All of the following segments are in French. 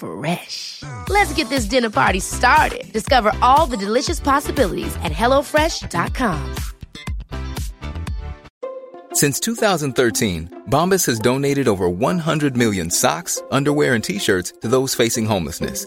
Fresh. Let's get this dinner party started. Discover all the delicious possibilities at hellofresh.com. Since 2013, Bombas has donated over 100 million socks, underwear, and t-shirts to those facing homelessness.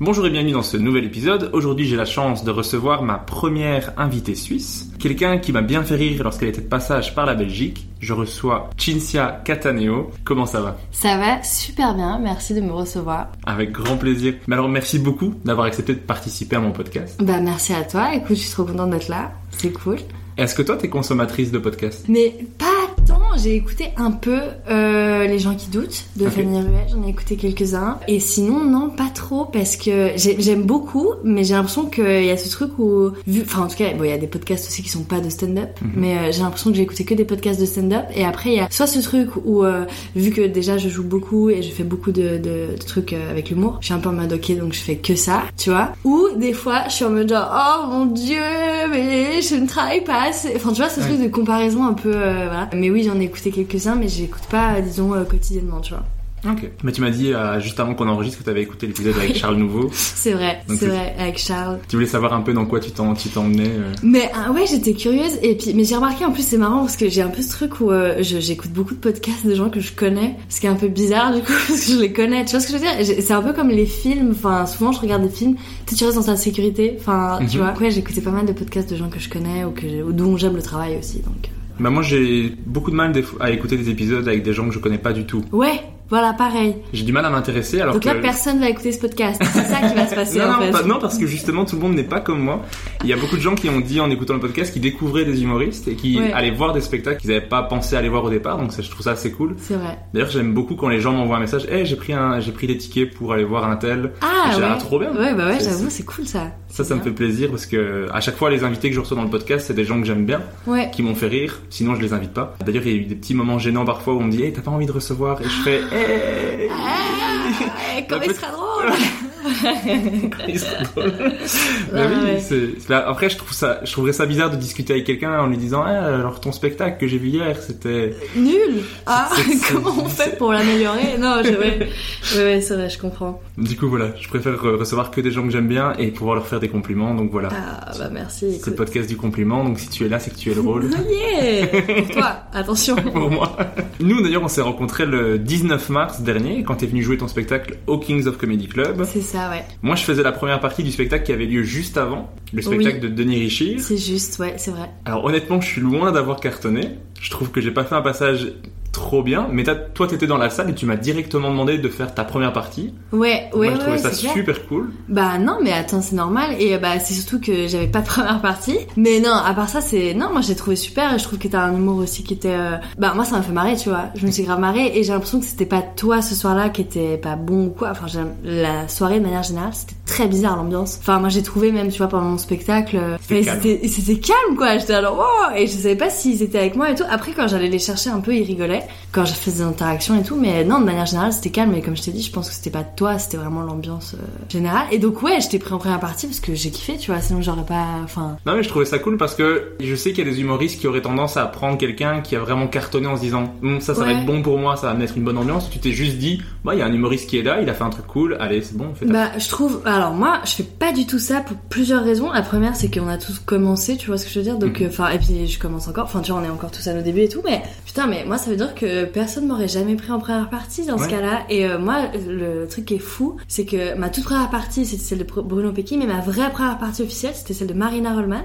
Bonjour et bienvenue dans ce nouvel épisode. Aujourd'hui, j'ai la chance de recevoir ma première invitée suisse, quelqu'un qui m'a bien fait rire lorsqu'elle était de passage par la Belgique. Je reçois Cinzia Cataneo. Comment ça va? Ça va super bien, merci de me recevoir. Avec grand plaisir. Mais alors, merci beaucoup d'avoir accepté de participer à mon podcast. Bah merci à toi, écoute, je suis trop contente d'être là, c'est cool. Est-ce que toi, t'es consommatrice de podcasts Mais pas j'ai écouté un peu euh, Les gens qui doutent de Ok. Fanny Ruel, j'en ai écouté quelques-uns. Et sinon, non, pas trop, parce que j'ai- j'aime beaucoup, mais j'ai l'impression qu'il y a ce truc où... vu- Enfin, en tout cas, bon, il y a des podcasts aussi qui sont pas de stand-up, mais euh, j'ai l'impression que j'ai écouté que des podcasts de stand-up. Et après, il y a soit ce truc où, euh, vu que déjà je joue beaucoup et je fais beaucoup de, de- de trucs avec l'humour, je suis un peu en mode ok, donc je fais que ça, tu vois. Ou des fois, je suis en mode genre, oh mon dieu, mais je ne travaille pas assez. Enfin, tu vois, ce truc de comparaison un peu, voilà. Mais oui, j'en ai écouté quelques-uns, mais j'écoute pas, disons, euh, quotidiennement, tu vois. Ok. Mais tu m'as dit euh, juste avant qu'on enregistre que tu avais écouté l'épisode avec Charles Nouveau. C'est vrai, c'est vrai, avec Charles. Tu voulais savoir un peu dans quoi tu t'emmenais. euh. Mais ah ouais, j'étais curieuse et puis mais j'ai remarqué en plus c'est marrant parce que j'ai un peu ce truc où euh, j'écoute beaucoup de podcasts de gens que je connais, ce qui est un peu bizarre du coup parce que je les connais. Tu vois ce que je veux dire? C'est un peu comme les films. Enfin, souvent je regarde des films, tu restes dans ta sécurité. Enfin, tu Mhm. vois. Ouais, j'écoutais pas mal de podcasts de gens que je connais ou que ou dont j'aime le travail aussi. Donc Bah moi, j'ai beaucoup de mal à écouter des épisodes avec des gens que je connais pas du tout. ouais, voilà, pareil. J'ai du mal à m'intéresser alors Donc que... là, personne va écouter ce podcast. C'est ça qui va se passer Non, en non, fait. pas- non, parce que justement, tout le monde n'est pas comme moi. Il y a beaucoup de gens qui ont dit en écoutant le podcast qu'ils découvraient des humoristes et qui Ouais. allaient voir des spectacles qu'ils n'avaient pas pensé aller voir au départ. Donc ça, je trouve ça assez cool. C'est vrai. D'ailleurs, j'aime beaucoup quand les gens m'envoient un message. Hey, j'ai pris un, j'ai pris des tickets pour aller voir un tel. Ah J'ai ouais. trop bien. Ouais, bah ouais, j'avoue, c'est cool ça. Ça, ça me fait plaisir parce que à chaque fois, les invités que je reçois dans le podcast, c'est des gens que j'aime bien, Ouais. qui m'ont fait rire. Sinon, je les invite pas. D'ailleurs, il y a eu des petits moments gênants parfois où on me dit, hey, t'as pas envie de recevoir? Et je fais, hey. Eh, comme Bah, il sera drôle. Ils sont drôles. Bah oui, ouais. c'est- c'est- après, je trouve ça, je trouverais ça bizarre de discuter avec quelqu'un en lui disant, ah, alors ton spectacle que j'ai vu hier, c'était. Nul Ah, comment on fait pour l'améliorer? Non, je, ouais, ouais, ouais, c'est vrai, je comprends. Du coup, voilà, je préfère euh, recevoir que des gens que j'aime bien et pouvoir leur faire des compliments. Donc voilà, Ah, bah merci, c'est le podcast du compliment. Donc si tu es là, c'est que tu es drôle. Yeah Pour toi, attention. pour moi. Nous d'ailleurs on s'est rencontrés le 19 mars dernier quand t'es venu jouer ton spectacle au Kings of Comedy Club. C'est ça, ouais. Moi je faisais la première partie du spectacle qui avait lieu juste avant, le spectacle de Denis Richir. C'est juste, ouais, c'est vrai. Alors honnêtement je suis loin d'avoir cartonné. Je trouve que j'ai pas fait un passage trop bien, mais toi t'étais dans la salle et tu m'as directement demandé de faire ta première partie. Ouais, Moi ouais, je ouais, trouvais ça c'est clair. super cool. Bah non, mais attends, c'est normal. Et euh, bah c'est surtout que j'avais pas de première partie. Mais non, à part ça, c'est non, moi j'ai trouvé super. Et je trouve que t'as un humour aussi qui était. euh, Bah moi ça m'a fait marrer, tu vois. Je me suis grave marrée et j'ai l'impression que c'était pas toi ce soir-là qui était pas bon ou quoi. Enfin, la soirée de manière générale, c'était très bizarre l'ambiance. Enfin, moi j'ai trouvé même, tu vois, pendant mon spectacle, euh, C'était mais calme. calme quoi. J'étais alors wow et je savais pas s'ils étaient avec moi et tout. Après quand j'allais les chercher un peu, ils rigolaient quand je faisais des interactions et tout, mais non, de manière générale, c'était calme. Et comme je t'ai dit, je pense que c'était pas toi, c'était vraiment l'ambiance euh, générale. Et donc ouais, j'étais pris en première partie parce que j'ai kiffé, tu vois. Sinon j'aurais pas, enfin. Non mais je trouvais ça cool parce que je sais qu'il y a des humoristes qui auraient tendance à prendre quelqu'un qui a vraiment cartonné en se disant Hum, ça ça va être bon pour moi, ça va mettre une bonne ambiance. Tu t'es juste dit bah il y a un humoriste qui est là, il a fait un truc cool, allez c'est bon, on fait Bah, je trouve. Alors moi, je fais pas du tout ça pour plusieurs raisons. La première, c'est qu'on a tous commencé, tu vois ce que je veux dire. Donc, Mhm. euh, enfin, et puis je commence encore. Enfin, tu vois, on est encore tous à nos débuts et tout. Mais putain, mais moi, ça veut dire que personne m'aurait jamais pris en première partie dans ce cas-là. Et euh, moi, le truc qui est fou, c'est que ma toute première partie, c'était celle de Bruno Pecky, mais ma vraie première partie officielle, c'était celle de Marina Rollman.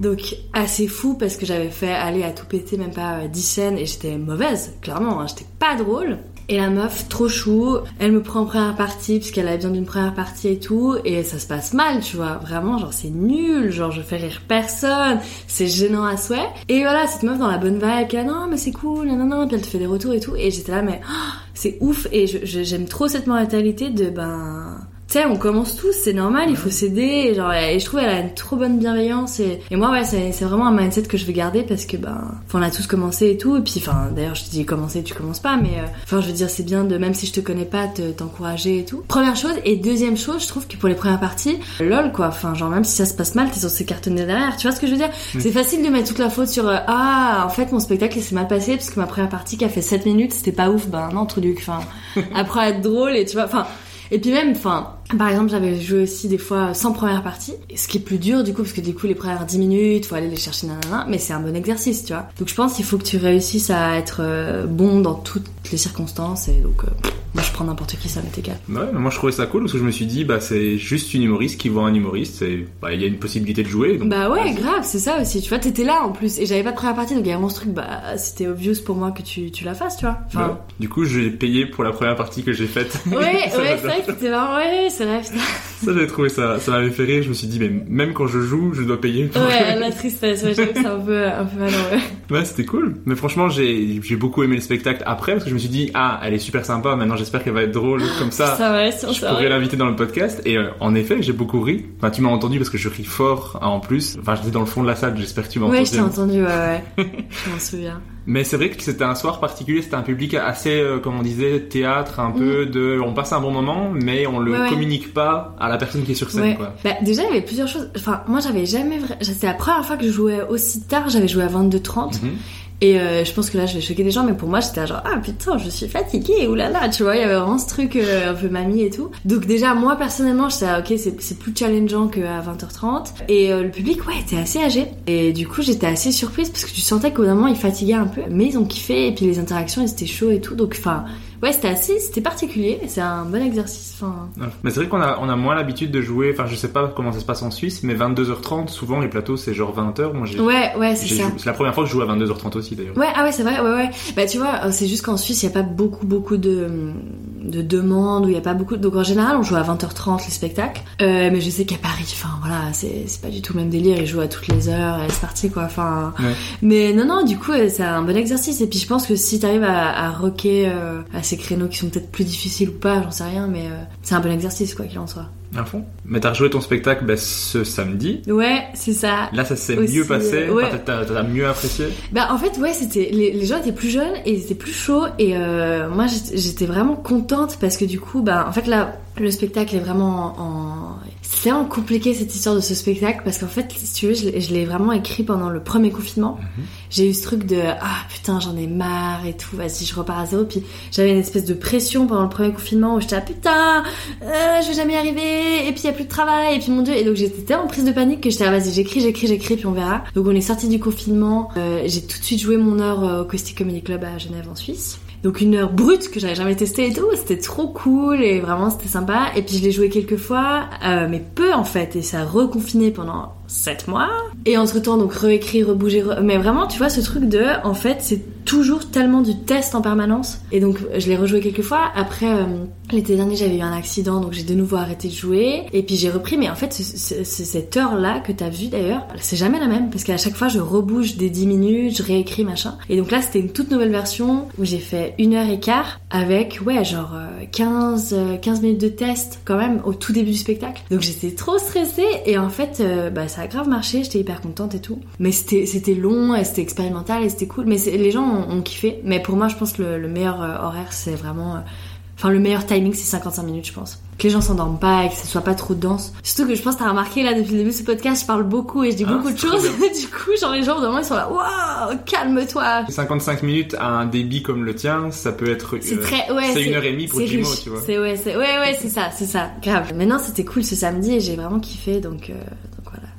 Donc assez fou parce que j'avais fait aller à tout péter même pas euh, 10 scènes et j'étais mauvaise, clairement, hein, j'étais pas drôle. Et la meuf, trop chou, elle me prend en première partie parce qu'elle a besoin d'une première partie et tout, et ça se passe mal, tu vois, vraiment, genre c'est nul, genre je fais rire personne, c'est gênant à souhait. Et voilà, cette meuf dans la bonne vibe, qui a non mais c'est cool, non non, puis elle te fait des retours et tout, et j'étais là mais oh, c'est ouf, et j'aime trop cette mentalité de ben tu sais, on commence tous, c'est normal, il faut s'aider. Et, genre, et je trouve elle a une trop bonne bienveillance. Et, et moi, ouais, c'est c'est vraiment un mindset que je vais garder parce que, ben, on a tous commencé et tout. Et puis, enfin, d'ailleurs, je te dis commencer, tu commences pas, mais, euh, enfin, je veux dire, c'est bien de, même si je te connais pas, te- t'encourager et tout. Première chose. Et deuxième chose, je trouve que pour les premières parties, lol, quoi. Enfin, genre, même si ça se passe mal, t'es censé cartonner derrière. Tu vois ce que je veux dire? C'est facile de mettre toute la faute sur, euh, ah, en fait, mon spectacle, il s'est mal passé parce que ma première partie qui a fait 7 minutes, c'était pas ouf. Ben, non, truc. Enfin, après être drôle et tu vois, enfin, et puis même, enfin, par exemple, j'avais joué aussi des fois sans première partie, ce qui est plus dur du coup, parce que du coup, les premières 10 minutes, faut aller les chercher, nanana, mais c'est un bon exercice, tu vois. Donc je pense qu'il faut que tu réussisses à être euh, bon dans toutes les circonstances, et donc, euh, moi je prends n'importe qui, ça m'est égal. Ouais, mais moi je trouvais ça cool parce que je me suis dit bah c'est juste une humoriste qui voit un humoriste et bah il y a une possibilité de jouer. Donc, Bah ouais, grave, c'est ça aussi, tu vois, t'étais là en plus, et j'avais pas de première partie, donc il y a vraiment ce truc, bah c'était obvious pour moi que tu, tu la fasses, tu vois. Enfin, Ouais. Du coup j'ai payé pour la première partie que j'ai faite. ouais, ouais, c'est vrai que c'était marrant, ouais, c'est vrai, putain. Ça j'avais trouvé ça, ça m'avait fait rire. Je me suis dit mais même quand je joue je dois payer. Pour... Ouais, la tristesse, ouais, j'avoue que c'est un peu, un peu malheureux. Ouais, c'était cool. Mais franchement, j'ai j'ai beaucoup aimé le spectacle après parce que je me suis dit ah, elle est super sympa. Maintenant, j'espère qu'elle va être drôle comme ça. Ça va, on je pourrais l'inviter dans le podcast et euh, en effet j'ai beaucoup ri. Enfin tu m'as entendu parce que je ris fort hein, en plus. Enfin j'étais dans le fond de la salle. J'espère que tu m'as Ouais, entendu. je t'ai entendu, ouais, ouais. je m'en souviens. Mais c'est vrai que c'était un soir particulier. C'était un public assez euh, comme on disait théâtre un peu de on passe un bon moment mais on le Mm. Ouais, ouais. communique pas à la personne qui est sur scène Ouais. quoi. Bah, déjà, il y avait plusieurs choses. Enfin, moi, j'avais jamais. C'était la première fois que je jouais aussi tard. J'avais joué à 22h30. Mhm. Et euh, je pense que là, je vais choquer des gens, mais pour moi, j'étais genre, ah putain, je suis fatiguée, oulala, tu vois, il y avait vraiment ce truc euh, un peu mamie et tout. Donc déjà, moi, personnellement, j'étais là, ok, c'est plus challengeant qu'à 20h30. Et euh, le public, ouais, était assez âgé. Et du coup, j'étais assez surprise parce que tu sentais qu'au moment, ils fatiguaient un peu. Mais ils ont kiffé, et puis les interactions, ils étaient chauds et tout. Donc, enfin, ouais, c'était assez, c'était particulier. C'est un bon exercice. Enfin, Ouais. Mais c'est vrai qu'on a, on a moins l'habitude de jouer, enfin je sais pas comment ça se passe en Suisse, mais 22h30, souvent les plateaux c'est genre 20h. Moi j'ai, ouais, ouais, c'est ça. c'est la première fois que je joue à 22h30 aussi d'ailleurs. Ouais, ah ouais, c'est vrai, ouais, ouais. Bah, tu vois, euh, c'est juste qu'en Suisse, il n'y a pas beaucoup, beaucoup de, de demandes, ou il n'y a pas beaucoup. Donc, en général, on joue à 20h30 les spectacles. Euh, mais je sais qu'à Paris, enfin, voilà, c'est, pas du tout le même délire. Ils jouent à toutes les heures, et c'est parti, quoi. Enfin. Ouais. Mais non, non, du coup, euh, c'est un bon exercice. Et puis, je pense que si t'arrives à, à rocker euh, à ces créneaux qui sont peut-être plus difficiles ou pas, j'en sais rien, mais euh, c'est un bon exercice, quoi qu'il en soit. À fond. Mais t'as rejoué ton spectacle bah, ce samedi. Ouais, c'est ça. Là ça s'est mieux passé, euh, ouais. Enfin, t'as, mieux apprécié. Bah en fait ouais c'était les, les gens étaient plus jeunes et ils étaient plus chauds et euh, moi j'étais- j'étais vraiment contente parce que du coup bah en fait là le spectacle est vraiment en, c'est vraiment compliqué cette histoire de ce spectacle parce qu'en fait si tu veux je, l'ai- vraiment écrit pendant le premier confinement. J'ai eu ce truc de ah putain j'en ai marre et tout vas-y je repars à zéro. Puis j'avais une espèce de pression pendant le premier confinement où j'étais ah putain euh, je vais jamais y arriver et puis il y a plus de travail et puis mon dieu. Et donc j'étais tellement prise de panique que j'étais ah, vas-y j'écris j'écris j'écris puis on verra. Donc on est sorti du confinement. Euh, j'ai tout de suite joué mon heure euh, au Caustic Comedy Club à Genève en Suisse donc une heure brute que j'avais jamais testée et tout. C'était trop cool et vraiment c'était sympa. Et puis je l'ai joué quelques fois euh, mais peu en fait. Et ça a reconfiné pendant 7 mois et entre temps donc réécrire rebouger re- mais vraiment tu vois ce truc de en fait c'est toujours tellement du test en permanence. Et donc, je l'ai rejoué quelques fois. Après, euh, l'été dernier, j'avais eu un accident, donc j'ai de nouveau arrêté de jouer. Et puis j'ai repris, mais en fait, cette heure-là que t'as vu d'ailleurs, c'est jamais la même, parce qu'à chaque fois, je rebouge des 10 minutes, je réécris, machin. Et donc là, c'était une toute nouvelle version où j'ai fait une heure et quart avec, ouais, genre 15, euh, 15 euh, minutes de test quand même au tout début du spectacle. Donc j'étais trop stressée et en fait, bah, ça a grave marché, j'étais hyper contente et tout. Mais c'était long, c'était expérimental et c'était cool. Mais les gens ont, kiffé. Mais pour moi, je pense que le, meilleur euh, horaire, c'est vraiment. Euh, enfin, le meilleur timing, c'est 55 minutes, je pense. Que les gens s'endorment pas et que ce soit pas trop dense. Surtout que je pense que t'as remarqué là depuis le début de ce podcast, je parle beaucoup et je dis ah, beaucoup de choses. du coup, genre les gens vraiment ils sont là, waouh, calme-toi. 55 minutes à un débit comme le tien, ça peut être. C'est euh, très, ouais. C'est une heure et demie pour Jimo, tu vois. C'est ouais, c'est ouais, ouais, c'est ça, c'est ça, grave. Maintenant, c'était cool ce samedi et j'ai vraiment kiffé, donc.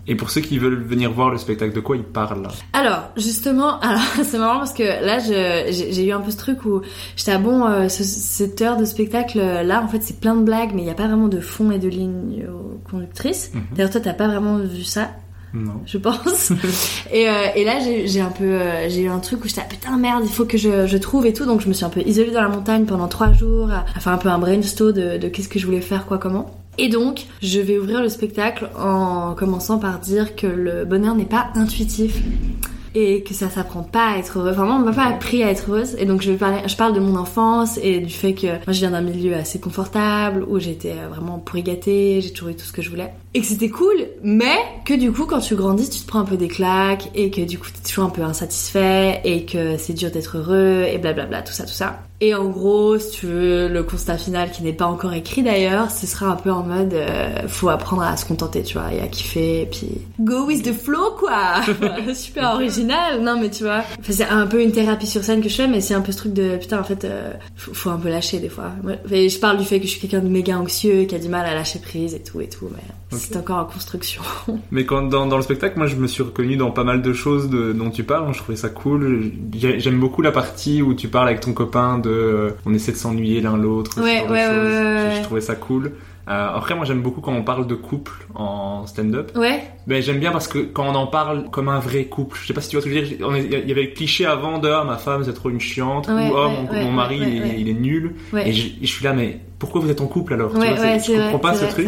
Et pour ceux qui veulent venir voir le spectacle, de quoi il parle Alors, justement, alors c'est marrant parce que là, j'ai eu un peu ce truc où j'étais à bon, euh, cette heure de spectacle, là, en fait, c'est plein de blagues, mais il n'y a pas vraiment de fond et de ligne conductrice. Mhm. D'ailleurs, toi, t'as pas vraiment vu ça non. Je pense. et, euh, et là, j'ai un peu, euh, j'ai eu un truc où j'étais ah, putain merde, il faut que je, je, trouve et tout. Donc je me suis un peu isolée dans la montagne pendant trois jours, à, à faire un peu un brainstorm de, de qu'est-ce que je voulais faire, quoi, comment. Et donc, je vais ouvrir le spectacle en commençant par dire que le bonheur n'est pas intuitif et que ça s'apprend pas à être heureux. Vraiment, on m'a pas appris à être heureuse. Et donc, je, vais parler, je parle de mon enfance et du fait que moi, je viens d'un milieu assez confortable où j'étais vraiment pourri gâtée, j'ai toujours eu tout ce que je voulais. Et que c'était cool, mais que du coup, quand tu grandis, tu te prends un peu des claques et que du coup, t'es toujours un peu insatisfait et que c'est dur d'être heureux et blablabla, tout ça, tout ça. Et en gros, si tu veux, le constat final qui n'est pas encore écrit d'ailleurs, ce sera un peu en mode euh, faut apprendre à se contenter, tu vois, et à kiffer, et puis go with the flow, quoi Super original Non, mais tu vois, c'est un peu une thérapie sur scène que je fais, mais c'est un peu ce truc de putain, en fait, euh, faut, un peu lâcher des fois. Je parle du fait que je suis quelqu'un de méga anxieux, qui a du mal à lâcher prise et tout, et tout, mais c'est encore en construction. mais quand dans, dans, le spectacle, moi je me suis reconnu dans pas mal de choses de, dont tu parles, je trouvais ça cool. J'aime beaucoup la partie où tu parles avec ton copain de euh, on essaie de s'ennuyer l'un l'autre. Ouais, ouais, ouais, Je, trouvais ça cool. Euh, après, moi, j'aime beaucoup quand on parle de couple en stand-up. Ouais. Ben, j'aime bien parce que quand on en parle comme un vrai couple, je sais pas si tu vois ce que je veux dire. Il y avait le cliché avant de ah, ma femme c'est trop une chiante ou oh, mon, mari il est, nul. Et je, suis là, mais pourquoi vous êtes en couple alors? Tu vois, Je comprends pas ce truc.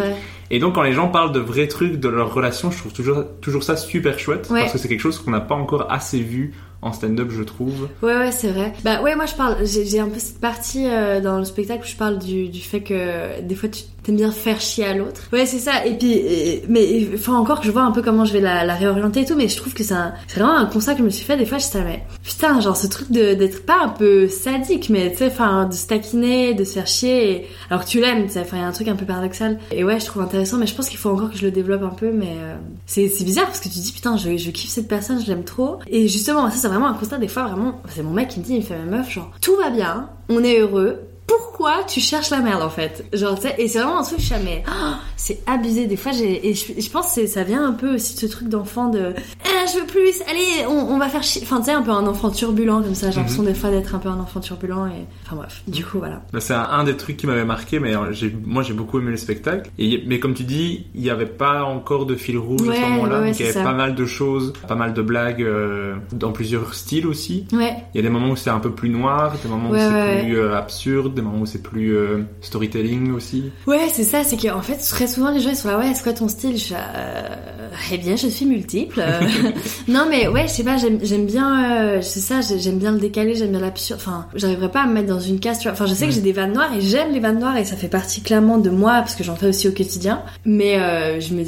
Et donc, quand les gens parlent de vrais trucs de leur relation, je trouve toujours, toujours ça super chouette parce que c'est quelque chose qu'on n'a pas encore assez vu en stand-up, je trouve. Ouais, ouais, c'est vrai. Bah ouais, moi je parle, j'ai un peu cette partie euh, dans le spectacle où je parle du, du fait que des fois tu t'aimes bien faire chier à l'autre. Ouais, c'est ça. Et puis, mais il faut encore que je vois un peu comment je vais la, la réorienter et tout, mais je trouve que c'est vraiment un constat que je me suis fait. Des fois, je savais, putain, genre ce truc d'être pas un peu sadique, mais tu sais, enfin, de se taquiner, de se faire chier, alors que tu l'aimes, tu sais, enfin, il y a un truc un peu paradoxal. Et ouais, je trouve intéressant, mais je pense qu'il faut encore que je le développe un peu, mais euh, c'est bizarre parce que tu dis, putain, je, je kiffe cette personne, je l'aime trop. Et justement, ça, c'est vraiment un constat des fois, vraiment, c'est mon mec qui me dit, il me fait ma meuf, genre, tout va bien, on est heureux, pourquoi tu cherches la merde en fait Genre, tu sais, et c'est vraiment un truc, je mais oh, c'est abusé. Des fois, j'ai, et je, pense que ça vient un peu aussi de ce truc d'enfant de, eh, je veux plus, allez, on, va faire chier. Enfin, tu sais, un peu un enfant turbulent comme ça. J'ai l'impression mhm. des fois d'être un peu un enfant turbulent et, enfin bref, du coup, voilà. Bah, c'est un, des trucs qui m'avait marqué, mais euh, j'ai, moi j'ai beaucoup aimé le spectacle. Et, mais comme tu dis, il n'y avait pas encore de fil rouge à ce moment-là, il y avait pas mal de choses, pas mal de blagues euh, dans plusieurs styles aussi. Ouais. Il y a des moments où c'est un peu plus noir, des moments où c'est plus euh, absurde, moments où c'est plus euh, storytelling aussi. Ouais, c'est ça, c'est qu'en fait, très souvent les gens ils sont là, ouais, c'est quoi ton style? Je, euh, Eh bien, je suis multiple. non, mais ouais, je sais pas, j'aime bien, euh, c'est ça, j'aime bien le décalé, j'aime bien l'absurde. Enfin, j'arriverais pas à me mettre dans une case, tu vois. Enfin, je sais que j'ai des vannes noires et j'aime les vannes noires et ça fait partie clairement de moi parce que j'en fais aussi au quotidien. Mais je me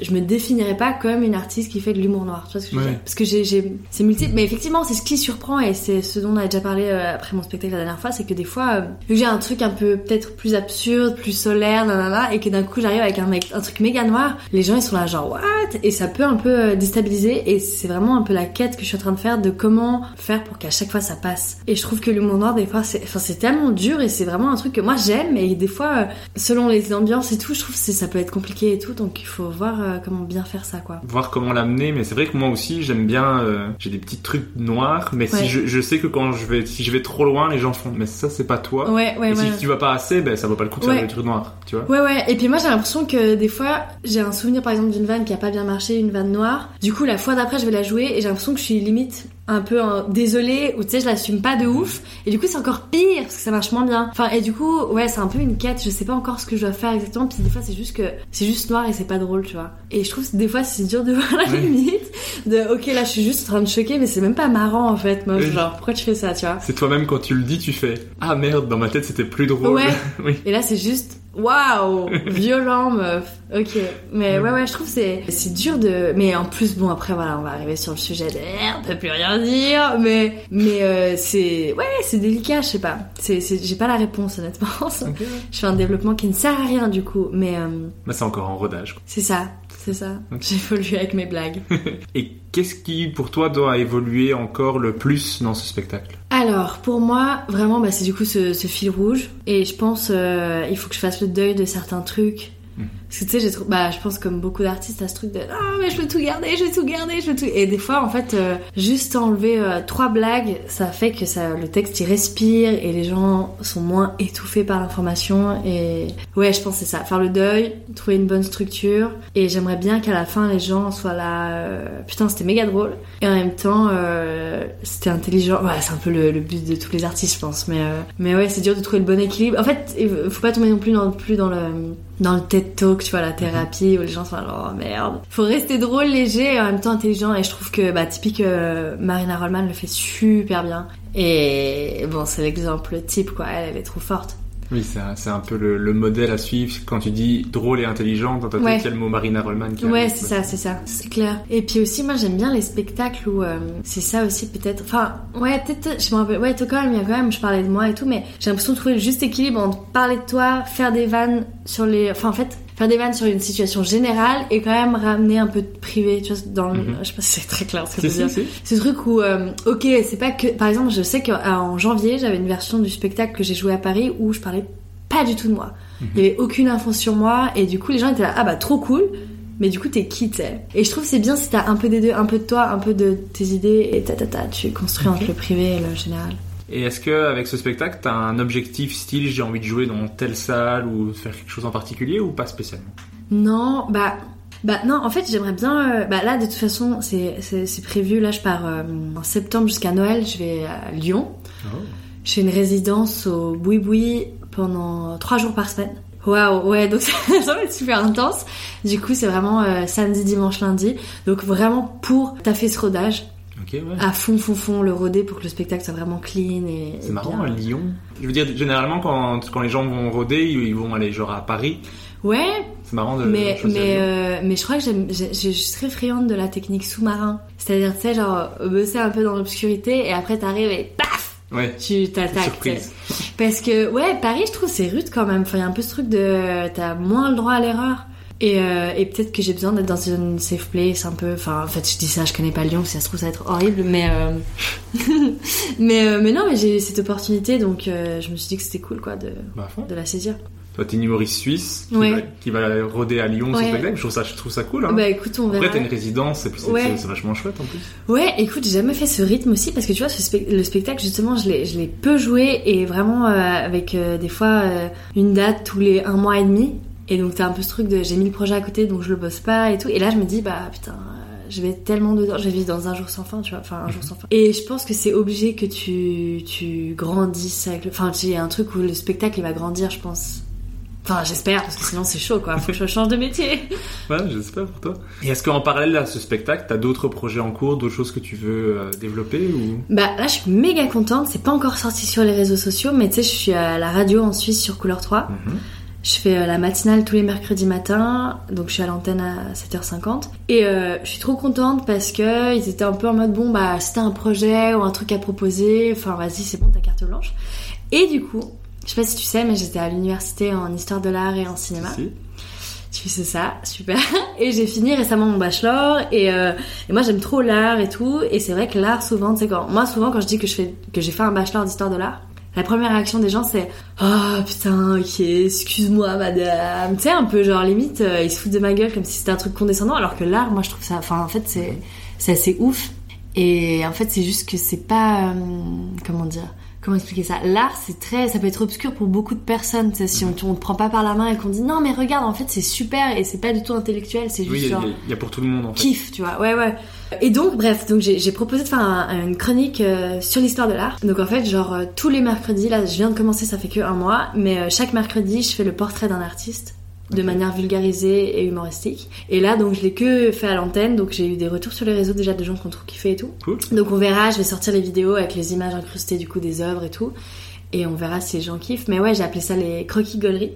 je me définirais pas comme une artiste qui fait de l'humour noir, tu vois ce que je veux dire? Parce que j'ai, c'est multiple, mais effectivement, c'est ce qui surprend et c'est ce dont on a déjà parlé après mon spectacle la dernière fois, c'est que des fois, j'ai un truc un peu peut-être plus absurde, plus solaire, nanana, et que d'un coup j'arrive avec un mec, un truc méga noir, les gens ils sont là genre what? Et ça peut un peu euh, déstabiliser et c'est vraiment un peu la quête que je suis en train de faire de comment faire pour qu'à chaque fois ça passe. Et je trouve que l'humour noir des fois c'est, enfin c'est tellement dur et c'est vraiment un truc que moi j'aime et des fois euh, selon les ambiances et tout, je trouve que ça peut être compliqué et tout, donc il faut voir euh, comment bien faire ça quoi. Voir comment l'amener, mais c'est vrai que moi aussi j'aime bien, j'ai des petits trucs noirs, mais si je, je, sais que quand je vais, si je vais trop loin, les gens font mais ça c'est pas toi. Ouais, ouais, ouais tu vas pas assez, ben ça vaut pas le coup de faire des trucs noirs, tu vois. Ouais, ouais. Et puis moi, j'ai l'impression que des fois, j'ai un souvenir par exemple d'une vanne qui a pas bien marché, une vanne noire. Du coup, la fois d'après, je vais la jouer et j'ai l'impression que je suis limite un peu un désolé ou tu sais je l'assume pas de ouf et du coup c'est encore pire parce que ça marche moins bien. Enfin et du coup ouais c'est un peu une quête. Je sais pas encore ce que je dois faire exactement. Puis des fois c'est juste que c'est juste noir et c'est pas drôle tu vois. Et je trouve que des fois c'est dur de voir la limite de ok là je suis juste en train de choquer mais c'est même pas marrant en fait. Moi genre pourquoi tu fais ça tu vois? C'est toi-même quand tu le dis, tu fais Ah merde, dans ma tête c'était plus drôle. Ouais. oui. Et là, c'est juste waouh, violent, meuf. Ok, mais ouais, ouais, je trouve c'est c'est dur de. Mais en plus, bon, après, voilà, on va arriver sur le sujet de on peut plus rien dire, mais mais euh, c'est ouais, c'est délicat, je sais pas. C'est c'est j'ai pas la réponse honnêtement. Je fais un développement qui ne sert à rien du coup, mais euh, Mais c'est encore en rodage. quoi. c'est ça, c'est ça. J'évolue avec mes blagues. Et qu'est-ce qui, pour toi, doit évoluer encore le plus dans ce spectacle? Alors, pour moi, vraiment, bah, c'est du coup ce, ce fil rouge. Et je pense, euh, il faut que je fasse le deuil de certains trucs. Parce que tu sais, j'ai bah, je pense comme beaucoup d'artistes à ce truc de ah mais je veux tout garder, je veux tout garder, je veux tout. Et des fois, en fait, euh, juste enlever euh, trois blagues, ça fait que ça, le texte il respire et les gens sont moins étouffés par l'information. Et ouais, je pense c'est ça, faire le deuil, trouver une bonne structure. Et j'aimerais bien qu'à la fin les gens soient là, euh, putain c'était méga drôle. Et en même temps, c'était intelligent. Ouais, c'est un peu le, but de tous les artistes, je pense. Mais mais ouais, c'est dur de trouver le bon équilibre. En fait, faut pas tomber non plus dans, plus dans le dans le TED Talk, tu vois, la thérapie où les gens sont là, oh merde. Faut rester drôle, léger et en même temps intelligent. Et je trouve que, bah, typique, euh, Marina Rollman le fait super bien. Et bon, c'est l'exemple type, quoi. Elle, elle est trop forte. Oui, c'est un, un peu le, le modèle à suivre. Quand tu dis drôle et intelligent, dans ta tête, il y a le mot Marina Rollman qui Ouais, c'est ça, c'est ça, c'est clair. Et puis aussi, moi, j'aime bien les spectacles où euh, c'est ça aussi, peut-être. Enfin, ouais, peut-être, je me rappelle, ouais, Stockholm, il y a quand même, je parlais de moi et tout, mais j'ai l'impression de trouver le juste équilibre entre parler de toi, faire des vannes sur les. Enfin, en fait, faire des vannes sur une situation générale et quand même ramener un peu de privé, tu vois, dans le. Je sais pas si c'est très clair ce que je veux dire. Ce truc où, euh, ok, c'est pas que. Par exemple, je sais qu'en janvier, j'avais une version du spectacle que j'ai joué à Paris où je parlais pas du tout de moi. Il y avait aucune info sur moi et du coup, les gens étaient là, ah bah trop cool. Mais du coup, t'es qui, tu sais? Et je trouve c'est bien si t'as un peu des deux, un peu de toi, un peu de tes idées et ta ta ta, tu construis entre le privé et le général. Et est-ce que avec ce spectacle, t'as un objectif style j'ai envie de jouer dans telle salle ou de faire quelque chose en particulier ou pas spécialement? Non, bah. Bah non, en fait j'aimerais bien... euh, bah là de toute façon c'est prévu, là je pars euh, en septembre jusqu'à Noël, je vais à Lyon. Je fais une résidence au Boui Boui pendant trois jours par semaine. Waouh, ouais, donc ça va être super intense. Du coup, c'est vraiment euh, samedi, dimanche, lundi. Donc vraiment pour taffer ce rodage Ouais. à fond, fond, fond, le roder pour que le spectacle soit vraiment clean et. C'est marrant, bien. à Lyon. Je veux dire, généralement, quand, quand les gens vont rôder, ils vont aller genre à Paris. Ouais, C'est marrant de mais mais euh, mais je crois que j'aime, je suis très friande de la technique sous-marin. C'est-à-dire, tu sais, genre bosser un peu dans l'obscurité et après t'arrives et paf, Ouais. tu t'attaques. Parce que ouais, Paris, je trouve c'est rude quand même. Enfin, il y a un peu ce truc de t'as moins le droit à l'erreur. Et, euh, et peut-être que j'ai besoin d'être dans une safe place un peu. Enfin, en fait, je dis ça, je connais pas Lyon, si ça se trouve ça va être horrible, mais euh... mais euh, mais non, mais j'ai eu cette opportunité, donc euh, je me suis dit que c'était cool quoi de Bah, de la saisir. Toi, t'es une humoriste suisse qui, Ouais. va, qui va rôder à Lyon Ouais. spectacle. Je trouve ça, je trouve ça cool. Hein. Bah écoute, on verra. Après, t'as une résidence, c'est Ouais. vachement chouette en plus. Ouais, écoute, j'ai jamais fait ce rythme aussi parce que tu vois, ce le spectacle justement, je l'ai, je l'ai peu joué et vraiment euh, avec euh, des fois euh, une date tous les un mois et demi. Et donc t'as un peu ce truc de j'ai mis le projet à côté donc je le bosse pas et tout. Et là je me dis bah putain, je vais être tellement dedans, je vais vivre dans un jour sans fin, tu vois, enfin un jour sans fin. Et je pense que c'est obligé que tu tu grandisses avec le, enfin a un truc où le spectacle il va grandir, je pense. Enfin j'espère parce que sinon c'est chaud quoi, faut que je change de métier. Ouais, j'espère pour toi. Et est-ce qu'en parallèle à ce spectacle, t'as d'autres projets en cours, d'autres choses que tu veux euh, développer ou? Bah là je suis méga contente, c'est pas encore sorti sur les réseaux sociaux, mais tu sais je suis à la radio en Suisse sur Couleur 3. Je fais euh, la matinale tous les mercredis matins, donc je suis à l'antenne à 7h50. Et euh, je suis trop contente parce que ils étaient un peu en mode bon bah si t'as un projet ou un truc à proposer, enfin vas-y c'est bon ta carte blanche. Et du coup, je sais pas si tu sais mais j'étais à l'université en histoire de l'art et en cinéma. Si. Tu fais ça, super. Et j'ai fini récemment mon bachelor et, euh, et moi j'aime trop l'art et tout. Et c'est vrai que l'art souvent, tu sais quand moi souvent quand je dis que je fais que j'ai fait un bachelor d'histoire de l'art, la première réaction des gens c'est oh putain ok excuse-moi madame. Tu sais un peu genre limite euh, ils se foutent de ma gueule comme si c'était un truc condescendant alors que l'art moi je trouve ça, enfin en fait c'est assez ouf. Et en fait c'est juste que c'est pas euh, comment dire comment expliquer ça? L'art, c'est très, ça peut être obscur pour beaucoup de personnes. Si on, on te prend pas par la main et qu'on dit non mais regarde, en fait c'est super et c'est pas du tout intellectuel, c'est juste Oui, il y, a- y pour tout le monde en fait. kiff, tu vois. Ouais, ouais. Et donc, bref, donc j'ai j'ai proposé de faire un- une chronique euh, sur l'histoire de l'art. Donc en fait, genre euh, tous les mercredis, là, je viens de commencer, ça fait que un mois, mais euh, chaque mercredi, je fais le portrait d'un artiste de manière vulgarisée et humoristique. Et là, donc je l'ai que fait à l'antenne, donc j'ai eu des retours sur les réseaux déjà de gens qui ont trop kiffé et tout. Cool. Donc on verra, je vais sortir les vidéos avec les images incrustées du coup des œuvres et tout. Et on verra si les gens kiffent. Mais ouais, j'ai appelé ça les croquis gauleries.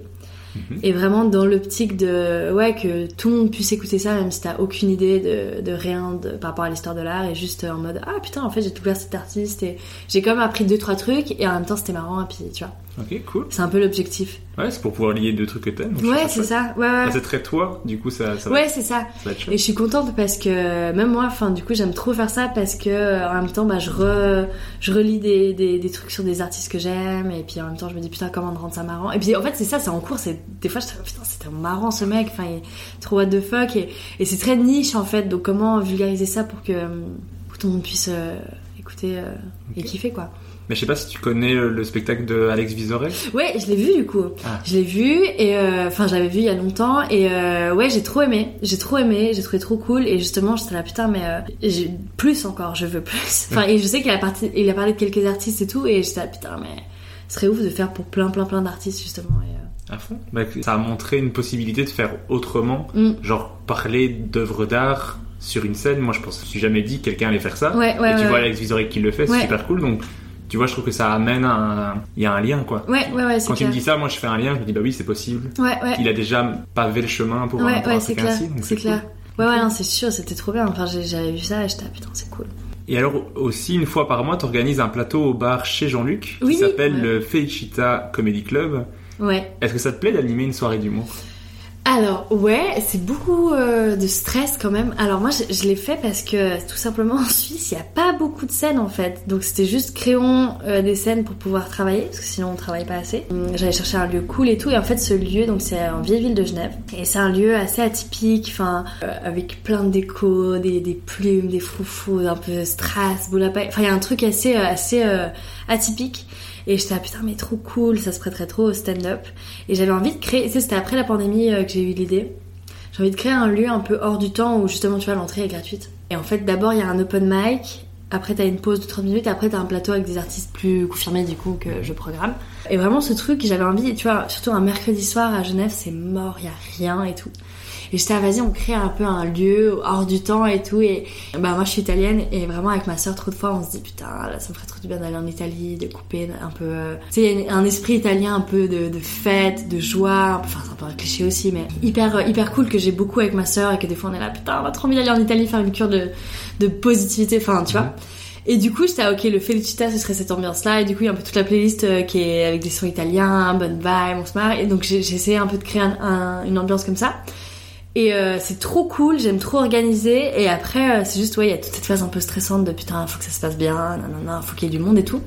Et vraiment dans l'optique de ouais que tout le monde puisse écouter ça même si t'as aucune idée de, de rien de, par rapport à l'histoire de l'art et juste en mode ah putain en fait j'ai découvert cet artiste et j'ai quand même appris deux trois trucs et en même temps c'était marrant et puis tu vois Ok, cool. c'est un peu l'objectif. Ouais, c'est pour pouvoir lier deux trucs que t'aimes. ouais c'est ça. Ouais ouais. C'est très toi, du coup ça, ça va, ouais c'est ça. Et je suis contente parce que même moi, enfin du coup j'aime trop faire ça parce que euh, en même temps bah je re, je relis des, des, des trucs sur des artistes que j'aime et puis en même temps je me dis putain comment rendre ça marrant. Et puis en fait c'est ça c'est en cours c'est des fois je suis putain c'était marrant ce mec enfin il est trop what the fuck et, et c'est très niche en fait. Donc comment vulgariser ça pour que, pour que tout le monde puisse euh, écouter euh, et kiffer quoi. Mais je sais pas si tu connais euh, le spectacle de Alex Vizorek. Ouais, je l'ai vu du coup. Ah. Je l'ai vu et euh, enfin j'avais vu il y a longtemps et euh, ouais j'ai trop aimé, j'ai trop aimé, j'ai trouvé trop cool et justement j'étais là putain mais euh, plus encore, je veux plus. Enfin et je sais qu'il a parti, il a parlé de quelques artistes et tout et j'étais là putain mais ce serait ouf de faire pour plein plein plein d'artistes justement. Et, euh, À fond. Bah, ça a montré une possibilité de faire autrement, Mm. genre parler d'œuvres d'art sur une scène. Moi, je pense, je me suis jamais dit que quelqu'un allait faire ça. Ouais, ouais, Et tu ouais, vois. Alex Vizorek qui le fait, c'est super cool. Donc, tu vois, je trouve que ça amène un, il y a un lien, quoi. Ouais ouais ouais Quand tu clair. me dis ça, moi, je fais un lien. Je me dis, bah oui, c'est possible. Ouais ouais. Il a déjà pavé le chemin pour Ouais ouais c'est clair, c'est cool. clair. Ouais ouais c'est sûr c'était trop bien. Enfin j'avais vu ça et j'étais là putain c'est cool. Et alors aussi une fois par mois, tu organises un plateau au bar chez Jean-Luc Oui, qui s'appelle ouais. le Felicita Comedy Club. Ouais. Est-ce que ça te plaît d'animer une soirée d'humour? Alors ouais, c'est beaucoup euh, de stress quand même. Alors moi je, l'ai fait parce que tout simplement en Suisse il n'y a pas beaucoup de scènes en fait. Donc c'était juste créons euh, des scènes pour pouvoir travailler parce que sinon on travaille pas assez. Hum, J'allais chercher un lieu cool et tout et en fait ce lieu donc c'est en vieille ville de Genève et c'est un lieu assez atypique, enfin euh, avec plein de déco, des, plumes, des froufous, un peu strass, boule à paille. Enfin il y a un truc assez assez atypique. Et j'étais là, putain, mais trop cool, ça se prêterait trop au stand-up. Et j'avais envie de créer, c'était après la pandémie euh, que j'ai eu l'idée. J'ai envie de créer un lieu un peu hors du temps où justement, tu vois, l'entrée est gratuite. Et en fait, d'abord, il y a un open mic. Après, t'as une pause de 30 minutes. Après, t'as un plateau avec des artistes plus confirmés, du coup, que je programme. Et vraiment, ce truc, j'avais envie, tu vois, surtout un mercredi soir à Genève, c'est mort, y a rien et tout. Et j'étais, ah, vas-y, on crée un peu un lieu hors du temps et tout. Et bah, moi, je suis italienne et vraiment, avec ma soeur, trop de fois, on se dit, putain, là, ça me ferait trop du bien d'aller en Italie, de couper un peu. euh, Tu sais, un esprit italien un peu de, de fête, de joie. Enfin, c'est un peu un cliché aussi, mais hyper, euh, hyper cool que j'ai beaucoup avec ma soeur et que des fois, on est là, putain, on va trop envie d'aller en Italie faire une cure de, de positivité. Enfin, tu vois. Et du coup, j'étais ah, ok, le Felicita, ce serait cette ambiance-là. Et du coup, il y a un peu toute la playlist euh, qui est avec des sons italiens, bonne vibe, on se marre. Et donc, j'ai j'ai essayé un peu de créer un- un- une ambiance comme ça. Et euh, c'est trop cool, j'aime trop organiser. Et après, euh, c'est juste, ouais, il y a toute cette phase un peu stressante de putain, faut que ça se passe bien, nanana, faut qu'il y ait du monde et tout.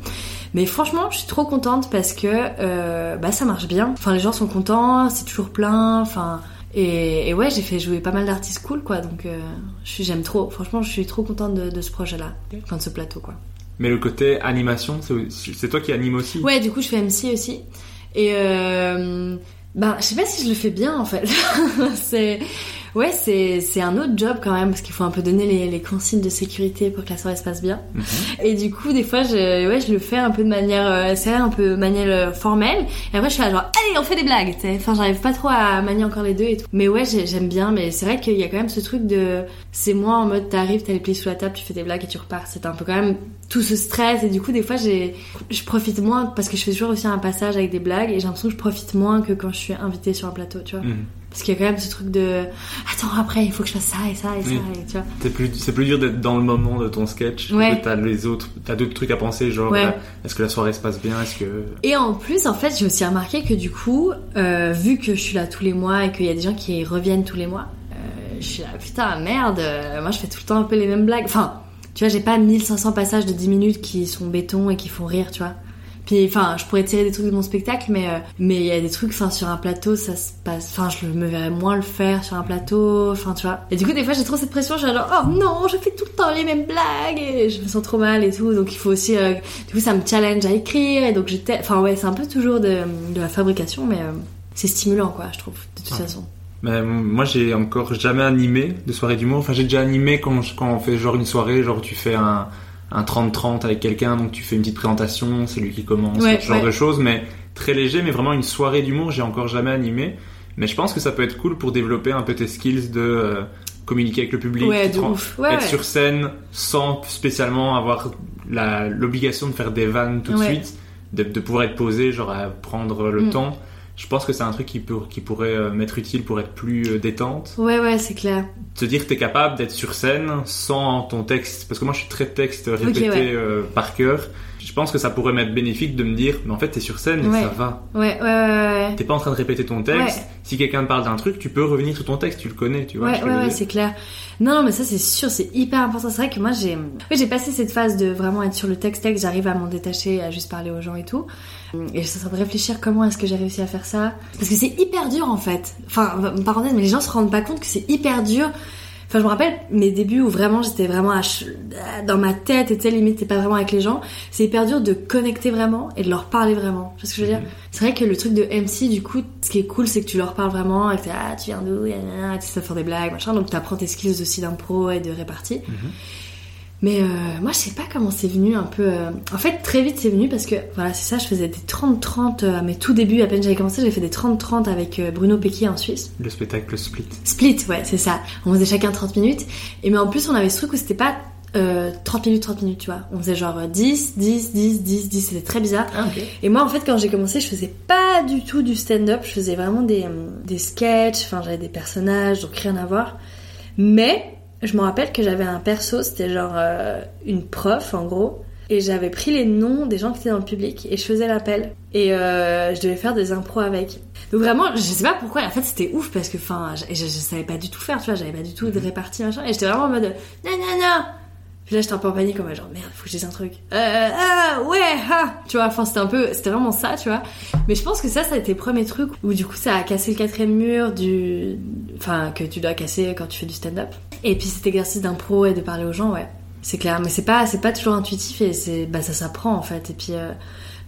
Mais franchement, je suis trop contente parce que euh, bah ça marche bien. Enfin, les gens sont contents, c'est toujours plein. Enfin, et, et ouais, j'ai fait jouer pas mal d'artistes cool, quoi. Donc, j'aime trop. Franchement, je suis trop contente de, de ce projet-là, enfin de ce plateau, quoi. Mais le côté animation, c'est toi qui anime aussi Ouais, du coup, je fais MC aussi. Et euh, ben, je sais pas si je le fais bien en fait. c'est ouais, c'est c'est un autre job quand même parce qu'il faut un peu donner les, les consignes de sécurité pour que la soirée se passe bien. Et du coup, des fois, je ouais, je le fais un peu de manière euh, c'est vrai, un peu manière euh, formelle. Et après, je suis là genre allez, on fait des blagues. tu sais. Enfin, j'arrive pas trop à manier encore les deux et tout. Mais ouais, j'ai- j'aime bien. Mais c'est vrai qu'il y a quand même ce truc de c'est moi en mode t'arrives, t'as les pieds sous la table, tu fais des blagues et tu repars. C'est un peu quand même tout ce stress et du coup des fois j'ai je profite moins parce que je fais toujours aussi un passage avec des blagues et j'ai l'impression que je profite moins que quand je suis invitée sur un plateau tu vois Mhm. Parce qu'il y a quand même ce truc de attends après il faut que je fasse ça et ça et ça et tu vois C'est plus, c'est plus dur d'être dans le moment de ton sketch. Ouais. que T'as les autres, t'as d'autres trucs à penser, genre, Ouais. euh, est-ce que la soirée se passe bien, est-ce que... et en plus en fait j'ai aussi remarqué que du coup euh, vu que je suis là tous les mois et qu'il y a des gens qui reviennent tous les mois euh, je suis là putain merde euh, moi je fais tout le temps un peu les mêmes blagues enfin tu vois j'ai pas 1500 passages de 10 minutes qui sont béton et qui font rire tu vois Puis enfin, je pourrais tirer des trucs de mon spectacle, mais euh, mais il y a des trucs, enfin sur un plateau, ça se passe. Enfin, je me verrais moins le faire sur un plateau. Enfin, tu vois. Et du coup, des fois, j'ai trop cette pression. Je suis genre, oh non, je fais tout le temps les mêmes blagues et je me sens trop mal et tout. Donc il faut aussi. euh, du coup, ça me challenge à écrire et donc j'étais. Enfin ouais, c'est un peu toujours de, de la fabrication, mais euh, c'est stimulant quoi, je trouve, de toute façon. Mais moi, j'ai encore jamais animé de soirée d'humour. Enfin, j'ai déjà animé quand, quand on fait genre une soirée, genre tu fais un, un 30-30 avec quelqu'un, donc tu fais une petite présentation, c'est lui qui commence, Ouais, ce genre ouais. de choses, mais très léger, mais vraiment une soirée d'humour, j'ai encore jamais animé. Mais je pense que ça peut être cool pour développer un peu tes skills de euh, communiquer avec le public, Ouais, de tran- ouf. Ouais, être sur scène sans spécialement avoir l'obligation de faire des vannes tout de suite, de, de pouvoir être posé, genre à prendre le Mm. temps. Je pense que c'est un truc qui, peut, qui pourrait euh, m'être utile pour être plus euh, détente. Ouais, ouais, c'est clair. Te dire que t'es capable d'être sur scène sans ton texte. Parce que moi, je suis très texte répété ouais. euh, par cœur. Je pense que ça pourrait m'être bénéfique de me dire, mais en fait, t'es sur scène et Ouais. ça va. Ouais, ouais, ouais, ouais. T'es pas en train de répéter ton texte. Si quelqu'un te parle d'un truc, tu peux revenir sur ton texte, tu le connais, tu vois. Ouais, ouais, ouais, c'est clair. Non, non, mais ça, c'est sûr, c'est hyper important. C'est vrai que moi, j'ai, oui, j'ai passé cette phase de vraiment être sur le texte-texte, j'arrive à m'en détacher, à juste parler aux gens et tout. Et je suis en train de réfléchir comment est-ce que j'ai réussi à faire ça. Parce que c'est hyper dur, en fait. Enfin, parenthèse, mais les gens se rendent pas compte que c'est hyper dur. Enfin, je me rappelle mes débuts où vraiment j'étais vraiment dans ma tête et tu sais, limite, t'es pas vraiment avec les gens. C'est hyper dur de connecter vraiment et de leur parler vraiment. Tu vois ce que je veux dire? C'est vrai que le truc de MC, du coup, ce qui est cool, c'est que tu leur parles vraiment et que t'es, ah, tu viens d'où, et tu sais faire des blagues, machin. Donc t'apprends tes skills aussi d'impro et de répartie. Mais euh, moi, je sais pas comment c'est venu un peu. euh, En fait, très vite, c'est venu parce que, voilà, c'est ça, je faisais des 30-30 euh, à mes tout débuts, à peine j'avais commencé, j'ai fait des 30-30 avec euh, Bruno Pecky en Suisse. Le spectacle split. Split, ouais, c'est ça. On faisait chacun 30 minutes. Et mais en plus, on avait ce truc où c'était pas euh, 30 minutes, 30 minutes, tu vois. On faisait genre euh, 10, 10, 10, 10, 10. C'était très bizarre. Ah, ok. Et moi, en fait, quand j'ai commencé, je faisais pas du tout du stand-up. Je faisais vraiment des, euh, des sketchs. Enfin, j'avais des personnages, donc rien à voir. Mais je me rappelle que j'avais un perso, c'était genre euh, une prof, en gros. Et j'avais pris les noms des gens qui étaient dans le public et je faisais l'appel. Et euh, je devais faire des impros avec. Donc vraiment, je sais pas pourquoi. En fait, c'était ouf parce que, enfin, je, je, je savais pas du tout faire, tu vois. J'avais pas du tout de répartie, machin. Et j'étais vraiment en mode, non, non, non. Puis là, j'étais un peu en panique, en genre, merde, faut que je dise un truc. Euh, ah, ouais, ah. Tu vois, enfin, c'était un peu, c'était vraiment ça, tu vois. Mais je pense que ça, ça a été le premier truc où du coup, ça a cassé le quatrième mur du, enfin, que tu dois casser quand tu fais du stand-up. Et puis cet exercice d'impro et de parler aux gens, ouais. C'est clair, mais c'est pas, c'est pas toujours intuitif et c'est, bah, ça s'apprend, en fait. Et puis, euh,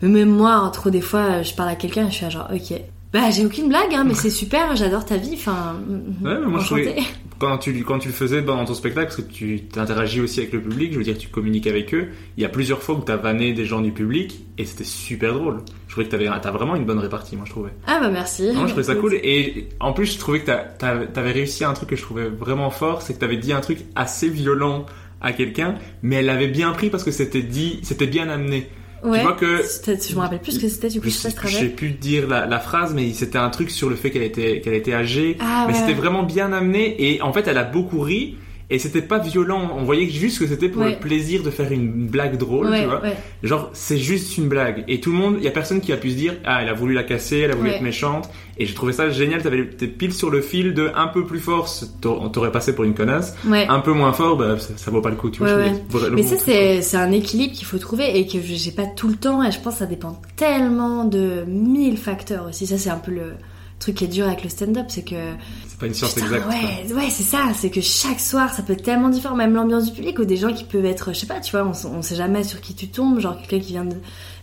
même moi, trop des fois, je parle à quelqu'un et je suis genre, ok. Bah, j'ai aucune blague, hein, mais c'est super, j'adore ta vie, enfin. Ouais, mais moi, je trouvais- Quand tu, quand tu le faisais dans ton spectacle, parce que tu interagis aussi avec le public, je veux dire, tu communiques avec eux, il y a plusieurs fois où t'as vanné des gens du public, et c'était super drôle. Je trouvais que t'avais, t'as vraiment une bonne répartie, moi, je trouvais. Ah, bah, merci. Non, je trouvais ça cool. Et en plus, je trouvais que t'avais réussi un truc que je trouvais vraiment fort, c'est que t'avais dit un truc assez violent à quelqu'un, mais elle l'avait bien pris parce que c'était dit, c'était bien amené. Ouais. vois que- Je me rappelle plus ce que c'était, du coup, Je sais je sais plus dire la, la phrase, mais c'était un truc sur le fait qu'elle était, qu'elle était âgée. Ah, mais ouais, c'était ouais. vraiment bien amené et en fait, elle a beaucoup ri. Et c'était pas violent, on voyait juste que c'était pour Ouais. le plaisir de faire une blague drôle, Ouais, tu vois. ouais. Genre, c'est juste une blague. Et tout le monde, il y a personne qui a pu se dire, ah, elle a voulu la casser, elle a voulu être méchante. Et j'ai trouvé ça génial, t'avais t'es pile sur le fil de un peu plus fort, t'aurais- on t'aurait passé pour une connasse. Ouais. Un peu moins fort, bah, ça, ça vaut pas le coup, tu vois. Mais ça, c'est c'est un équilibre qu'il faut trouver et que j'ai pas tout le temps. Et je pense que ça dépend tellement de mille facteurs aussi. Ça, c'est un peu le truc qui est dur avec le stand-up, c'est que pas une science Putain, exacte. ouais, ouais, c'est ça. C'est que chaque soir, ça peut être tellement différent. Même l'ambiance du public ou des gens qui peuvent être, je sais pas, tu vois, on, on sait jamais sur qui tu tombes. Genre quelqu'un qui vient de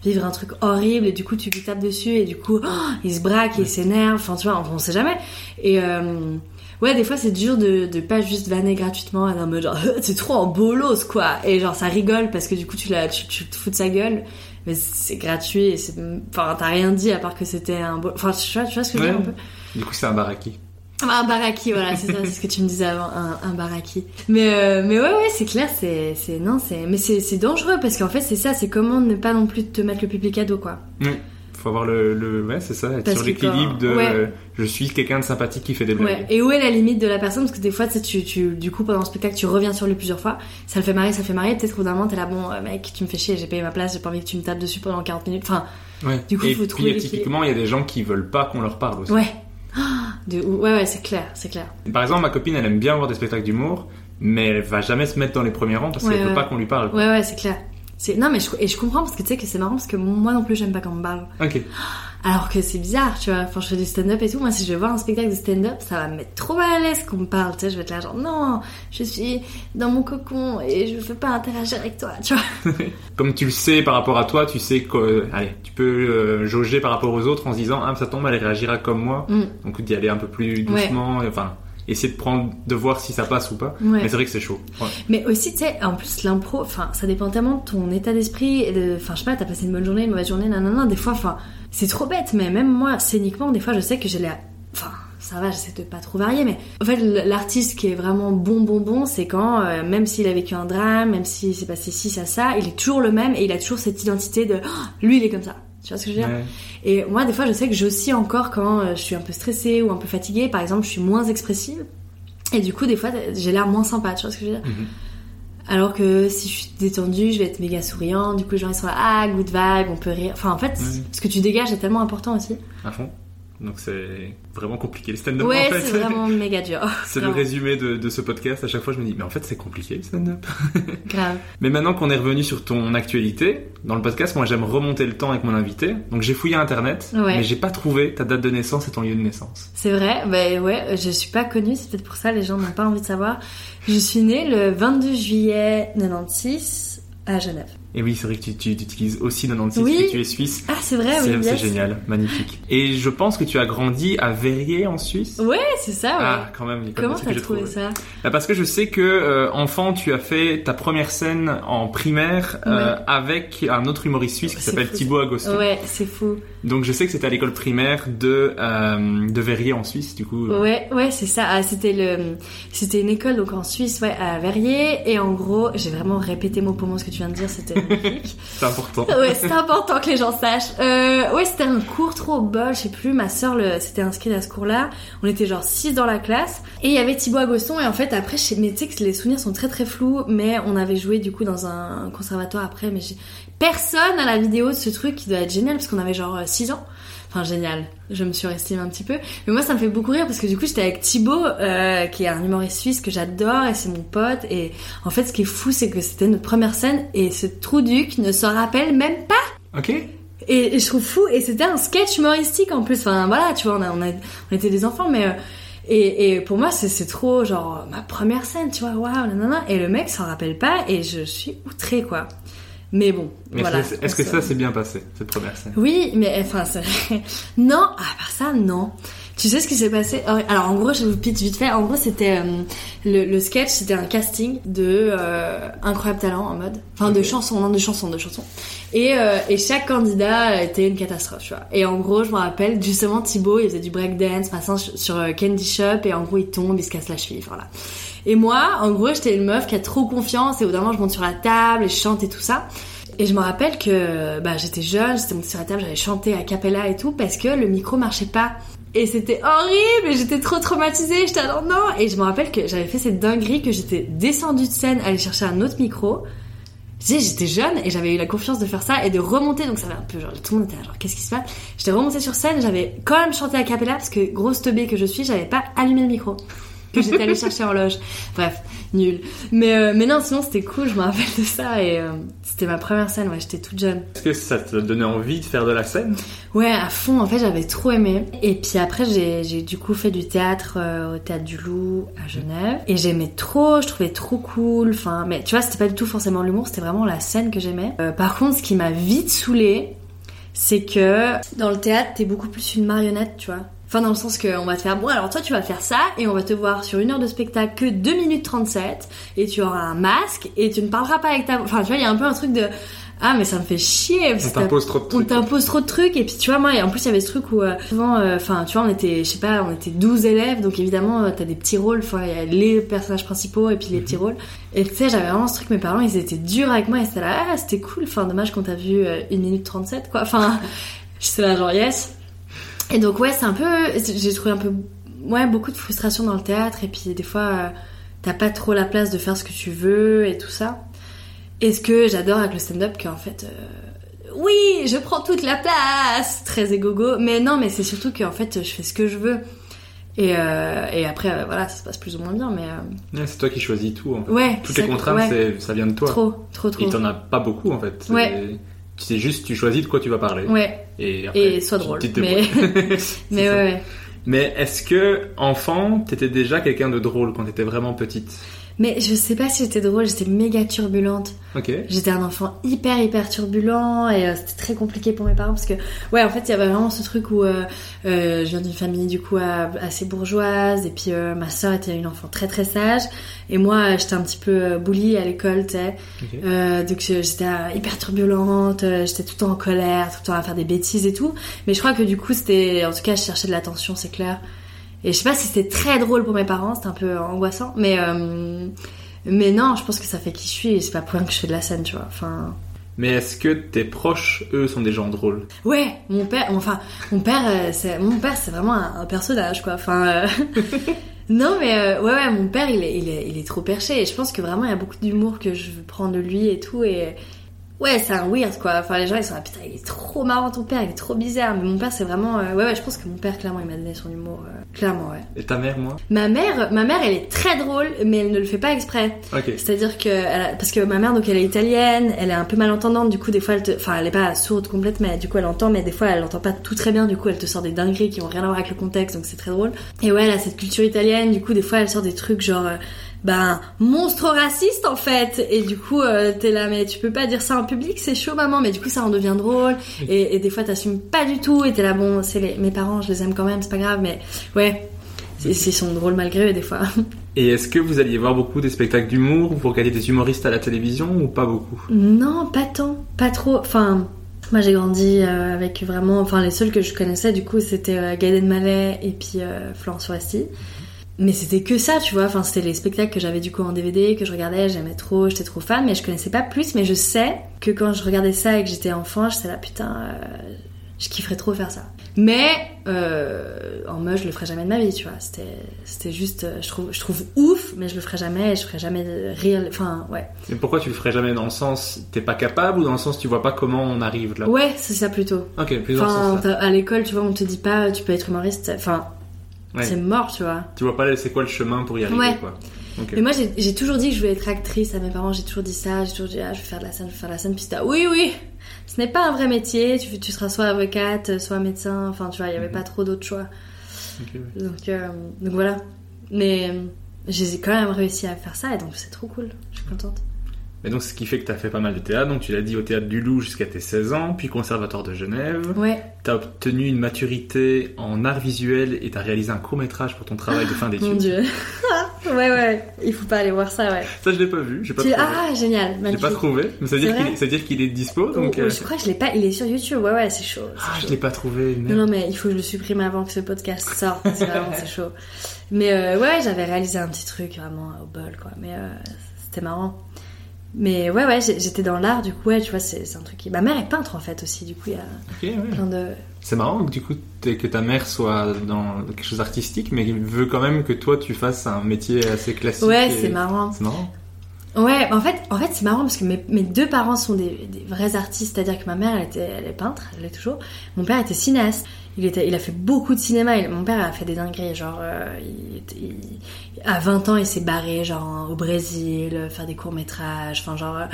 vivre un truc horrible et du coup tu lui tapes dessus et du coup oh, il se braque, il s'énerve. Enfin, tu vois, on, on sait jamais. Et euh, ouais, des fois c'est dur de, de pas juste vanner gratuitement et en mode genre c'est trop en bolos quoi. Et genre ça rigole parce que du coup tu la, tu, tu te fous de sa gueule. Mais c'est gratuit et c'est, enfin t'as rien dit à part que c'était un beau, enfin tu vois, tu vois ce que je veux dire un peu. Du coup, c'est un baraki. Ah, Un baraki, voilà, c'est ça, c'est ce que tu me disais avant, un, un baraki. Mais euh, mais ouais ouais, c'est clair, c'est c'est non, c'est mais c'est c'est dangereux parce qu'en fait c'est ça, c'est comment ne pas non plus te mettre le public à dos quoi. Oui. Faut avoir le, le ouais, c'est ça, être Parce sur l'équilibre de ouais. euh, je suis quelqu'un de sympathique qui fait des blagues. Ouais. Et où est la limite de la personne? Parce que des fois tu sais, tu du coup pendant le spectacle tu reviens sur lui plusieurs fois, ça le fait marrer, ça le fait marrer, peut-être qu'au bout d'un moment t'es là bon euh, mec, tu me fais chier, j'ai payé ma place, j'ai pas envie que tu me tapes dessus pendant 40 minutes. Enfin, Ouais. Du coup, Et faut puis trouver typiquement, il y a des gens qui veulent pas qu'on leur parle aussi. ouais. De, ouais ouais, c'est clair, c'est clair. Par exemple, ma copine, elle aime bien voir des spectacles d'humour, mais elle va jamais se mettre dans les premiers rangs parce Ouais, qu'elle veut ouais. pas qu'on lui parle. Ouais ouais, c'est clair. Non mais je, et je comprends parce que tu sais que c'est marrant parce que moi non plus j'aime pas quand on me parle. Ok. Alors que c'est bizarre, tu vois. Quand je fais du stand-up et tout, moi si je vais voir un spectacle de stand-up, ça va me mettre trop mal à l'aise qu'on me parle. Tu sais, je vais être là genre non, je suis dans mon cocon et je veux pas interagir avec toi, tu vois. Comme tu le sais par rapport à toi, tu sais que, euh, allez, tu peux euh, jauger par rapport aux autres en se disant, ah, ça tombe, elle réagira comme moi. Mm. Donc d'y aller un peu plus doucement, et, enfin, essayer de prendre, de voir si ça passe ou pas. Ouais. Mais c'est vrai que c'est chaud. Ouais. Mais aussi, tu sais, en plus, l'impro, enfin, ça dépend tellement de ton état d'esprit. et de- Enfin, je sais pas, t'as passé une bonne journée, une mauvaise journée, nanana. Des fois, enfin, c'est trop bête, mais même moi, scéniquement, des fois, je sais que j'ai la. Enfin, ça va, j'essaie de pas trop varier, mais en fait, l'artiste qui est vraiment bon, bon, bon, c'est quand, euh, même s'il a vécu un drame, même s'il s'est passé ci, ça, ça, il est toujours le même et il a toujours cette identité de Oh, lui, il est comme ça. Tu vois ce que je veux dire Ouais. Et moi, des fois, je sais que j'oscille encore quand euh, je suis un peu stressée ou un peu fatiguée. Par exemple, je suis moins expressive. Et du coup, des fois, j'ai l'air moins sympa. Tu vois ce que je veux dire Mhm. Alors que si je suis détendue, je vais être méga souriant. Du coup, les gens ils sont là, ah, good vibe, on peut rire. Enfin, en fait, Ouais. ce que tu dégages est tellement important aussi. À fond. Donc c'est vraiment compliqué. Le stand-up, Ouais, en fait. c'est vraiment méga dur. C'est le résumé de, de ce podcast. À chaque fois, je me dis, mais en fait, c'est compliqué le stand-up. Grave. Mais maintenant qu'on est revenu sur ton actualité, dans le podcast, moi j'aime remonter le temps avec mon invité. Donc j'ai fouillé internet, Ouais. mais j'ai pas trouvé ta date de naissance et ton lieu de naissance. C'est vrai, bah ouais, je suis pas connue, c'est peut-être pour ça les gens n'ont pas envie de savoir. Je suis née le 22 juillet 96 à Genève. Et oui, c'est vrai que tu, tu, tu utilises aussi 96 Oui. que tu es suisse. Ah, c'est vrai, oui, c'est yes. génial, magnifique. Et je pense que tu as grandi à Verrier en Suisse. Ouais, c'est ça, ouais. Ah, quand même, Comment t'as trouvé ça Bah, Parce que je sais que euh, enfant, tu as fait ta première scène en primaire euh, Ouais. avec un autre humoriste suisse qui s'appelle Thibaut Agoston. Ouais, c'est fou. Donc je sais que c'était à l'école primaire de euh, de Verrier en Suisse, du coup. euh, Ouais, ouais, c'est ça. Ah, c'était le, c'était une école donc en Suisse, ouais, à Verrier. Et en gros, j'ai vraiment répété mot pour mot ce que tu viens de dire. C'était magnifique. C'est important. ouais, c'est important que les gens sachent. Euh, ouais, c'était un cours trop bol, je sais plus. Ma sœur le, s'était inscrite à ce cours-là. On était genre 6 dans la classe. Et il y avait Thibaut Agoston. Et en fait, après, je sais, mais tu sais que les souvenirs sont très très flous. Mais on avait joué du coup dans un conservatoire après. Mais j'ai personne à la vidéo de ce truc qui doit être génial parce qu'on avait genre 6 ans. Enfin, génial. Je me surestime un petit peu. Mais moi, ça me fait beaucoup rire parce que du coup, j'étais avec Thibaut, euh, qui est un humoriste suisse que j'adore et c'est mon pote. Et en fait, ce qui est fou, c'est que c'était notre première scène et ce trou duc ne s'en rappelle même pas. Ok. Et, et je trouve fou. Et c'était un sketch humoristique en plus. Enfin, voilà, tu vois, on, a, on, a- on était des enfants, mais. euh, et, et pour moi, c'est c'est trop genre ma première scène, tu vois, waouh, nanana. Et le mec s'en rappelle pas et je suis outrée, quoi. Mais bon, Mais voilà. est-ce que ça se- s'est bien passé, cette première scène? Oui, mais enfin, non, à part ça, non. Tu sais ce qui s'est passé Oh, Alors en gros, je vous pitch vite fait. En gros, c'était euh, le, le sketch, c'était un casting de euh, incroyable talent en mode, enfin de chansons, non de chansons, de chansons. Et, euh, et chaque candidat était une catastrophe, tu vois. Et en gros, je me rappelle justement Thibaut, il faisait du breakdance, passant sur euh, Candy Shop, et en gros, il tombe, il se casse la cheville, voilà. Et moi, en gros, j'étais une meuf qui a trop confiance, et au d'un moment, je monte sur la table et je chante et tout ça. Et je me rappelle que bah, j'étais jeune, j'étais montée sur la table, j'avais chanté a cappella et tout parce que le micro marchait pas. Et c'était horrible, j'étais trop traumatisée, j'étais là, non. Et je me rappelle que j'avais fait cette dinguerie que j'étais descendue de scène, aller chercher un autre micro. J'étais jeune et j'avais eu la confiance de faire ça et de remonter, donc ça avait un peu genre, tout le monde était genre, qu'est-ce qui se passe? J'étais remontée sur scène, j'avais quand même chanté a cappella parce que grosse teubée que je suis, j'avais pas allumé le micro. Que j'étais allée chercher en loge. Bref, nul. Mais, euh, mais non, sinon c'était cool, je me rappelle de ça et euh, c'était ma première scène, ouais, j'étais toute jeune. Est-ce que ça te donnait envie de faire de la scène? Ouais, à fond, en fait, j'avais trop aimé. Et puis après, j'ai du coup fait du théâtre euh, au Théâtre du Loup à Genève. Et j'aimais trop, je trouvais trop cool. Enfin, mais tu vois, c'était pas du tout forcément l'humour, c'était vraiment la scène que j'aimais. Par contre, ce qui m'a vite saoulée, c'est que dans le théâtre, t'es beaucoup plus une marionnette, tu vois. Enfin, dans le sens qu'on va te faire, bon, alors toi, tu vas faire ça, et on va te voir sur une heure de spectacle que 2 minutes 37, et tu auras un masque, et tu ne parleras pas avec ta... Enfin, tu vois, il y a un peu un truc de... Ah, mais ça me fait chier. parce On t'impose trop de on trucs. t'impose trop de trucs et puis tu vois moi et en plus il y avait ce truc où euh, souvent euh, enfin tu vois on était je sais pas on était 12 élèves donc évidemment euh, t'as des petits rôles enfin il y a les personnages principaux et puis les petits rôles et tu sais j'avais vraiment ce truc mes parents ils étaient durs avec moi et c'était là ah c'était cool enfin dommage qu'on t'a vu euh, 1 minute 37 quoi enfin j'étais là genre yes et donc ouais c'est un peu j'ai trouvé un peu ouais beaucoup de frustration dans le théâtre et puis des fois euh, t'as pas trop la place de faire ce que tu veux et tout ça et ce que j'adore avec le stand-up, qu'en fait, euh, oui, je prends toute la place, très égogo, mais non, mais c'est surtout qu'en fait, je fais ce que je veux. Et, euh, et après, voilà, ça se passe plus ou moins bien, mais Ouais, c'est toi qui choisis tout. en fait. ouais. Toutes les contraintes, ouais. ça vient de toi. Trop, trop, trop. Et t'en as pas beaucoup en fait. Ouais. C'est juste, tu choisis de quoi tu vas parler. Ouais, Et, après, Et tu- drôle, mais- ouais, ouais. Mais est-ce que, enfant, t'étais déjà quelqu'un de drôle quand t'étais vraiment petite? Mais je sais pas si j'étais drôle, j'étais méga turbulente. J'étais un enfant hyper hyper turbulent et euh, c'était très compliqué pour mes parents parce que ouais en fait il y avait vraiment ce truc où euh, euh, je viens d'une famille du coup assez bourgeoise et puis euh, ma soeur était une enfant très très sage et moi j'étais un petit peu euh, bully à l'école tu sais Ok. Euh, donc j'étais euh, hyper turbulente euh, j'étais tout le temps en colère tout le temps à faire des bêtises et tout mais je crois que du coup c'était en tout cas je cherchais de l'attention c'est clair et je sais pas si c'était très drôle pour mes parents c'était un peu angoissant mais euh, mais non, je pense que ça fait qui je suis et c'est pas pour rien que je fais de la scène, tu vois. Enfin, Mais est-ce que tes proches, eux, sont des gens drôles? Ouais, mon père, enfin, mon père, euh, c'est, mon père, c'est vraiment un, un personnage, quoi. Enfin, euh, non, mais euh, ouais, ouais, mon père, il est, il est, il est trop perché et je pense que vraiment il y a beaucoup d'humour que je prends de lui et tout et ouais, c'est un weird, quoi. Enfin, les gens ils sont là, putain, il est trop marrant ton père, il est trop bizarre. Mais mon père, c'est vraiment, euh, ouais, ouais, je pense que mon père, clairement, il m'a donné son humour, euh, clairement, ouais. Et ta mère, moi? Ma mère, ma mère, elle est très drôle, mais elle ne le fait pas exprès. Ok. C'est-à-dire que, elle a- parce que ma mère, donc elle est italienne, elle est un peu malentendante, du coup des fois elle te, enfin elle est pas sourde complète, mais du coup elle entend, mais des fois elle entend pas tout très bien, du coup elle te sort des dingueries qui ont rien à voir avec le contexte, donc c'est très drôle. Et ouais, elle a cette culture italienne, du coup des fois elle sort des trucs genre, euh, ben monstre raciste en fait, et du coup euh, t'es là, mais tu peux pas dire ça en public, c'est chaud maman, mais du coup ça en devient drôle, et, et des fois t'assumes pas du tout, et t'es là bon, c'est les, mes parents, je les aime quand même, c'est pas grave, mais ouais. Ils sont drôles malgré eux des fois. Et est-ce que vous alliez voir beaucoup des spectacles d'humour Vous regardiez des humoristes à la télévision ou pas beaucoup? Non, pas tant, pas trop. Enfin, moi j'ai grandi euh, avec vraiment, enfin les seuls que je connaissais du coup c'était euh, Gad Elmaleh et puis euh, Florence Foresti. Mais c'était que ça, tu vois. Enfin, c'était les spectacles que j'avais du coup en DVD, que je regardais, j'aimais trop, j'étais trop fan, mais je connaissais pas plus. Mais je sais que quand je regardais ça et que j'étais enfant, j'étais là, putain, euh, je kifferais trop faire ça. Mais euh, en mode, je le ferais jamais de ma vie, tu vois. C'était, juste, euh, je trouve, je trouve ouf, mais je le ferais jamais, je ferais jamais rire. Enfin, ouais. Et pourquoi tu le ferais jamais dans le sens t'es pas capable ou dans le sens tu vois pas comment on arrive là? Ouais, c'est ça plutôt. Ok, plus dans le sens à l'école, tu vois, on te dit pas, tu peux être humoriste. Enfin, Ouais. c'est mort, tu vois. Tu vois pas c'est quoi le chemin pour y arriver Ouais. quoi. Mais moi, j'ai toujours dit que je voulais être actrice à mes parents. J'ai toujours dit ça. J'ai toujours dit, ah, je vais faire de la scène, je vais faire de la scène. Puis c'était, oui, oui, ce n'est pas un vrai métier. Tu, tu seras soit avocate, soit médecin. Enfin, tu vois, il y avait pas trop d'autres choix. Ouais. Donc, euh, donc voilà. Mais euh, j'ai quand même réussi à faire ça et donc c'est trop cool. Je suis contente. Et donc, ce qui fait que tu as fait pas mal de théâtre. Donc, tu l'as dit au théâtre du Loup jusqu'à tes 16 ans, puis Conservatoire de Genève. Ouais. Tu as obtenu une maturité en art visuel et tu as réalisé un court-métrage pour ton travail de fin d'études. Mon dieu. ouais, ouais. Il faut pas aller voir ça, ouais. Ça, je l'ai pas vu, j'ai pas Tu- trouvé. Ah, génial. J'ai Magnifique. pas trouvé, mais ça veut C'est dire qu'il est, ça veut dire qu'il est dispo, donc. Oh, euh, Je crois que je l'ai pas. Il est sur YouTube. Ouais, ouais, c'est chaud. c'est Ah, chaud. je l'ai pas trouvé. Non, non, mais il faut que je le supprime avant que ce podcast sorte. que vraiment, c'est chaud. Mais euh, ouais, j'avais réalisé un petit truc vraiment au bol, quoi. Mais euh, c'était marrant. Mais ouais, ouais, j'étais dans l'art, du coup, ouais, tu vois, c'est un truc qui. Ma mère est peintre en fait aussi, du coup, il y a ouais. plein de. C'est marrant que du coup que ta mère soit dans quelque chose d'artistique, mais veut quand même que toi tu fasses un métier assez classique. Ouais, et- c'est marrant. C'est marrant. Ouais, en fait, en fait c'est marrant parce que mes, mes deux parents sont des, des vrais artistes, c'est-à-dire que ma mère, elle, était, elle est peintre, elle est toujours. Mon père était cinéaste. Il, a fait beaucoup de cinéma. Mon père a fait des dingueries. Genre, euh, à 20 ans, il s'est barré genre au Brésil, euh, faire des courts métrages. Enfin, genre, euh,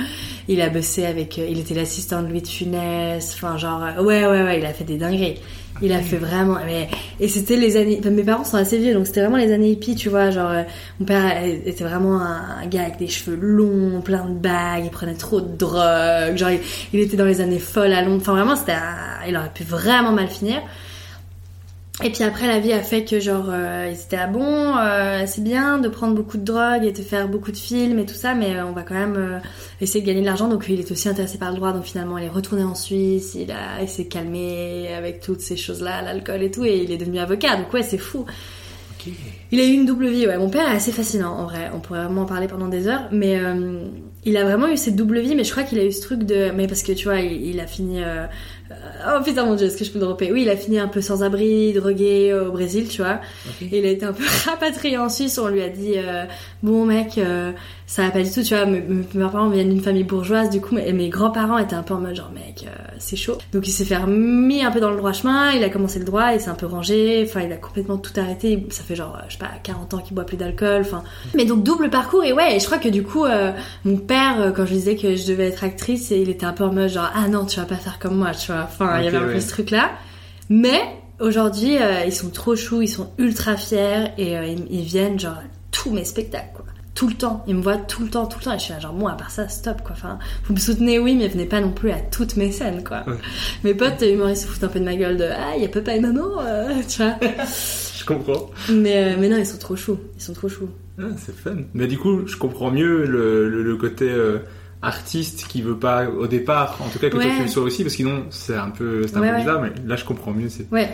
il a bossé avec. il était l'assistant de Louis de Funès. Enfin, genre, ouais, ouais, ouais, il a fait des dingueries. Il a fait vraiment. Mais, et c'était les années. mes parents sont assez vieux, donc c'était vraiment les années hippies, tu vois. Genre, mon père était vraiment un, gars avec des cheveux longs, plein de bagues. Il prenait trop de drogue. Genre, il, était dans les années folles à Londres. Enfin, vraiment, c'était. il aurait pu vraiment mal finir. Et puis après, la vie a fait que genre, euh, ils étaient à bon, euh, c'est bien de prendre beaucoup de drogue et de faire beaucoup de films et tout ça, mais euh, on va quand même euh, essayer de gagner de l'argent. Donc il est aussi intéressé par le droit, donc finalement il est retourné en Suisse, il a, il s'est calmé avec toutes ces choses-là, l'alcool et tout, et il est devenu avocat. Donc ouais, c'est fou. Il a eu une double vie, ouais. Mon père est assez fascinant, en vrai. On pourrait vraiment en parler pendant des heures, mais il a vraiment eu cette double vie. Mais je crois qu'il a eu ce truc de, mais parce que tu vois, il, il a fini Oh putain mon dieu, est-ce que je peux le dropper? Oui, il a fini un peu sans abri, drogué au Brésil, tu vois. Il a été un peu rapatrié en Suisse. On lui a dit euh, bon mec, euh, ça va pas du tout, tu vois. Mes, mes parents viennent d'une famille bourgeoise, du coup, mes, mes grands-parents étaient un peu en mode genre mec, euh, c'est chaud. Donc il s'est fait remis un peu dans le droit chemin. Il a commencé le droit, il s'est un peu rangé. Enfin, il a complètement tout arrêté. Ça fait genre, je sais pas, 40 ans qu'il boit plus d'alcool. Enfin, mais donc double parcours. Et ouais, et je crois que du coup, euh, mon père, euh, quand je disais que je devais être actrice, et il était un peu en mode genre ah non, tu vas pas faire comme moi, tu vois. Enfin, il y avait un peu ce truc là. Mais aujourd'hui, euh, ils sont trop choux, ils sont ultra fiers et euh, ils, ils viennent genre tous mes spectacles quoi. Tout le temps, ils me voient tout le temps, tout le temps. Et je suis là, genre, bon, à part ça, stop, quoi. Enfin, vous me soutenez, oui, mais venez pas non plus à toutes mes scènes, quoi. Ouais. Mes potes humoristes se foutent un peu de ma gueule de, ah, y a papa et maman, euh, tu vois. Je comprends. mais, euh, mais non, ils sont trop choux. Ils sont trop choux. Ah, c'est fun. Mais du coup, je comprends mieux le, le, le côté euh, artiste qui veut pas au départ, en tout cas que toi Ouais. tu le sois aussi, parce que sinon c'est un peu, c'est un Ouais, peu ouais. bizarre, mais là je comprends mieux. c'est- Ouais.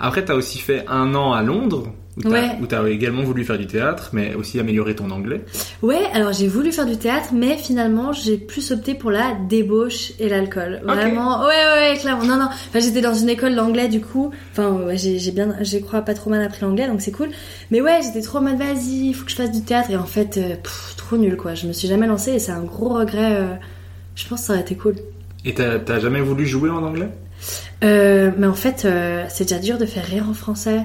Après, t'as aussi fait un an à Londres, où Ouais. où t'as également voulu faire du théâtre, mais aussi améliorer ton anglais. Ouais, alors j'ai voulu faire du théâtre, mais finalement j'ai plus opté pour la débauche et l'alcool. Vraiment, ouais, ouais, ouais, clairement. Non, non. Enfin, j'étais dans une école d'anglais du coup. Enfin, ouais, j'ai bien, je crois pas trop mal appris l'anglais, donc c'est cool. Mais ouais, j'étais trop en mode vas-y, faut que je fasse du théâtre. Et en fait, euh, pff, trop nul quoi. Je me suis jamais lancée et c'est un gros regret. euh, je pense que ça aurait été cool. Et t'as t'as jamais voulu jouer en anglais? Euh, mais en fait, euh, c'est déjà dur de faire rire en français.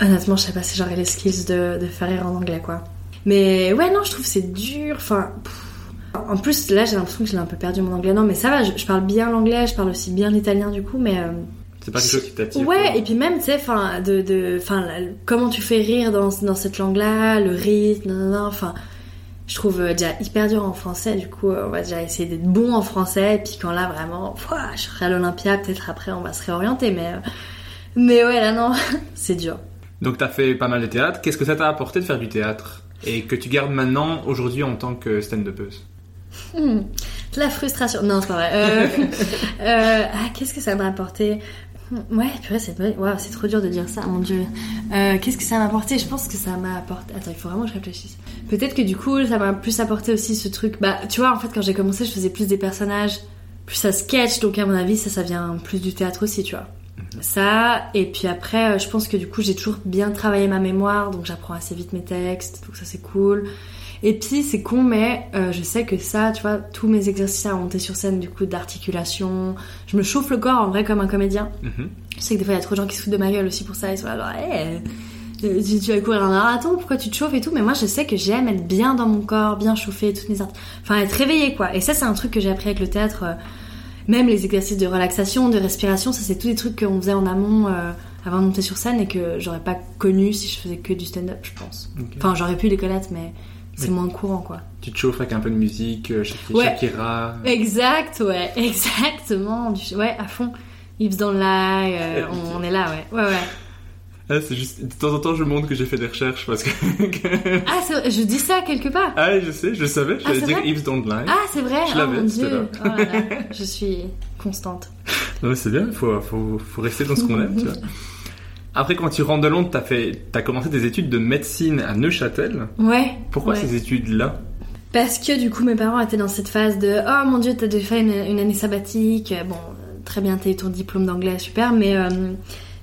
Honnêtement, je sais pas si j'aurais les skills de, de faire rire en anglais, quoi. Mais ouais, non, je trouve que c'est dur. Enfin, pff. en plus, là, j'ai l'impression que j'ai un peu perdu mon anglais. Non, mais ça va, je, je parle bien l'anglais, je parle aussi bien l'italien, du coup, mais... euh, C'est pas quelque chose qui t'attire Ouais, quoi. et puis même, tu sais, enfin, de, de, la- comment tu fais rire dans, dans cette langue-là, le rythme, enfin, je trouve euh, déjà hyper dur en français, du coup, euh, on va déjà essayer d'être bon en français, et puis quand là, vraiment, ouah, je serai à l'Olympia, peut-être après, on va se réorienter, mais, mais ouais, là, non, c'est dur. Donc t'as fait pas mal de théâtre. Qu'est-ce que ça t'a apporté de faire du théâtre et que tu gardes maintenant aujourd'hui en tant que stand-upeuse Hmm, de la frustration. Non, c'est pas vrai. Euh, euh, ah, qu'est-ce que ça m'a apporté? Ouais, purée, c'est trop dur de dire ça, mon dieu. Euh, qu'est-ce que ça m'a apporté? Je pense que ça m'a apporté. Attends, il faut vraiment que je réfléchisse. Peut-être que du coup, ça m'a plus apporté aussi ce truc. Bah, tu vois, en fait, quand j'ai commencé, je faisais plus des personnages, plus à sketch, donc à mon avis, ça, ça vient plus du théâtre aussi, tu vois. Ça, et puis après, euh, je pense que du coup, j'ai toujours bien travaillé ma mémoire, donc j'apprends assez vite mes textes, donc ça c'est cool. Et puis c'est con, mais euh, je sais que ça, tu vois, tous mes exercices à monter sur scène, du coup, d'articulation, je me chauffe le corps en vrai comme un comédien. Mhm. Je sais que des fois il y a trop de gens qui se foutent de ma gueule aussi pour ça, ils sont là genre, hey, euh, tu, tu vas courir un marathon, pourquoi tu te chauffes et tout, mais moi je sais que j'aime être bien dans mon corps, bien chauffé, toutes mes art... enfin être réveillée quoi. Et ça c'est un truc que j'ai appris avec le théâtre, euh, même les exercices de relaxation, de respiration, ça c'est tous des trucs qu'on faisait en amont euh, avant de monter sur scène et que j'aurais pas connu si je faisais que du stand-up, je pense. Enfin j'aurais pu les connaître, mais c'est moins courant quoi. Tu te chauffes avec un peu de musique, euh, Shak- Ouais. Shakira. Exact, ouais, exactement. Du- Ouais, à fond. Yves dans le live, euh, on, on est là, ouais. Ouais, ouais. Ah, c'est juste, de temps en temps, je montre que j'ai fait des recherches parce que. Ah, je dis ça quelque part. ah, je sais, je savais, Ah, j'allais c'est dire Yves Don't Lie. Ah, c'est vrai. Je oh mon dieu. Oh là là, je suis constante. Non, mais c'est bien, il faut, faut, faut rester dans ce qu'on aime, tu vois. Après, quand tu rentres de Londres, t'as fait, t'as commencé des études de médecine à Neuchâtel. Ouais. Pourquoi ouais. ces études-là? Parce que du coup, mes parents étaient dans cette phase de Oh mon dieu, t'as déjà fait une, une année sabbatique. Bon, très bien, t'as eu ton diplôme d'anglais, super. Mais euh,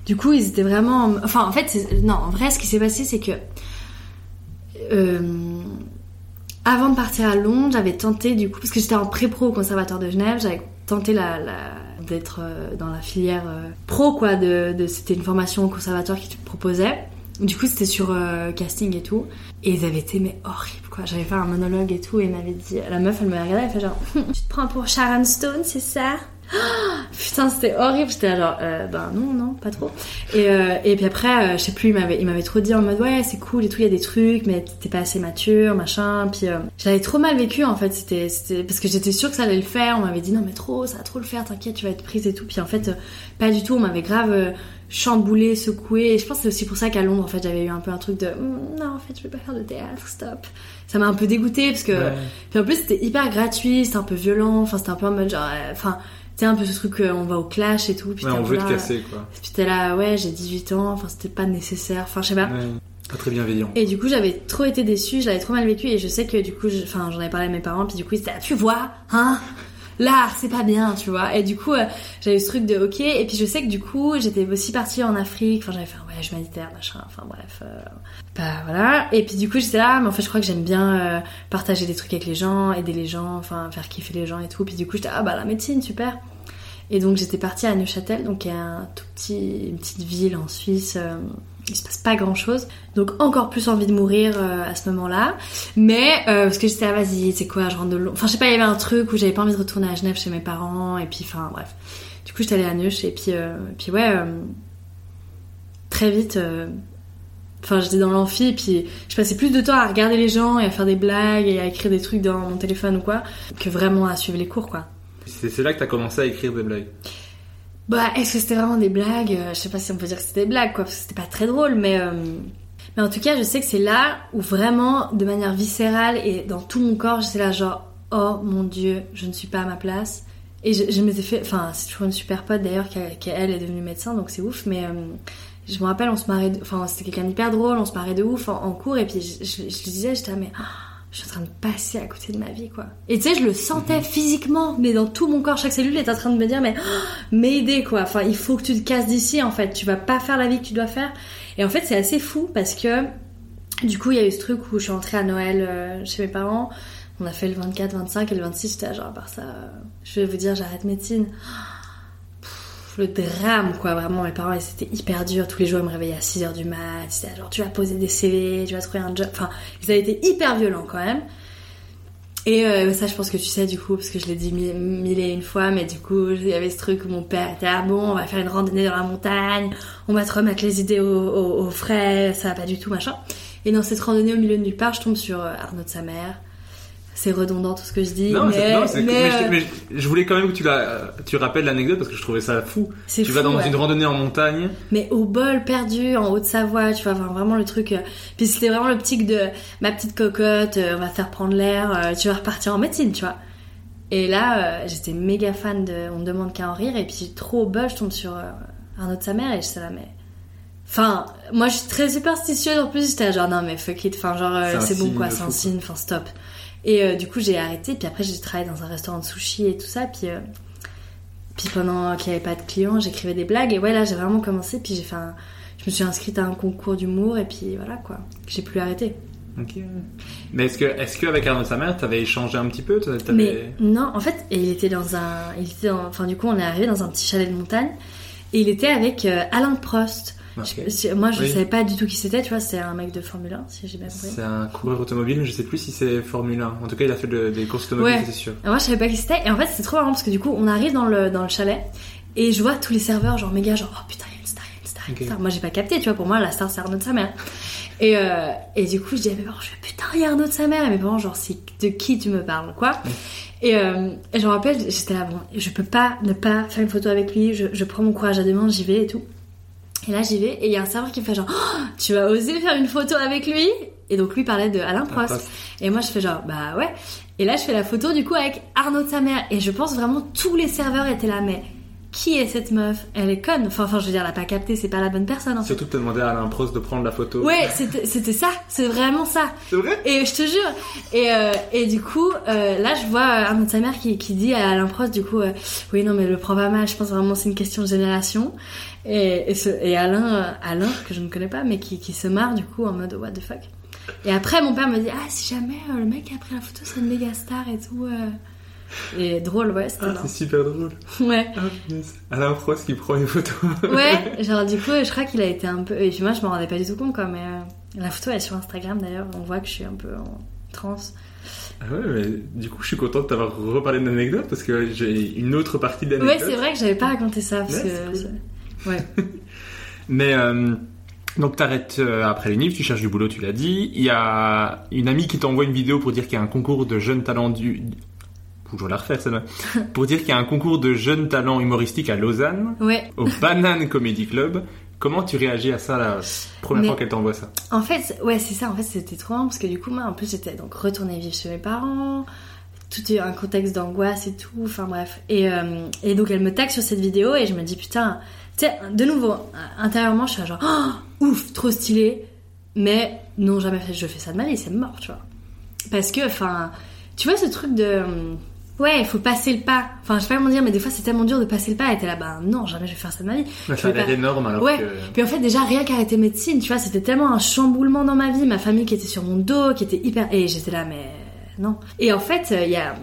du coup, ils étaient vraiment. en- Enfin, en fait, non, en vrai, ce qui s'est passé, c'est que. euh, avant de partir à Londres, j'avais tenté du coup, parce que j'étais en pré-pro au conservatoire de Genève, j'avais tenté d'être euh, dans la filière euh, pro quoi. De, c'était une formation au conservatoire qui te proposait. Du coup, c'était sur casting et tout. Et ils avaient été mais horribles quoi. J'avais fait un monologue et tout et ils m'avaient dit, la meuf elle me regardait, elle fait genre, tu te prends pour Sharon Stone, c'est ça? Putain, c'était horrible. J'étais genre, euh, ben non, non, pas trop. Et, euh, et puis après, euh, je sais plus, il m'avait, il m'avait trop dit en mode, ouais, c'est cool et tout, il y a des trucs, mais t'es pas assez mature, machin. Puis euh, j'avais trop mal vécu en fait. C'était, c'était parce que j'étais sûre que ça allait le faire. On m'avait dit, non, mais trop, ça va trop le faire, t'inquiète, tu vas être prise et tout. Puis en fait, euh, pas du tout. On m'avait grave euh, chamboulé, secoué. Et je pense que c'est aussi pour ça qu'à Londres, en fait, j'avais eu un peu un truc de, Hum, non, en fait, je vais pas faire de théâtre, stop. Ça m'a un peu dégoûté parce que. Ouais. Puis en plus, c'était hyper gratuit, c'était un peu violent, enfin, c'était un peu en mode genre. Enfin, sais, un peu ce truc, euh, on va au clash et tout. Puis Ouais, on veut te casser, quoi. Puis t'es là, ouais, j'ai 18 ans, enfin, c'était pas nécessaire, enfin, je sais pas. Ouais. Pas très bienveillant. Et du coup, j'avais trop été déçue, je l'avais trop mal vécu, et je sais que du coup, enfin, j'en avais parlé à mes parents, puis du coup, ils étaient là, tu vois, hein? L'art c'est pas bien, tu vois. Et du coup, euh, j'avais ce truc de ok. Et puis je sais que du coup, j'étais aussi partie en Afrique. Enfin, j'avais fait un voyage humanitaire, machin. Enfin bref, euh, bah voilà. Et puis du coup, j'étais là, mais en fait, je crois que j'aime bien euh, partager des trucs avec les gens, aider les gens, enfin faire kiffer les gens et tout. Puis du coup, j'étais ah bah la médecine, super. Et donc j'étais partie à Neuchâtel, donc y a un tout petit, une petite ville en Suisse. Il se passe pas grand chose, donc encore plus envie de mourir euh, à ce moment-là. Mais euh, parce que j'étais là, vas-y, c'est quoi, je rentre de Londres. Enfin, je sais pas, il y avait un truc où j'avais pas envie de retourner à Genève chez mes parents, et puis, enfin, bref. Du coup, j'étais allée à Neuch, et puis, euh, et puis ouais, euh, très vite. Enfin, j'étais dans l'amphi, et puis je passais plus de temps à regarder les gens et à faire des blagues et à écrire des trucs dans mon téléphone ou quoi, que vraiment à suivre les cours, quoi. C'est là que t'as commencé à écrire des blagues. Bah, est-ce que c'était vraiment des blagues? Euh, Je sais pas si on peut dire que c'était des blagues, quoi, parce que c'était pas très drôle, mais... euh, Mais en tout cas, je sais que c'est là où vraiment, de manière viscérale et dans tout mon corps, j'étais là genre, oh mon dieu, je ne suis pas à ma place. Et je, je m'étais fait... Enfin, c'est toujours une super pote d'ailleurs, qui, elle, est devenue médecin, donc c'est ouf, mais... euh, je me rappelle, on se marrait... Enfin, c'était quelqu'un d'hyper drôle, on se marrait de ouf en, cours, et puis je, je, je disais, j'étais mais... ah, je suis en train de passer à côté de ma vie, quoi. Et tu sais, je le sentais physiquement, mais dans tout mon corps, chaque cellule est en train de me dire, mais oh, m'aider, quoi. Enfin, il faut que tu te casses d'ici, en fait. Tu vas pas faire la vie que tu dois faire. Et en fait, c'est assez fou parce que, du coup, il y a eu ce truc où je suis entrée à Noël euh, chez mes parents. On a fait le 24, 25 et le 26, j'étais genre, à part ça, euh, je vais vous dire, j'arrête médecine. Pff, Le drame, quoi, vraiment. Mes parents, c'était hyper dur. Tous les jours, ils me réveillaient à 6h du mat. C'était genre, tu vas poser des CV, tu vas trouver un job. Enfin, ils avaient été hyper violents, quand même. Et euh, ça, je pense que tu sais du coup, parce que je l'ai dit mille, et une fois, mais du coup, il y avait ce truc où mon père était ah bon, on va faire une randonnée dans la montagne, on va te remettre les idées au frais, ça va pas du tout, machin. Et dans cette randonnée au milieu de nulle part, je tombe sur euh, Arnaud de sa mère. C'est redondant tout ce que je dis, Non, mais, non, mais, mais je- euh, mais je, je voulais quand même que tu, la, tu rappelles l'anecdote parce que je trouvais ça fou. Tu vas dans ouais. une randonnée en montagne. mais au bol perdu en Haute-Savoie, tu vois, enfin, vraiment le truc. euh, Puis c'était vraiment l'optique de ma petite cocotte, euh, on va faire prendre l'air, tu vas repartir en médecine, tu vois. Et là, euh, j'étais méga fan de On me demande qu'à en rire, et puis trop au bol, je tombe sur euh, Arnaud de sa mère, et je sais là, mais. Enfin, moi je suis très superstitieuse en plus, j'étais genre non mais fuck it, enfin genre euh, C'est bon quoi, c'est un signe, enfin stop. Et euh, du coup j'ai arrêté, puis après j'ai travaillé dans un restaurant de sushi et tout ça, puis euh, puis pendant qu'il n'y avait pas de clients, j'écrivais des blagues. Et ouais, là, j'ai vraiment commencé. Puis j'ai fait un... Je me suis inscrite à un concours d'humour. Et puis voilà, quoi. J'ai plus arrêté. Ok. Mais est-ce que, est-ce qu'avec Arnaud sa mère, t'avais échangé un petit peu T'avais- t'avais- Mais non, en fait, il était dans un... Il était dans... Enfin, du coup, on est arrivé dans un petit chalet de montagne. Et il était avec euh, Alain Prost. Je- moi, je Oui. savais pas du tout qui c'était. Tu vois, c'était un mec de Formule 1, si j'ai bien compris. C'est un coureur automobile, mais je sais plus si c'est Formule 1. En tout cas, il a fait de- des courses automobiles, Ouais. c'est sûr. Et moi, je savais pas qui c'était. Et en fait, c'est trop marrant parce que du coup, on arrive dans le, dans le chalet et je vois tous les serveurs, genre méga, genre, oh putain, il y a une star, il y a une star. Moi, j'ai pas capté, tu vois. Pour moi, la star, c'est Arnaud de sa mère. Et, euh, et du coup, je dis à mes parents, je fais putain, il y a Arnaud de sa mère. Et mes parents, genre, c'est de qui tu me parles, quoi. Et, euh, et je me rappelle, j'étais là, bon, je peux pas ne pas faire une photo avec lui. Je, je prends mon courage à deux mains, j'y vais et tout. Et là, j'y vais et il y a un serveur qui me fait genre, Oh, tu vas oser faire une photo avec lui? Et donc lui parlait de Alain Prost. Prost. Et moi, je fais genre, bah ouais. Et là, je fais la photo du coup avec Arnaud de sa mère. Et je pense vraiment tous les serveurs étaient là, mais qui est cette meuf? Elle est conne. Enfin, enfin, je veux dire, elle a pas capté, c'est pas la bonne personne en. Surtout que t'as demandé à Alain Prost de prendre la photo. Ouais, c'était ça, c'est vraiment ça. C'est vrai? Et je te jure. Et, euh, et du coup, euh, là, je vois euh, Arnaud de sa mère qui, qui dit à Alain Prost, du coup, euh, oui, non, mais le prends pas mal, je pense vraiment c'est une question de génération. Et, et, ce- et Alain, euh, Alain, que je ne connais pas, mais qui, qui se marre, du coup, en mode what the fuck. Et après, mon père me dit, ah, si jamais euh, le mec qui a pris la photo, c'est une méga star et tout. euh. Et drôle, ouais, c'était Ah, c'est super drôle. Ouais. Ah. Alain Prost qui prend une photo. Ouais, genre du coup, je crois qu'il a été un peu. Et puis moi, je m'en rendais pas du tout compte, quoi. Mais euh, la photo elle est sur Instagram d'ailleurs. On voit que je suis un peu en transe. Ah ouais, mais du coup, je suis content de t'avoir reparlé de l'anecdote parce que j'ai une autre partie de Ouais, l'anecdote. c'est vrai que j'avais pas raconté ça parce Ouais, que. Ouais. Mais euh, donc t'arrêtes euh, après l'UNIF, tu cherches du boulot, tu l'as dit. Il y a une amie qui t'envoie une vidéo pour dire qu'il y a un concours de jeunes talents du. Je la refaire celle-là. pour dire qu'il y a un concours de jeunes talents humoristiques à Lausanne, Ouais. au Banane Comedy Club. Comment tu réagis à ça la première Mais- fois qu'elle t'envoie ça? En fait, ouais, c'est ça. En fait, c'était trop marrant parce que du coup, moi, en plus, j'étais donc retournée vivre chez mes parents. Tout est un contexte d'angoisse et tout. Enfin bref. Et, euh, et donc, elle me tag sur cette vidéo et je me dis putain. Tu sais, de nouveau, intérieurement, je suis genre oh, ouf, trop stylé. Mais non, jamais fait. Je fais ça de ma vie, c'est mort, tu vois. Parce que, enfin, tu vois ce truc de. Ouais, il faut passer le pas. Enfin, je sais pas comment dire, mais des fois c'est tellement dur de passer le pas et t'es là, bah non, jamais je vais faire ça de ma vie. Mais Je ça pas- énorme alors Ouais. que. Puis en fait, déjà, rien qu'arrêter médecine, tu vois, c'était tellement un chamboulement dans ma vie, ma famille qui était sur mon dos, qui était hyper. Et j'étais là, mais non. Et en fait, euh, il y a.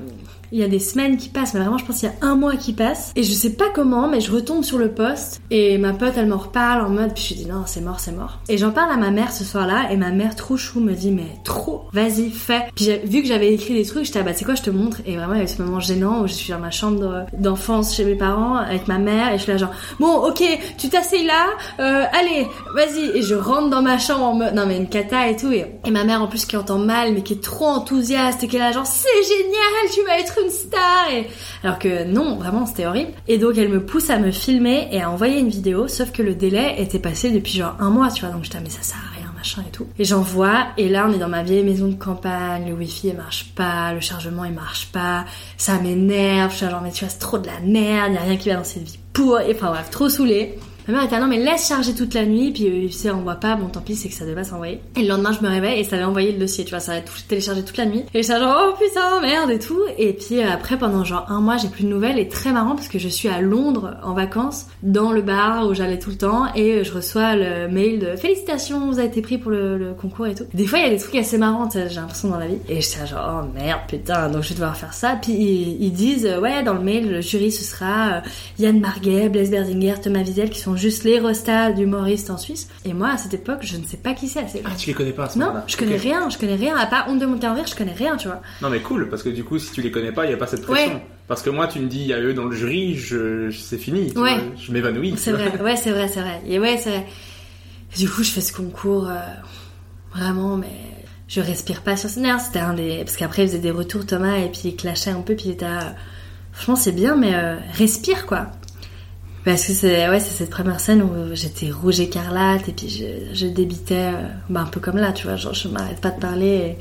Il y a des semaines qui passent, mais vraiment, je pense qu'il y a un mois qui passe. Et je sais pas comment, mais je retombe sur le poste. Et ma pote, elle m'en reparle en mode, puis je dis non, c'est mort, c'est mort. Et j'en parle à ma mère ce soir-là, et ma mère, trop chou, me dit, mais trop, vas-y, fais. Puis vu que j'avais écrit des trucs, j'étais, ah bah, c'est quoi, je te montre. Et vraiment, il y avait ce moment gênant où je suis dans ma chambre d'enfance chez mes parents, avec ma mère, et je suis là, genre, bon, ok, tu t'asseyes là, euh, allez, vas-y. Et je rentre dans ma chambre en mode, non, mais une cata et tout. Et, et ma mère, en plus, qui entend mal, mais qui est trop enthousiaste, et qui est là, genre, c'est génial, tu vas être une star. Et... Alors que non, vraiment, c'était horrible. Et donc, elle me pousse à me filmer et à envoyer une vidéo, sauf que le délai était passé depuis genre un mois, tu vois. Donc, j'étais, ah, mais ça sert à rien, machin et tout. Et j'envoie, et là, on est dans ma vieille maison de campagne, le wifi, il marche pas, le chargement, il marche pas, ça m'énerve, je suis genre, mais tu vois, c'est trop de la merde, y a rien qui va dans cette vie pour, et enfin bref, trop saoulée. Ma mère était là, non mais laisse charger toute la nuit, puis euh, si ça envoie pas, bon tant pis, c'est que ça devait pas s'envoyer. Et le lendemain, je me réveille et ça avait envoyé le dossier, tu vois, ça avait tout téléchargé toute la nuit. Et j'étais genre, oh putain, merde et tout. Et puis euh, après, pendant genre un mois, j'ai plus de nouvelles et très marrant parce que je suis à Londres en vacances, dans le bar où j'allais tout le temps, et euh, je reçois le mail de félicitations, vous avez été pris pour le, le concours et tout. Des fois, il y a des trucs assez marrants, j'ai l'impression dans la vie. Et j'étais genre, oh merde, putain, donc je vais devoir faire ça. Puis ils, disent, ouais, dans le mail, le jury, ce sera euh, Yann Marguet, Blaise Berzinger, Thomas Wiesel, qui sont juste les restats d'humoristes en Suisse. Et moi, à cette époque, je ne sais pas qui c'est. Ah, tu les connais pas à ce Non, je connais rien, je connais rien. À part Honte de mon calvaire, je connais rien, tu vois. Non, mais cool, parce que du coup, si tu les connais pas, il y a pas cette pression. Ouais. Parce que moi, tu me dis, il y a eux dans le jury, je, je- c'est fini. tu Ouais. vois, je m'évanouis. C'est vrai, ouais, c'est vrai, c'est vrai. Et ouais, c'est vrai. Et du coup, je fais ce concours, euh, vraiment, mais je respire pas sur scène. C'était un des. Parce qu'après, il faisait des retours, Thomas, et puis il clashait un peu, puis il était. là, Franchement, c'est bien, mais euh, respire, quoi. Parce que c'est ouais, c'est cette première scène où j'étais rouge écarlate, et puis je, je débitais, euh, bah, un peu comme là, tu vois, genre je m'arrête pas de parler. Et...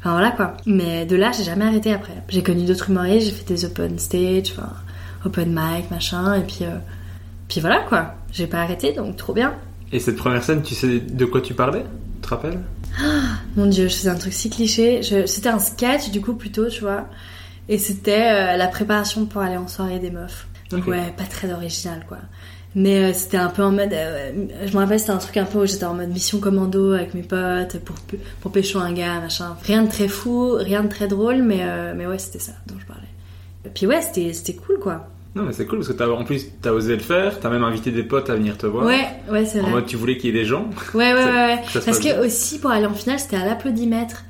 Enfin voilà quoi. Mais de là, j'ai jamais arrêté après. J'ai connu d'autres humoristes, j'ai fait des open stage, enfin, open mic, machin, et puis. euh, puis voilà quoi, j'ai pas arrêté donc trop bien. Et cette première scène, tu sais de quoi tu parlais? Tu te rappelles? Mon dieu, je faisais un truc si cliché. Je... C'était un sketch du coup plutôt, tu vois. Et c'était euh, la préparation pour aller en soirée des meufs. Donc ouais, pas très original quoi. Mais euh, c'était un peu en mode. euh, je me rappelle, c'était un truc un peu où j'étais en mode mission commando avec mes potes pour, pour pécho un gars, machin. Rien de très fou, rien de très drôle, mais, euh, mais ouais, c'était ça dont je parlais. Et puis ouais, c'était c'était cool quoi. Non, mais c'est cool parce que t'as, en plus, t'as osé le faire, t'as même invité des potes à venir te voir. Ouais, ouais, c'est En vrai. mode, tu voulais qu'il y ait des gens. Ouais, ouais, ouais, Parce bien. que aussi, pour aller en finale, c'était à l'applaudimètre.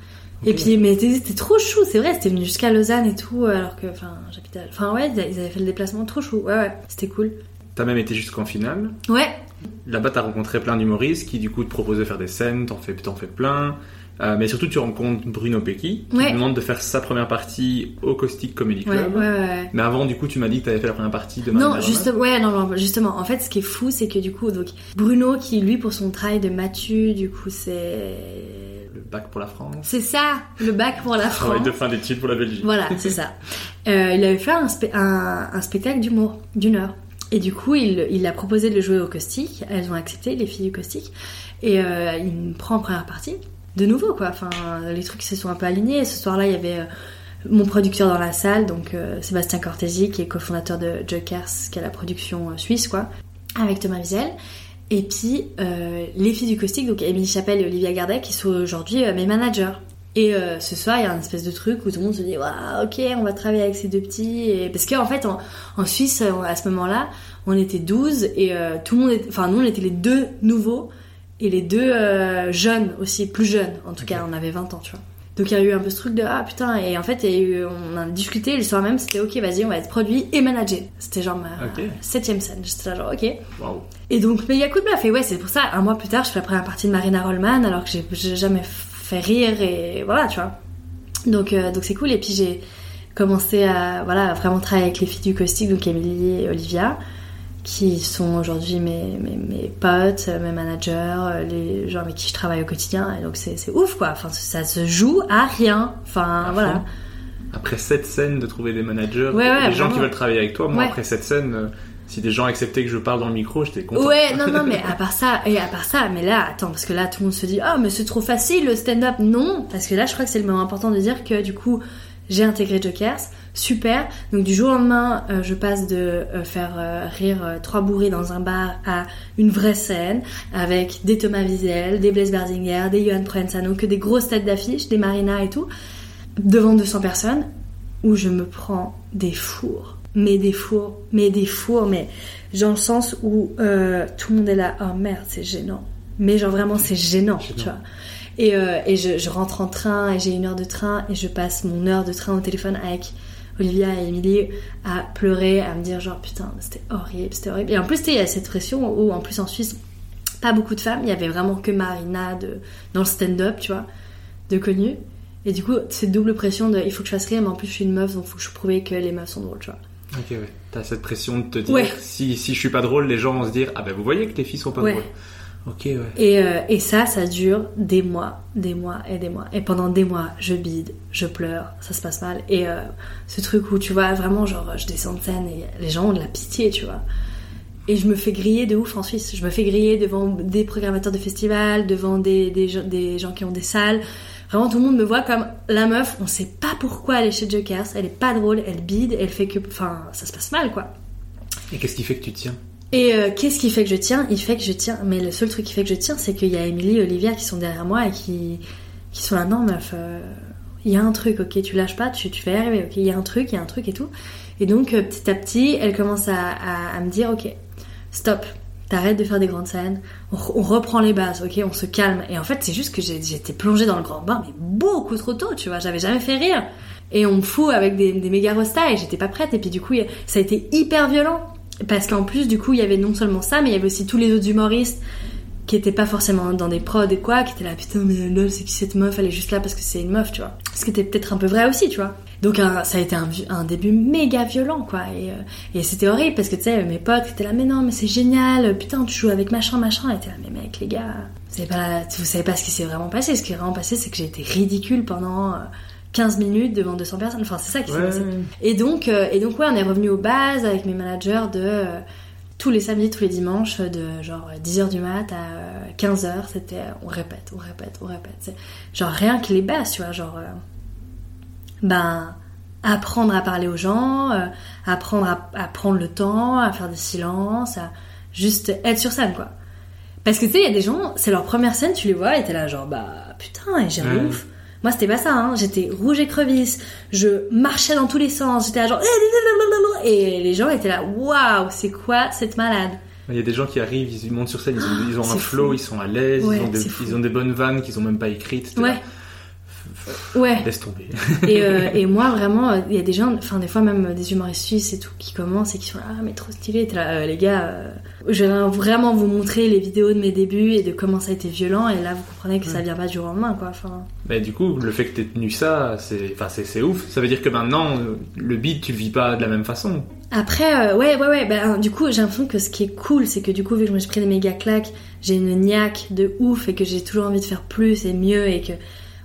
Et puis, mais c'était trop chou, c'est vrai, c'était venu jusqu'à Lausanne et tout, alors que, enfin, j'habitais à- Enfin, ouais, ils avaient fait le déplacement trop chou, ouais, ouais, c'était cool. T'as même été jusqu'en finale. Ouais, Là-bas, t'as rencontré plein d'humoristes qui, du coup, te proposent de faire des scènes, t'en fais, t'en fais plein. Euh, mais surtout, tu rencontres Bruno Pecky, qui Ouais. te demande de faire sa première partie au Caustic Comedy Club. ouais. ouais. Mais avant, du coup, tu m'as dit que t'avais fait la première partie de Non, juste, ouais, non, non, justement. En fait, ce qui est fou, c'est que du coup, donc, Bruno, qui lui, pour son travail de Mathieu, du coup, c'est. Bac pour la France. C'est ça, le bac pour la Travail France. de fin d'études pour la Belgique. Voilà, c'est ça. Euh, il avait fait un, spe- un- un spectacle d'humour d'une heure. Et du coup, il, il a proposé de le jouer au caustique. Elles ont accepté, les filles du caustique. Et euh, il me prend en première partie. De nouveau, quoi. Enfin, les trucs se sont un peu alignés. Ce soir-là, il y avait euh, mon producteur dans la salle, donc euh, Sébastien Cortési, qui est cofondateur de Jokers, qui est la production euh, suisse, quoi, avec Thomas Wiesel. Et puis, euh, les filles du caustique, donc Émilie Chapelle et Olivia Gardet, qui sont aujourd'hui euh, mes managers. Et euh, ce soir, il y a un espèce de truc où tout le monde se dit Waouh, ok, on va travailler avec ces deux petits. Et... Parce qu'en fait, en, en Suisse, à ce moment-là, on était 12 et tout le monde. était- Enfin, nous, on était les deux nouveaux et les deux jeunes aussi, plus jeunes. En tout cas, on avait 20 ans, tu vois. Donc il y a eu un peu ce truc de Ah putain, et en fait, il y a eu, on a discuté le soir même, c'était ok, vas-y, on va être produit et managé. C'était genre ma Ok. septième scène. J'étais là, genre ok. Et donc, méga coup de bluff. Et ouais, c'est pour ça, un mois plus tard, je fais la première partie de Marina Rollman, alors que j'ai- jamais fait rire, et voilà, tu vois. Donc, euh, donc c'est cool. Et puis, j'ai commencé à, voilà, vraiment travailler avec les filles du caustique, donc Émilie et Olivia, qui sont aujourd'hui mes, mes, mes potes, mes managers, euh, les gens avec qui je travaille au quotidien. Et donc, c'est ouf, quoi. Enfin, ça se joue à rien. Enfin, À voilà. fond. Après cette scène de trouver des managers, Ouais, ouais, des gens qui veulent travailler avec toi, moi Ouais. après cette scène, euh, si des gens acceptaient que je parle dans le micro, j'étais content. Ouais, non, non, mais à part ça, et à part ça, mais là, attends, parce que là, tout le monde se dit, ah, mais c'est trop facile le stand-up. Non, parce que là, je crois que c'est le moment important de dire que du coup, j'ai intégré Jokers, super. Donc du jour au lendemain, euh, je passe de euh, faire euh, rire trois bourrés dans un bar à une vraie scène avec des Thomas Wiesel, des Blaise Berzinger, des Johan Provenzano, que des grosses têtes d'affiche, des Marina et tout, devant 200 personnes, où je me prends des fours, mais des fours, mais des fours, mais dans le sens où tout le monde est là, oh merde, c'est gênant. Mais genre vraiment, c'est gênant, tu vois. Et, et je, je rentre en train et j'ai une heure de train et je passe mon heure de train au téléphone avec Olivia et Emily à pleurer, à me dire genre putain c'était horrible, c'était horrible. Et en plus il y a cette pression où en plus en Suisse pas beaucoup de femmes, il y avait vraiment que Marina de, dans le stand-up, tu vois, de connues. Et du coup cette double pression de il faut que je fasse rire mais en plus je suis une meuf donc faut que je prouve que les meufs sont drôles, tu vois. Ok, ouais. T'as cette pression de te dire, Ouais. si, si je suis pas drôle, les gens vont se dire, ah ben vous voyez que les filles sont pas Ouais. drôles. Ok, ouais. Et, euh, et ça, ça dure des mois, des mois et des mois. Et pendant des mois, je bide, je pleure, ça se passe mal. Et euh, ce truc où tu vois vraiment, genre, je descends de scène et les gens ont de la pitié, tu vois. Et je me fais griller de ouf en Suisse. Je me fais griller devant des programmateurs de festivals, devant des, des, gens- des gens qui ont des salles. Vraiment, tout le monde me voit comme la meuf, on sait pas pourquoi elle est chez Jokers, elle est pas drôle, elle bide, elle fait que. Enfin, ça se passe mal, quoi. Et qu'est-ce qui fait que tu tiens? Et euh, qu'est-ce qui fait que je tiens? Il fait que je tiens. Mais le seul truc qui fait que je tiens, c'est qu'il y a Emily et Olivia qui sont derrière moi et qui, qui sont là. Non, meuf, euh, il y a un truc, ok, tu lâches pas, tu, tu y arriver, ok, il y a un truc, il y a un truc et tout. Et donc, euh, petit à petit, elle commence à, à, à me dire, ok, stop, t'arrêtes de faire des grandes scènes, on, re- on reprend les bases, ok, on se calme. Et en fait, c'est juste que j'étais plongée dans le grand bain, mais beaucoup trop tôt, tu vois, j'avais jamais fait rire. Et on me fout avec des, des méga rostas et j'étais pas prête. Et puis du coup, ça a été hyper violent. Parce qu'en plus, du coup, il y avait non seulement ça, mais il y avait aussi tous les autres humoristes qui étaient pas forcément dans des prods et quoi, qui étaient là, putain, mais lol, c'est qui cette meuf, elle est juste là parce que c'est une meuf, tu vois. Ce qui était peut-être un peu vrai aussi, tu vois. Donc un- ça a été un, début méga violent, quoi. Et, euh, et c'était horrible parce que, tu sais, mes potes étaient là, mais non, mais c'est génial, putain, tu joues avec machin, machin. Et t'es là, mais mec, les gars, vous savez pas, vous savez pas ce qui s'est vraiment passé. Ce qui est vraiment passé, c'est que j'ai été ridicule pendant euh, 15 minutes devant 200 personnes. Enfin, c'est ça qui s'est Ouais. passé. Et donc, euh, et donc ouais, on est revenu aux bases avec mes managers de euh, tous les samedis, tous les dimanches, de genre 10h du mat à 15h, c'était euh, on répète, on répète, on répète. C'est genre rien que les bases, tu vois, genre euh, ben apprendre à parler aux gens, euh, apprendre à, à prendre le temps, à faire des silences, à juste être sur scène quoi. Parce que tu sais, il y a des gens, c'est leur première scène, tu les vois et t'es là genre bah putain, et j'ai un Ouais. ouf. Moi c'était pas ça, hein. j'étais rouge écrevisse, je marchais dans tous les sens, j'étais genre et les gens étaient là waouh, c'est quoi cette malade? Il y a des gens qui arrivent, ils montent sur scène, ils ont, ils ont c'est un flow, fou. ils sont à l'aise, Ouais, ils, ont des, c'est fou. ils ont des bonnes vannes qu'ils ont même pas écrites. T'es Ouais. là, Ouais. Laisse tomber. Et, euh, et moi, vraiment, il y a des gens, enfin, des fois même des humoristes suisses et tout, qui commencent et qui sont là, ah, mais trop stylé. Là, euh, les gars, euh, je vais vraiment vous montrer les vidéos de mes débuts et de comment ça a été violent. Et là, vous comprenez que ça vient pas du jour au lendemain, quoi. Enfin, Mais du coup, le fait que t'aies tenu ça, c'est, enfin, c'est, c'est ouf. Ça veut dire que maintenant, le beat, tu le vis pas de la même façon. Après, euh, ouais, ouais, ouais. Bah, du coup, j'ai l'impression que ce qui est cool, c'est que du coup, vu que je me suis pris des méga claques, j'ai une niaque de ouf et que j'ai toujours envie de faire plus et mieux et que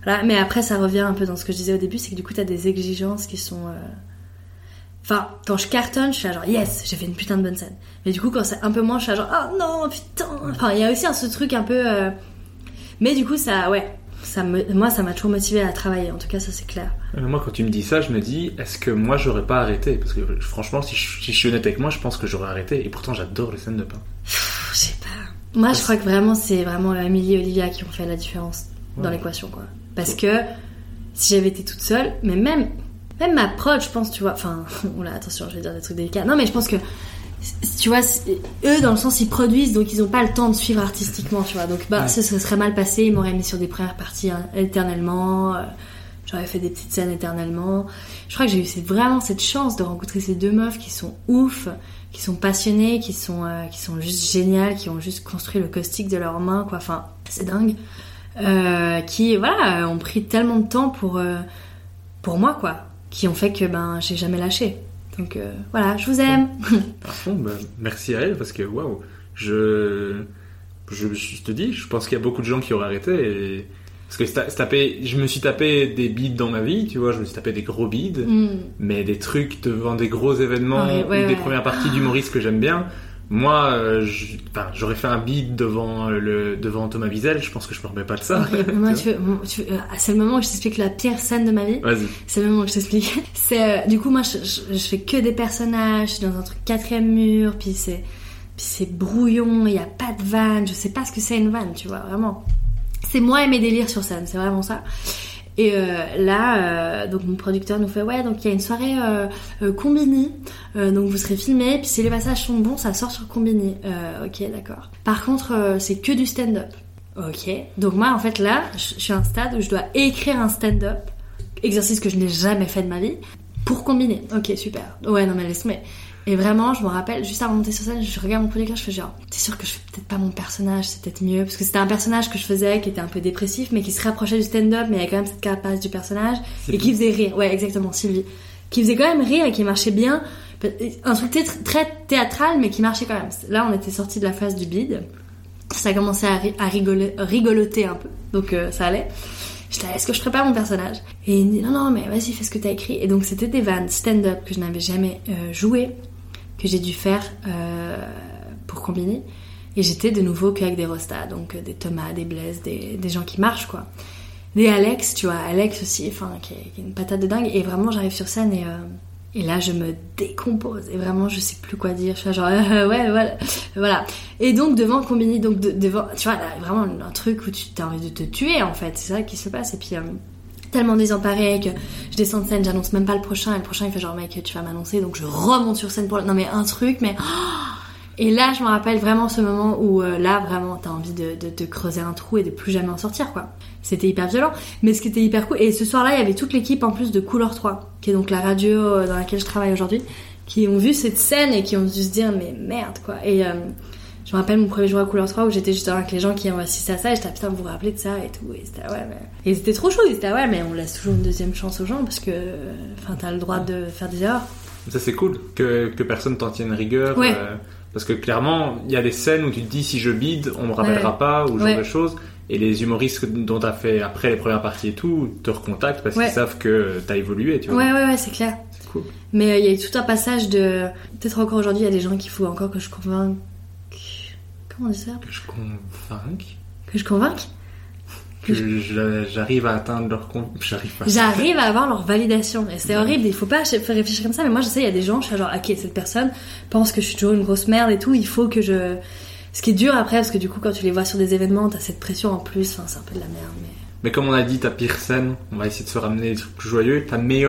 voilà. Mais après, ça revient un peu dans ce que je disais au début, c'est que du coup, t'as des exigences qui sont. euh, Enfin, quand je cartonne, je suis là genre yes, j'ai fait une putain de bonne scène. Mais du coup, quand c'est un peu moins, je suis là genre oh non, putain. Enfin, il y a aussi un, ce truc un peu. euh, Mais du coup, ça, ouais, ça me, moi, ça m'a toujours motivé à travailler. En tout cas, ça c'est clair. Euh, Moi, quand tu me dis ça, je me dis, est-ce que moi, j'aurais pas arrêté? Parce que franchement, si je, si je suis honnête avec moi, je pense que j'aurais arrêté. Et pourtant, j'adore les scènes de pain. Pff, Je sais pas. Moi, je crois que vraiment, c'est vraiment Amélie et Olivia qui ont fait la différence dans l'équation, quoi. Parce que si j'avais été toute seule, mais même, même ma prod, je pense, tu vois, enfin, oula, attention, je vais dire des trucs délicats. Non, mais je pense que, tu vois, eux, dans le sens, ils produisent, donc ils ont pas le temps de suivre artistiquement, tu vois. Donc, bah, Ouais. ça, ça serait mal passé, ils m'auraient mis sur des premières parties hein, éternellement. euh, J'aurais fait des petites scènes éternellement. Je crois que j'ai eu vraiment cette chance de rencontrer ces deux meufs qui sont ouf, qui sont passionnées, qui sont, euh, qui sont juste géniales, qui ont juste construit le caustique de leurs mains, quoi. Enfin, c'est dingue. Euh, qui, voilà, euh, ont pris tellement de temps pour, euh, pour moi, quoi. Qui ont fait que, ben, j'ai jamais lâché. Donc, euh, voilà, je vous aime. À fond, bah, merci à elle parce que waouh, je, je, je te dis, je pense qu'il y a beaucoup de gens qui auraient arrêté. Et... Parce que se taper, je me suis tapé des bides dans ma vie, tu vois, je me suis tapé des gros bides, Mm. mais des trucs devant des gros événements Ouais, ouais, ou des premières parties d'humoristes que j'aime bien. Moi, euh, je- enfin, j'aurais fait un beat devant le devant Thomas Wiesel. Je pense que je me remets pas de ça. Moi, tu veux- bon, tu veux- euh, c'est le moment où je t'explique la pire scène de ma vie. Vas-y. C'est le moment où je t'explique. C'est euh, du coup moi je, je, je fais que des personnages, je suis dans un truc quatrième mur, puis c'est puis c'est brouillon, il y a pas de vanne, je sais pas ce que c'est une vanne, tu vois vraiment. C'est moi et mes délires sur scène, c'est vraiment ça. Et euh, là, euh, donc mon producteur nous fait ouais, donc il y a une soirée euh, Combini, donc vous serez filmé, puis si les passages sont bons, ça sort sur Combini. Ok, d'accord. Par contre, c'est que du stand-up. Ok. Donc moi, en fait, là, je suis à un stade où je dois écrire un stand-up, exercice que je n'ai jamais fait de ma vie, pour combiner. Ok, super. Ouais, non mais laisse moi Et vraiment, je me rappelle, juste avant de monter sur scène, je regarde mon producteur, je fais genre, t'es sûr que je fais peut-être pas mon personnage, c'est peut-être mieux, parce que c'était un personnage que je faisais qui était un peu dépressif, mais qui se rapprochait du stand-up, mais il y avait quand même cette carapace du personnage, et qui faisait rire. Ouais, exactement, Sylvie. Qui faisait quand même rire et qui marchait bien. Un truc très- très théâtral, mais qui marchait quand même. Là, on était sorti de la phase du bide. Ça a commencé à, ri- à rigoler, rigoloter un peu, donc euh, ça allait. J'étais est-ce que je pas mon personnage? Et il me dit, non, non, mais vas-y, fais ce que t'as écrit. Et donc, c'était des vannes stand-up que je n'avais jamais euh, joué, que j'ai dû faire euh, pour combiner. Et j'étais de nouveau qu'avec des rostas, donc euh, des Thomas, des Blaise, des, des gens qui marchent, quoi. Des Alex, tu vois, Alex aussi, enfin, qui est, une patate de dingue. Et vraiment, j'arrive sur scène et, euh, et là, je me décompose. Et vraiment, je sais plus quoi dire. Je suis genre, ouais, voilà. voilà. Et donc, devant Combini, donc, de- devant, tu vois, vraiment un truc où tu as envie de te tuer, en fait. C'est ça qui se passe. Et puis, tellement désemparée que je descends de scène, j'annonce même pas le prochain. Et le prochain, il fait genre, mec, tu vas m'annoncer. Donc, je remonte sur scène pour. Non, mais un truc, mais... Et là, je me rappelle vraiment ce moment où euh, là, vraiment, t'as envie de, de, de creuser un trou et de plus jamais en sortir, quoi. C'était hyper violent, mais ce qui était hyper cool. Et ce soir-là, il y avait toute l'équipe en plus de Couleur 3, qui est donc la radio euh, dans laquelle je travaille aujourd'hui, qui ont vu cette scène et qui ont dû se dire, mais merde, quoi. Et euh, je me rappelle mon premier jour à Couleur 3 où j'étais juste avec les gens qui ont assisté à ça et j'étais, ah, putain, vous vous rappelez de ça et tout. Et c'était, ah ouais, mais... Et c'était trop chaud, ils étaient, ah ouais, mais on laisse toujours une deuxième chance aux gens parce que, enfin, t'as le droit de faire des erreurs. Ça c'est cool que, que personne t'en tienne rigueur. Ouais. euh, parce que clairement, il y a des scènes où tu te dis si je bide, on me rappellera Ouais. pas ou genre Ouais. de choses. Et les humoristes dont t'as fait après les premières parties et tout te recontactent parce qu'ils savent que t'as évolué, tu vois. Ouais, ouais, ouais, c'est clair. C'est cool. Mais euh, il y a eu tout un passage de. Peut-être encore aujourd'hui, il y a des gens qu'il faut encore que je convainque. Comment on dit ça Que je convainque. Que je convainque Que j'arrive à atteindre leur. J'arrive pas. J'arrive à avoir leur validation. Et c'est horrible, il faut pas réfléchir comme ça. Mais moi, je sais, il y a des gens, je suis genre, ok, cette personne pense que je suis toujours une grosse merde et tout, il faut que je. Ce qui est dur après, parce que du coup, quand tu les vois sur des événements, t'as cette pression en plus, enfin, c'est un peu de la merde. Mais... Mais comme on a dit, ta pire scène, on va essayer de se ramener des trucs plus joyeux. Ta meilleure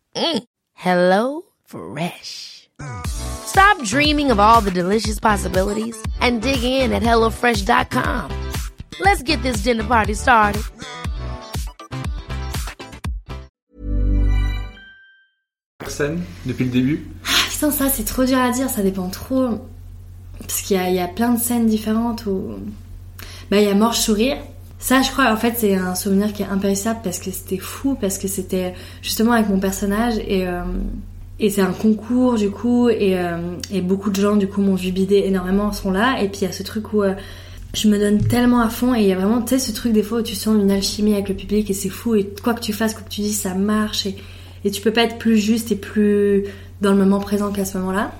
Mm. Hello Fresh. Stop dreaming of all the delicious possibilities and dig in at HelloFresh.com. Let's get this dinner party started. scène depuis le début? Ah, putain, ça, c'est trop dur à dire, ça dépend trop. Parce qu'il y a, il y a plein de scènes différentes où. Bah, il y a Mort Sourire. Ça, je crois, en fait, c'est un souvenir qui est impérissable parce que c'était fou, parce que c'était justement avec mon personnage et. euh, et c'est un concours du coup et, euh, et beaucoup de gens du coup m'ont vu bider énormément sont là et puis il y a ce truc où euh, je me donne tellement à fond et il y a vraiment tu sais ce truc des fois où tu sens une alchimie avec le public et c'est fou. Et quoi que tu fasses quoi que tu dis ça marche et, et tu peux pas être plus juste et plus dans le moment présent qu'à ce moment-là.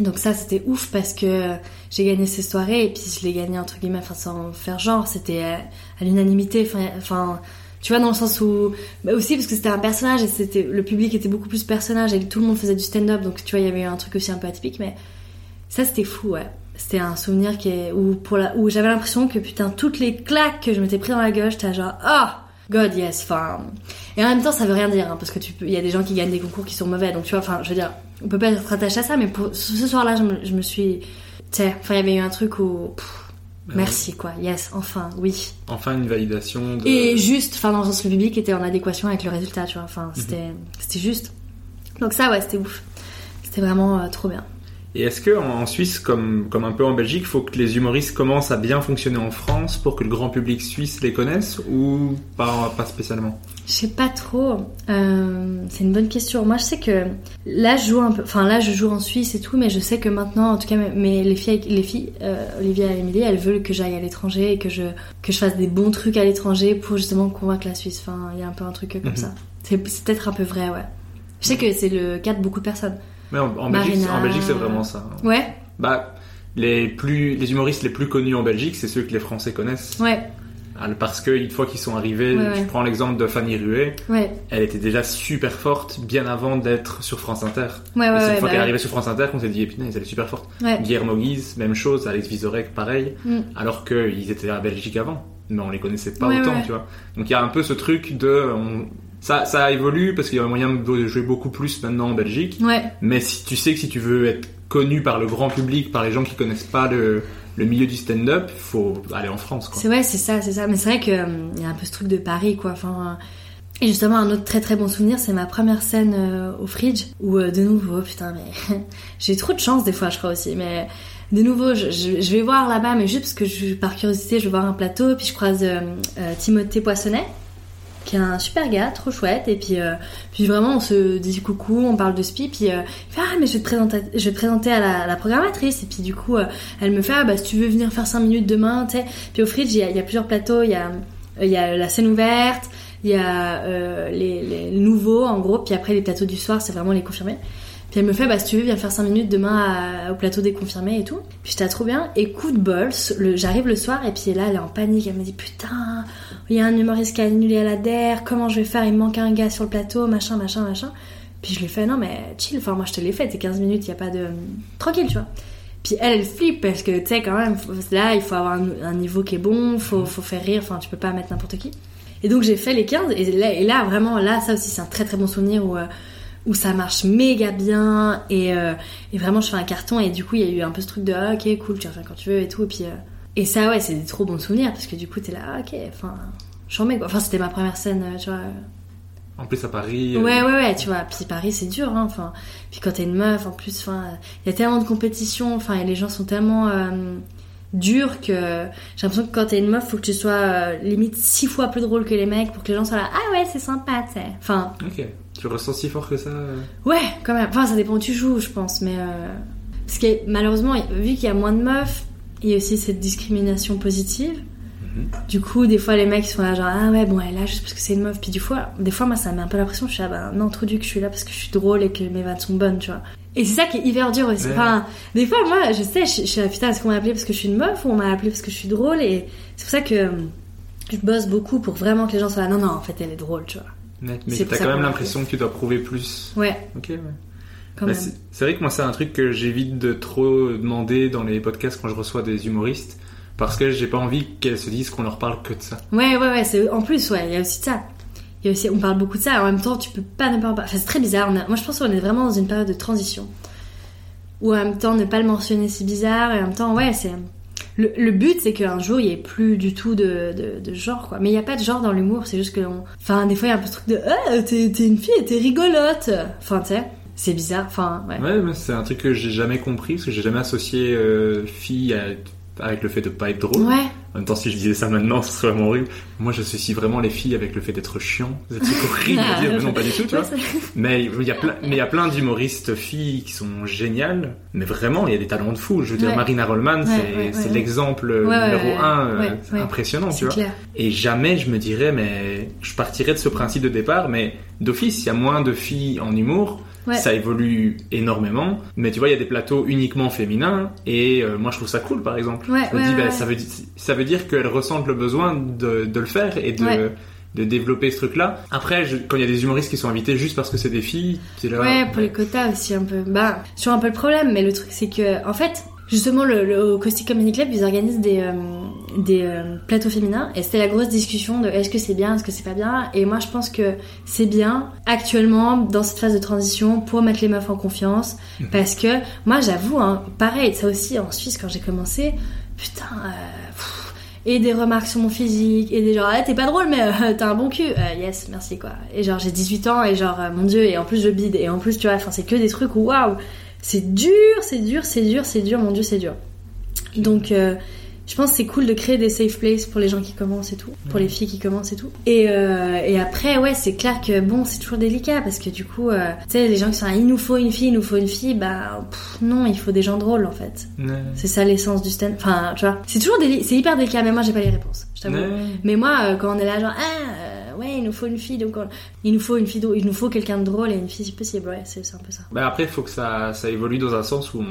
Et donc ça c'était ouf parce que j'ai gagné ces soirées et puis je l'ai gagné entre guillemets enfin sans faire genre. C'était à, l'unanimité enfin tu vois dans le sens où bah aussi parce que c'était un personnage et c'était le public était beaucoup plus personnage et tout le monde faisait du stand-up donc tu vois il y avait un truc aussi un peu atypique mais ça c'était fou ouais c'était un souvenir qui est où pour la où j'avais l'impression que putain toutes les claques que je m'étais pris dans la gueule j'étais genre ah God yes, enfin. Et en même temps, ça veut rien dire, hein, parce que tu peux, il y a des gens qui gagnent des concours qui sont mauvais, donc tu vois, enfin, je veux dire, on peut pas être attaché à ça, mais pour ce soir-là, je me, je me suis, tu sais, enfin, il y avait eu un truc où, pff, Bah merci quoi, yes, enfin, oui. Enfin, une validation de... Et juste, enfin, dans le sens le public était en adéquation avec le résultat, tu vois, enfin, Mhm. c'était, c'était juste. Donc ça, ouais, c'était ouf. C'était vraiment euh, trop bien. Et est-ce que en Suisse, comme, comme un peu en Belgique, il faut que les humoristes commencent à bien fonctionner en France pour que le grand public suisse les connaisse ou pas, pas spécialement? Je sais pas trop. Euh, c'est une bonne question. Moi, je sais que là, je joue un peu. Enfin, là, je joue en Suisse et tout, mais je sais que maintenant, en tout cas, mais les filles, les filles, euh, Olivia et Emily, elles veulent que j'aille à l'étranger et que je que je fasse des bons trucs à l'étranger pour justement convaincre la Suisse. Enfin, il y a un peu un truc comme Mhm. ça. C'est peut-être un peu vrai, ouais. Je sais que c'est le cas de beaucoup de personnes. Mais en, en Belgique, Marina. en Belgique, c'est vraiment ça. Ouais, Bah, les, plus, les humoristes les plus connus en Belgique, c'est ceux que les Français connaissent. ouais, Ah, Parce que une fois qu'ils sont arrivés, Ouais, ouais. je prends l'exemple de Fanny Ruet, ouais, elle était déjà super forte bien avant d'être sur France Inter. ouais, ouais. Et c'est une fois bah qu'elle est arrivée sur France Inter qu'on s'est dit, putain, elle est super forte. Ouais. Guillermo Guise, même chose, Alex Vizorek, pareil, Mm. alors qu'ils étaient à Belgique avant, mais on les connaissait pas autant, tu vois. Donc il y a un peu ce truc de... on- Ça, ça évolue parce qu'il y a moyen de jouer beaucoup plus maintenant en Belgique, Ouais, mais si tu sais que si tu veux être connu par le grand public, par les gens qui connaissent pas le, le milieu du stand-up, faut aller en France. C'est vrai, c'est ça, c'est ça. Mais c'est vrai qu'il y a un peu ce truc de Paris, quoi. Enfin, euh, et justement, un autre très très bon souvenir, c'est ma première scène euh, au Fridge, où euh, de nouveau, putain, mais j'ai trop de chance des fois, je crois aussi. Mais de nouveau, je, je- je vais voir là-bas, mais juste parce que je, par curiosité, je vais voir un plateau, puis je croise euh, euh, Timothée Poissonnet qui est un super gars, trop chouette, et puis, euh, puis vraiment on se dit coucou, on parle de spi, puis euh, ah mais je vais te présenter, je vais te présenter à la, la programmatrice, et puis du coup euh, elle me fait ah bah si tu veux venir faire 5 minutes demain, tu sais, puis au Fridge il y a, plusieurs plateaux, il y a, il y a la scène ouverte, il y a euh, les, les nouveaux en gros, puis après les plateaux du soir c'est vraiment les confirmés. Puis elle me fait, bah si tu veux, viens faire 5 minutes demain à- au plateau des confirmés et tout. Puis j'étais trop bien. Et coup de bol, le- j'arrive le soir et puis là, elle est en panique. Elle me dit, putain, il y a un humoriste qui a annulé à la DER, comment je vais faire? Il me manque un gars sur le plateau, machin, machin, machin. Puis je lui fais, non mais chill, enfin moi je te l'ai fait, t'es 15 minutes, il y a pas de... Tranquille, tu vois. Puis elle, elle flippe parce que, tu sais, quand même, là, il faut avoir un, un niveau qui est bon, faut, faut faire rire, enfin, tu peux pas mettre n'importe qui. Et donc j'ai fait les 15, et là, et là vraiment, là, ça aussi, c'est un très très bon souvenir où, euh, où ça marche méga bien, et, euh, et vraiment, je fais un carton, et du coup, il y a eu un peu ce truc de, ah, ok, cool, tu reviens quand tu veux, et tout, et puis... euh, et ça, ouais, c'est des trop bons souvenirs, parce que du coup, t'es là, ah, ok, enfin, j'en mets quoi. Enfin, c'était ma première scène, euh, tu vois. En plus à Paris. euh, Ouais, ouais, ouais, tu vois. Puis Paris, c'est dur, hein. Enfin, puis quand t'es une meuf, en plus, enfin, il y a tellement de compétition, enfin, et les gens sont tellement euh, durs que j'ai l'impression que quand t'es une meuf, faut que tu sois euh, limite six fois plus drôle que les mecs pour que les gens soient là. Ah ouais, c'est sympa, tu sais. Enfin, Ok. Tu ressens si fort que ça euh ouais, quand même. Enfin, ça dépend où tu joues, je pense, mais euh... parce que malheureusement, vu qu'il y a moins de meufs, il y a aussi cette discrimination positive. Du coup, des fois, les mecs ils sont là, genre, ah ouais, bon, elle est là juste parce que c'est une meuf. Puis du fois, des fois, moi, ça me met un peu l'impression, je suis là, bah, non, trop du que je suis là parce que je suis drôle et que mes vannes sont bonnes, tu vois. Et c'est ça qui est hyper dur aussi. Ouais. Enfin, des fois, moi, je sais, je, je suis là, putain, est-ce qu'on m'a appelé parce que je suis une meuf ou on m'a appelé parce que je suis drôle? Et c'est pour ça que euh, je bosse beaucoup pour vraiment que les gens soient là, non, non, en fait, elle est drôle, tu vois. Mais t'as quand même l'impression que tu dois prouver plus. Ouais, Ok, ouais. Bah, c'est vrai que moi c'est un truc que j'évite de trop demander dans les podcasts quand je reçois des humoristes parce que j'ai pas envie qu'elles se disent qu'on leur parle que de ça. Ouais, ouais, ouais, en plus, ouais, il y a aussi de ça. Il y a aussi, on parle beaucoup de ça, en même temps, tu peux pas ne pas en parler. Enfin, c'est très bizarre. On a- moi, je pense qu'on est vraiment dans une période de transition. Où en même temps, ne pas le mentionner, c'est bizarre, et en même temps, ouais, c'est. Le, le but, c'est qu'un jour, il y ait plus du tout de, de, de genre, quoi. Mais il n'y a pas de genre dans l'humour, c'est juste que. Enfin, des fois, il y a un peu ce truc de. Ah, t'es, une fille t'es rigolote Enfin, tu sais, c'est bizarre, enfin, ouais. Ouais, c'est un truc que j'ai jamais compris parce que j'ai jamais associé euh, fille à- avec le fait de pas être drôle. Ouais, En même temps, si je disais ça maintenant, ce serait vraiment horrible. Moi, j'associe vraiment les filles avec le fait d'être chiant. C'est horrible à dire, mais non, pas du tout, tu Ouais, vois. Mais il y a plein, mais il y a plein d'humoristes filles qui sont géniales. Mais vraiment, il y a des talents de fou. Je veux dire, Ouais. Marina Rollman, c'est l'exemple numéro un euh, impressionnant, tu vois. clair. Et jamais je me dirais, mais je partirais de ce principe de départ, mais d'office, il y a moins de filles en humour. Ouais. Ça évolue énormément, mais tu vois, il y a des plateaux uniquement féminins, et euh, moi je trouve ça cool par exemple. Ouais, je me ouais, dis, bah, ça, veut, ça veut dire qu'elles ressentent le besoin de, de le faire et de, de développer ce truc-là. Après, je- quand il y a des humoristes qui sont invités juste parce que c'est des filles, c'est là. Ouais, pour les quotas aussi un peu. Bah, c'est toujours un peu le problème, mais le truc c'est que, en fait, Justement, le, le, au Caustic Comedy Club, ils organisent des, euh, des euh, plateaux féminins et c'était la grosse discussion de est-ce que c'est bien, est-ce que c'est pas bien? Et moi, je pense que c'est bien actuellement dans cette phase de transition pour mettre les meufs en confiance. Parce que moi, j'avoue, hein, pareil, ça aussi en Suisse quand j'ai commencé, putain. euh, et des remarques sur mon physique et des genre ah, t'es pas drôle mais euh, t'as un bon cul Euh, yes merci quoi et genre j'ai 18 ans et genre euh, mon dieu et en plus je bide et en plus tu vois enfin c'est que des trucs waouh c'est dur c'est dur c'est dur c'est dur mon dieu c'est dur donc euh, je pense que c'est cool de créer des safe places pour les gens qui commencent et tout, pour les filles qui commencent et tout. Et, euh, et après, ouais, c'est clair que bon, c'est toujours délicat parce que du coup, euh, tu sais, les gens qui sont là, il nous faut une fille, il nous faut une fille, bah pff, non, il faut des gens drôles en fait. Ouais. C'est ça l'essence du stand. Enfin, tu vois, c'est toujours déli- c'est hyper délicat, mais moi j'ai pas les réponses, t'avoue. Ouais. Mais moi, euh, quand on est là, genre, ah, euh, ouais, il nous faut une fille, donc on- il nous faut une fille, il nous faut quelqu'un de drôle et une fille si possible, ouais, c'est un peu ça. Bah après, il faut que ça, ça évolue dans un sens où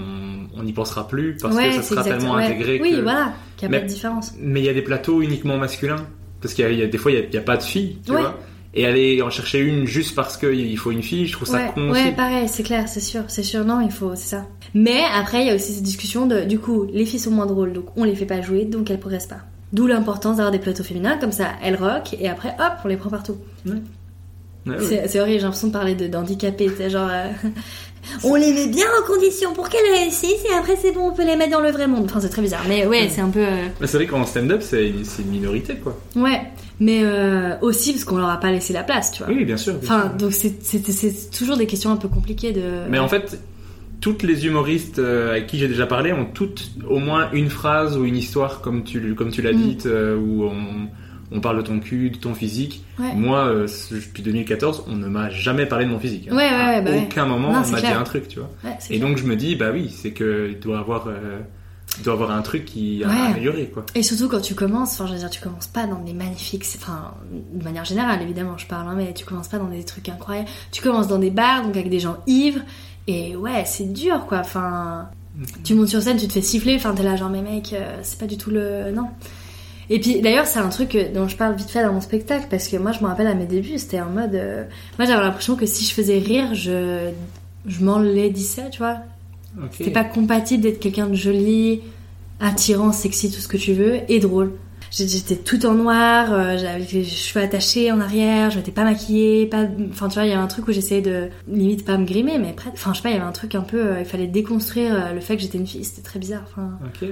on n'y pensera plus parce ouais, que ça sera exact- tellement ouais. intégré Oui, que. voilà, qu'il n'y a Mais- pas de différence. Mais il y a des plateaux uniquement masculins parce qu'il y, a- il y a des fois il y a, pas de filles, tu vois. Et aller en chercher une juste parce qu'il faut une fille, je trouve ça ouais, con ouais, aussi. pareil, c'est clair, c'est sûr, c'est sûr, non, il faut, c'est ça. Mais après, il y a aussi cette discussion de, du coup, les filles sont moins drôles, donc on les fait pas jouer, donc elles progressent pas. D'où l'importance d'avoir des plateaux féminins, comme ça, elles rock, et après, hop, on les prend partout. Ouais, ouais. C'est horrible, j'ai l'impression de parler d'handicapés, c'est genre... euh, on les met bien en condition pour qu'elles réussissent, et après c'est bon, on peut les mettre dans le vrai monde. Enfin, c'est très bizarre, mais ouais, c'est un peu... euh, Mais c'est vrai qu'en stand-up, c'est une, c'est une minorité, quoi. Ouais, mais euh, aussi parce qu'on leur a pas laissé la place, tu vois. Oui, bien sûr. bien Enfin, sûr. donc c'est toujours des questions un peu compliquées de... Mais en fait, toutes les humoristes euh, avec qui j'ai déjà parlé ont toutes au moins une phrase ou une histoire, comme tu, comme tu l'as Mm. dit, euh, où on, on parle de ton cul, de ton physique. Ouais. Moi, euh, depuis 2014, on ne m'a jamais parlé de mon physique. hein. Ouais, ouais, À bah aucun moment, Non, on m'a dit un truc, tu vois. Et clair. donc, je me dis, bah oui, c'est que il doit avoir, euh, il doit avoir un truc qui a amélioré, quoi. Et surtout quand tu commences, enfin je veux dire, tu commences pas dans des magnifiques, enfin de manière générale évidemment je parle, hein, mais tu commences pas dans des trucs incroyables. Tu commences dans des bars, donc avec des gens ivres, et ouais c'est dur quoi, enfin tu montes sur scène, tu te fais siffler, enfin t'es là genre mais mec, euh, c'est pas du tout le... non. Et puis d'ailleurs c'est un truc dont je parle vite fait dans mon spectacle, parce que moi je me rappelle à mes débuts, c'était en mode... euh, Moi j'avais l'impression que si je faisais rire, je, je m'enlaidissais, tu vois. C'était pas compatible d'être quelqu'un de joli, attirant, sexy, tout ce que tu veux, et drôle. J'étais tout en noir, euh, j'avais les cheveux attachés en arrière, je m'étais pas maquillée, pas, enfin tu vois, il y avait un truc où j'essayais de limite pas me grimer, mais après, enfin je sais pas, il y avait un truc un peu, euh, il fallait déconstruire euh, le fait que j'étais une fille, c'était très bizarre. Enfin, Ok, ouais.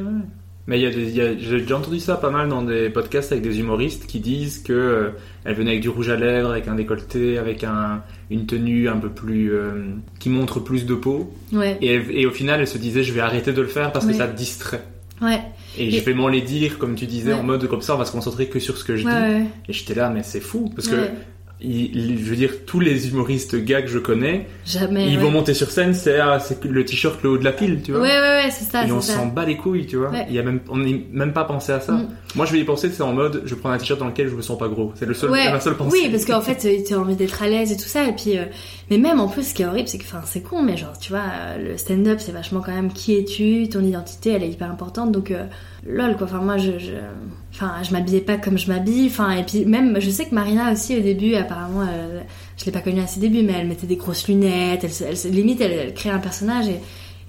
Mais il y a des- il y a- j'ai déjà entendu ça pas mal dans des podcasts avec des humoristes qui disent que euh, elle venait avec du rouge à lèvres, avec un décolleté, avec un, une tenue un peu plus euh, qui montre plus de peau, ouais, et, au final elle se disait je vais arrêter de le faire parce que ça te distrait. Ouais, Et, Et- je vais m'en les dire comme tu disais Ouais. en mode comme ça on va se concentrer que sur ce que je ouais, dis. Et j'étais là mais c'est fou parce que il- je veux dire tous les humoristes gars que je connais, jamais. ils ouais. vont monter sur scène c'est ah, c'est le t-shirt le haut de la pile tu vois. ouais, ouais, c'est ça, Et on s'en bat les couilles, tu vois. Ouais. Il y a même, on n'est même pas pensé à ça. Mm. Moi, je vais y penser, c'est en mode, je prends un t-shirt dans lequel je me sens pas gros. C'est le seul, Ouais, ma seule pensée. oui, parce qu'en fait, euh, t'as envie d'être à l'aise et tout ça, et puis, euh, mais même en plus, ce qui est horrible, c'est que, enfin, c'est con, mais genre, tu vois, euh, le stand-up, c'est vachement quand même qui es-tu, ton identité, elle est hyper importante, donc, euh, lol, quoi. Enfin, moi, je, je, enfin, je m'habillais pas comme je m'habille, enfin, et puis même, je sais que Marina aussi, au début, apparemment, je l'ai pas connue à ses débuts, mais elle mettait des grosses lunettes, elle, se- elle, limite, elle, elle créait un personnage, et,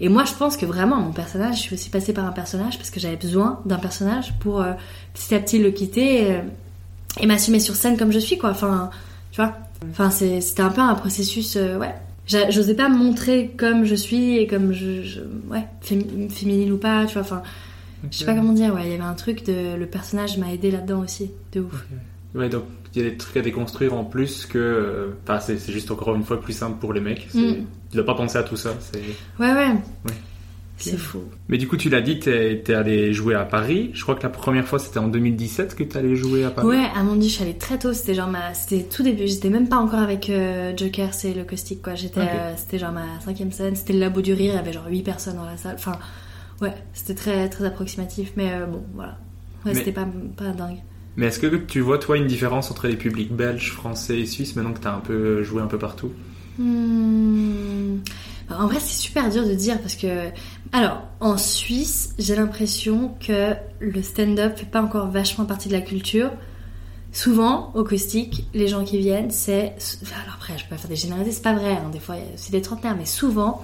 et moi, je pense que vraiment, mon personnage, je suis aussi passée par un personnage parce que j'avais besoin d'un personnage pour euh, petit à petit le quitter. euh, et m'assumer sur scène comme je suis quoi. Enfin tu vois. Enfin c'était un peu un processus euh, ouais. J'osais pas me montrer comme je suis et comme je, je- ouais fém- féminine ou pas tu vois. Enfin je sais pas comment dire ouais. Il y avait un truc de le personnage m'a aidé là-dedans aussi de ouf. Ouais, donc, il y a des trucs à déconstruire en plus que, euh, enfin, c'est, c'est juste encore une fois plus simple pour les mecs. C'est, Mm. Tu dois pas penser à tout ça. C'est... ouais ouais, Ouais. c'est fou Mais du coup, tu l'as dit, t'es, t'es allé jouer à Paris. Je crois que la première fois, c'était en 2017 que t'es allé jouer à Paris. ouais à mon dieu je suis allée très tôt c'était genre ma c'était tout début j'étais même pas encore avec euh, Joker c'est le caustic quoi j'étais euh, c'était genre ma cinquième scène c'était le labo du rire il y avait genre 8 personnes dans la salle enfin ouais c'était très très approximatif mais euh, bon voilà ouais Mais- c'était pas pas dingue Mais est-ce que tu vois, toi, une différence entre les publics belges, français et suisses maintenant que t'as un peu joué un peu partout? Hmm. En vrai, c'est super dur de dire parce que. Alors, en Suisse, j'ai l'impression que le stand-up fait pas encore vachement partie de la culture. Souvent, au caustique, les gens qui viennent, c'est. Alors après, je peux pas faire des généralités, c'est pas vrai, hein, des fois, aussi des trentenaires, mais souvent,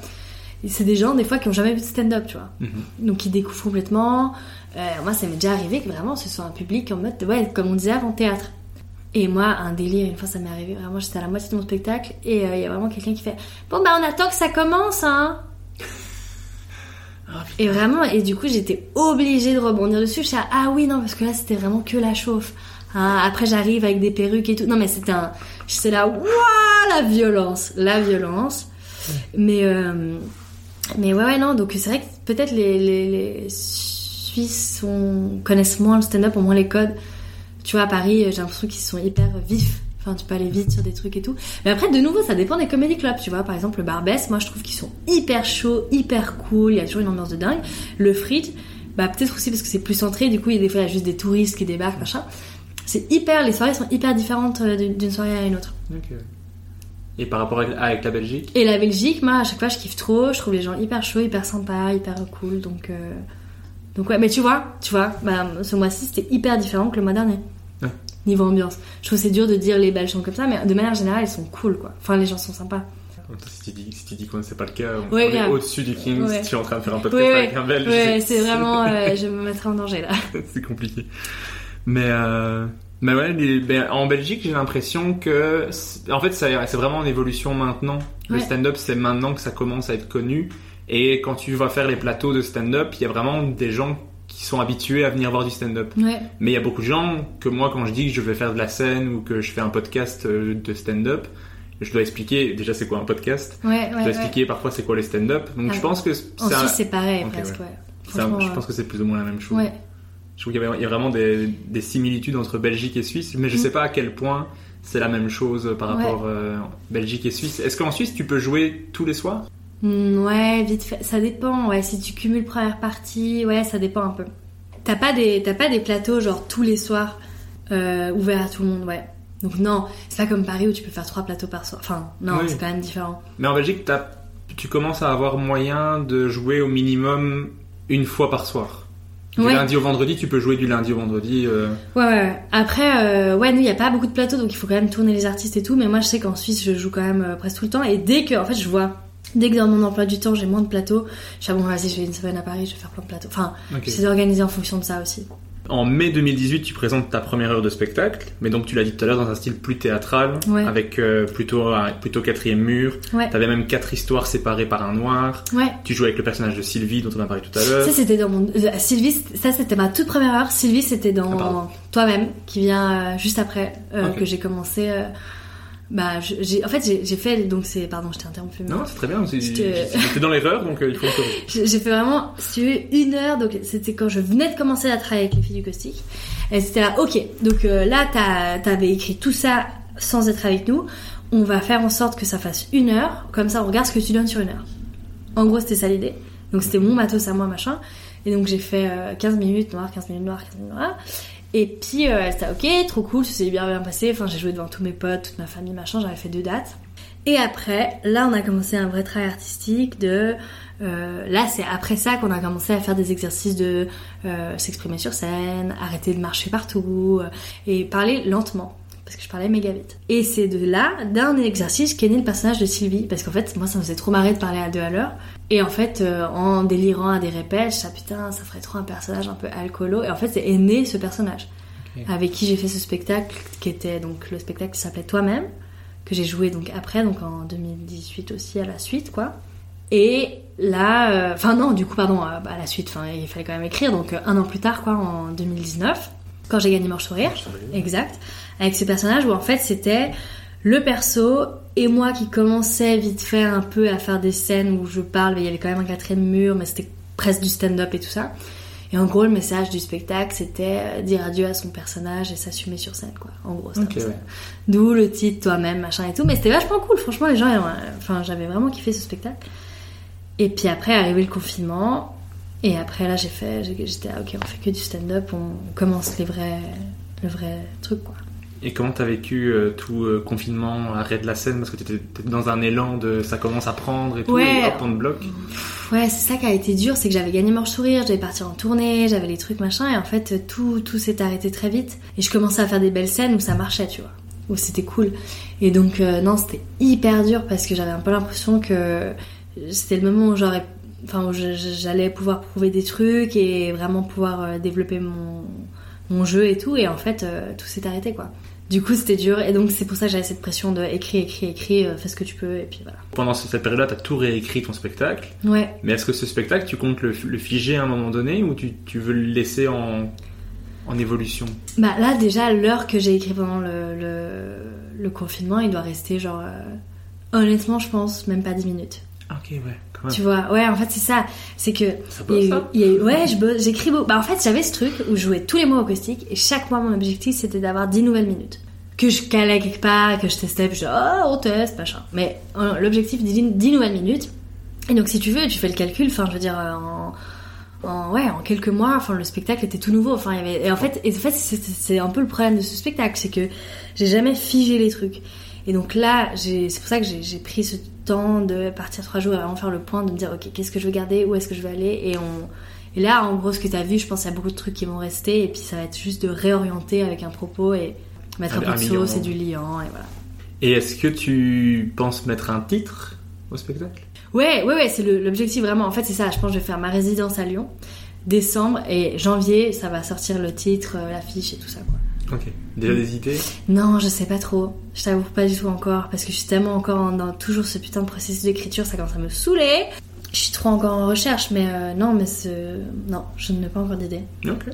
c'est des gens, des fois, qui ont jamais vu de stand-up, tu vois. Mhm. Donc, ils découvrent complètement. Euh, moi, ça m'est déjà arrivé que vraiment, ce soit un public en mode, ouais, comme on disait avant, théâtre. Et moi, un délire, une fois, ça m'est arrivé. Vraiment, j'étais à la moitié de mon spectacle. Et euh, il y a vraiment quelqu'un qui fait Bon, bah, on attend que ça commence, hein. Et vraiment, et du coup, j'étais obligée de rebondir dessus. Je suis ah oui, non, parce que là, c'était vraiment que la chauffe. Hein, après, j'arrive avec des perruques et tout. Non, mais c'était un. J'étais là, waouh, la violence, la violence. Mais, euh, mais ouais, ouais, non. Donc, c'est vrai que peut-être les, les, Suisses connaissent moins le stand-up, ont moins les codes. Tu vois, à Paris, j'ai l'impression qu'ils sont hyper vifs. Enfin, tu peux aller vite sur des trucs et tout. Mais après, de nouveau, ça dépend des comédie clubs. Tu vois, par exemple, le Barbès, moi, je trouve qu'ils sont hyper chauds, hyper cool. Il y a toujours une ambiance de dingue. Le Fridge, bah, peut-être aussi parce que c'est plus centré. Du coup, il y a des fois, il y a juste des touristes qui débarquent, machin. C'est hyper, les soirées sont hyper différentes euh, d'une soirée à une autre. Ok. Et par rapport avec, avec la Belgique Et la Belgique, moi, à chaque fois, je kiffe trop. Je trouve les gens hyper chauds, hyper sympas, hyper cool. Donc, euh, donc ouais. Mais tu vois, tu vois, bah, ce mois-ci, c'était hyper différent que le mois dernier. Ouais. Niveau ambiance. Je trouve que c'est dur de dire les Belges sont comme ça, mais de manière générale, ils sont cool, quoi. Enfin, les gens sont sympas. Si tu dis, si tu dis que c'est pas le cas, on, Ouais, on est au-dessus du King. Ouais. Si tu es en train de faire un podcast Ouais, avec un Belge, Ouais, c'est vraiment, euh, je me mettrais en danger là. c'est compliqué. Mais, euh, mais ouais, les- ben, en Belgique, j'ai l'impression que, en fait, c'est vraiment en évolution maintenant. Le Ouais. stand-up, c'est maintenant que ça commence à être connu. Et quand tu vas faire les plateaux de stand-up, il y a vraiment des gens qui sont habitués à venir voir du stand-up. Ouais. Mais il y a beaucoup de gens que moi, quand je dis que je vais faire de la scène ou que je fais un podcast euh, de stand-up, je dois expliquer déjà c'est quoi un podcast. Ouais, je ouais, dois ouais. expliquer parfois c'est quoi les stand-up. Donc Ah. je pense que En c'est un- Suisse, c'est pareil, presque, ouais. ouais. un- je pense que c'est plus ou moins la même chose. Ouais. Je trouve qu'il y a, il y a vraiment des, des similitudes entre Belgique et Suisse, mais je Mm. sais pas à quel point c'est la même chose par Ouais. rapport euh, Belgique et Suisse. Est-ce qu'en Suisse tu peux jouer tous les soirs? Hmm, ouais, vite fait. Ça dépend, ouais. Si tu cumules première partie, ouais, ça dépend un peu. T'as pas des, t'as pas des plateaux genre tous les soirs euh, ouverts à tout le monde, ouais. Donc non, c'est pas comme Paris où tu peux faire trois plateaux par soir. Enfin, non, Oui. c'est quand même différent. Mais en Belgique, t'as- tu commences à avoir moyen de jouer au minimum une fois par soir. Du Ouais. lundi au vendredi, tu peux jouer du lundi au vendredi. euh, Ouais, ouais. Après, euh, ouais, nous, il y a pas beaucoup de plateaux, donc il faut quand même tourner les artistes et tout. Mais moi, je sais qu'en Suisse, je joue quand même euh, presque tout le temps. Et dès que, en fait, je vois, dès que dans mon emploi du temps, j'ai moins de plateaux, je suis ah, bon, vas-y, je vais une semaine à Paris, je vais faire plein de plateaux. Enfin, Ok. j'essaie d'organiser en fonction de ça aussi. En mai 2018, tu présentes ta première heure de spectacle, mais donc tu l'as dit tout à l'heure dans un style plus théâtral, Ouais. avec euh, plutôt plutôt quatrième mur. Ouais. T'avais même quatre histoires séparées par un noir. Ouais. Tu jouais avec le personnage de Sylvie dont on a parlé tout à l'heure. Ça c'était dans mon euh, Sylvie, ça c'était ma toute première heure. Sylvie c'était Ah, dans toi-même qui vient euh, juste après que j'ai commencé. Bah je- j'ai en fait j'ai j'ai fait donc c'est pardon je t'ai interrompu. Non, c'est très bien. J'étais dans l'erreur, donc euh, il faut le. J'ai fait vraiment si tu veux, une heure donc c'était quand je venais de commencer à travailler avec les filles du caustique. Et c'était là ok donc euh, là t'as- t'avais écrit tout ça sans être avec nous. On va faire en sorte que ça fasse une heure comme ça on regarde ce que tu donnes sur une heure. En gros, c'était ça l'idée. Donc, c'était mon matos à moi, machin. Et donc, j'ai fait euh, 15 minutes noir, 15 minutes noir, 15 minutes noir. Et puis, euh, c'était ok, trop cool, ça s'est bien bien passé. Enfin, j'ai joué devant tous mes potes, toute ma famille, machin. J'avais fait deux dates. Et après, là, on a commencé un vrai travail artistique de... euh, là, c'est après ça qu'on a commencé à faire des exercices de euh, s'exprimer sur scène, arrêter de marcher partout euh, et parler lentement parce que je parlais méga vite. Et c'est de là, d'un exercice, qu'est né le personnage de Sylvie. Parce qu'en fait, moi, ça me faisait trop marrer de parler à deux à l'heure. Et en fait, euh, en délirant à des répètes, je Ah, putain, ça ferait trop un personnage un peu alcoolo. Et en fait, c'est est né ce personnage. Avec qui j'ai fait ce spectacle, qui était donc le spectacle qui s'appelait Toi-même, que j'ai joué donc après, donc en 2018 aussi à la suite, quoi. Et là, euh, enfin non, du coup, pardon, euh, bah, à la suite, enfin, il fallait quand même écrire, donc un an plus tard, quoi, en 2019, quand j'ai gagné Marche Sourire, exact, avec ce personnage où en fait c'était le perso et moi qui commençais vite fait un peu à faire des scènes où je parle, mais il y avait quand même un quatrième mur, mais c'était presque du stand-up et tout ça. Et en gros, le message du spectacle, c'était euh, dire adieu à son personnage et s'assumer sur scène, quoi. En gros, c'était Ok, un peu ça. ouais. D'où le titre toi-même, machin et tout. Mais c'était vachement cool, franchement, les gens, ont- enfin, j'avais vraiment kiffé ce spectacle. Et puis après, arrivé le confinement. Et après, là, j'ai fait, j'étais, ah, ok, on fait que du stand-up, on commence les vrais, le vrai truc, quoi. Et comment t'as vécu euh, tout euh, confinement, arrêt de la scène? Parce que t'étais dans un élan de ça commence à prendre et tout, Ouais. et hop, on te bloque. Ouais, c'est ça qui a été dur, c'est que j'avais gagné Manche Sourire, j'avais parti en tournée, j'avais les trucs machin, et en fait tout, tout s'est arrêté très vite. Et je commençais à faire des belles scènes où ça marchait, tu vois, où c'était cool. Et donc euh, non, c'était hyper dur parce que j'avais un peu l'impression que c'était le moment où j'aurais, enfin, j'allais pouvoir prouver des trucs et vraiment pouvoir développer mon, mon jeu et tout. Et en fait, tout s'est arrêté, quoi. Du coup, c'était dur. Et donc, c'est pour ça que j'avais cette pression de écris, écris, écris, euh, fais ce que tu peux. Et puis voilà. Pendant cette période-là, t'as tout réécrit ton spectacle. Ouais. Mais est-ce que ce spectacle, tu comptes le, le figer à un moment donné ou tu, tu veux le laisser en, en évolution? Bah là, déjà, l'heure que j'ai écrit pendant le, le, le confinement, il doit rester genre. euh, honnêtement, je pense même pas 10 minutes. Ok, ouais, quand même. Tu vois, ouais, en fait, c'est ça. C'est que. Ça bosse, eu- eu- ouais, j'écris beaucoup. Bah, en fait, j'avais ce truc où je jouais tous les mois au caustique et chaque mois, mon objectif, c'était d'avoir 10 nouvelles minutes. Que je calais quelque part, que je testais, puis je disais, oh, on teste, machin. Mais euh, l'objectif, 10, 10 nouvelles minutes. Et donc, si tu veux, tu fais le calcul, enfin, je veux dire, euh, en. En, ouais, en quelques mois, enfin, le spectacle était tout nouveau. Enfin, il y avait, et en fait, et en fait, c'est- un peu le problème de ce spectacle, c'est que j'ai jamais figé les trucs. Et donc là, c'est pour ça que j'ai pris ce temps de partir trois jours et vraiment faire le point, de me dire, ok, qu'est-ce que je veux garder, où est-ce que je veux aller, et on, et là, en gros, ce que tu as vu, je pense qu'il y a beaucoup de trucs qui vont rester, et puis ça va être juste de réorienter avec un propos et mettre un, Un- peu de sauce et du liant, et voilà. Et est-ce que tu penses mettre un titre au spectacle? Ouais, ouais, ouais, c'est l'objectif vraiment. En fait, c'est ça. Je pense que je vais faire ma résidence à Lyon, décembre et janvier, ça va sortir le titre, euh, l'affiche et tout ça, quoi. Ok. Déjà des idées Non, je sais pas trop. Je t'avoue pas du tout encore parce que je suis tellement encore en- dans toujours ce putain de processus d'écriture, ça commence à me saouler. Je suis trop encore en recherche, mais euh, non, mais ce... non, je n'ai pas encore d'idée. Ok.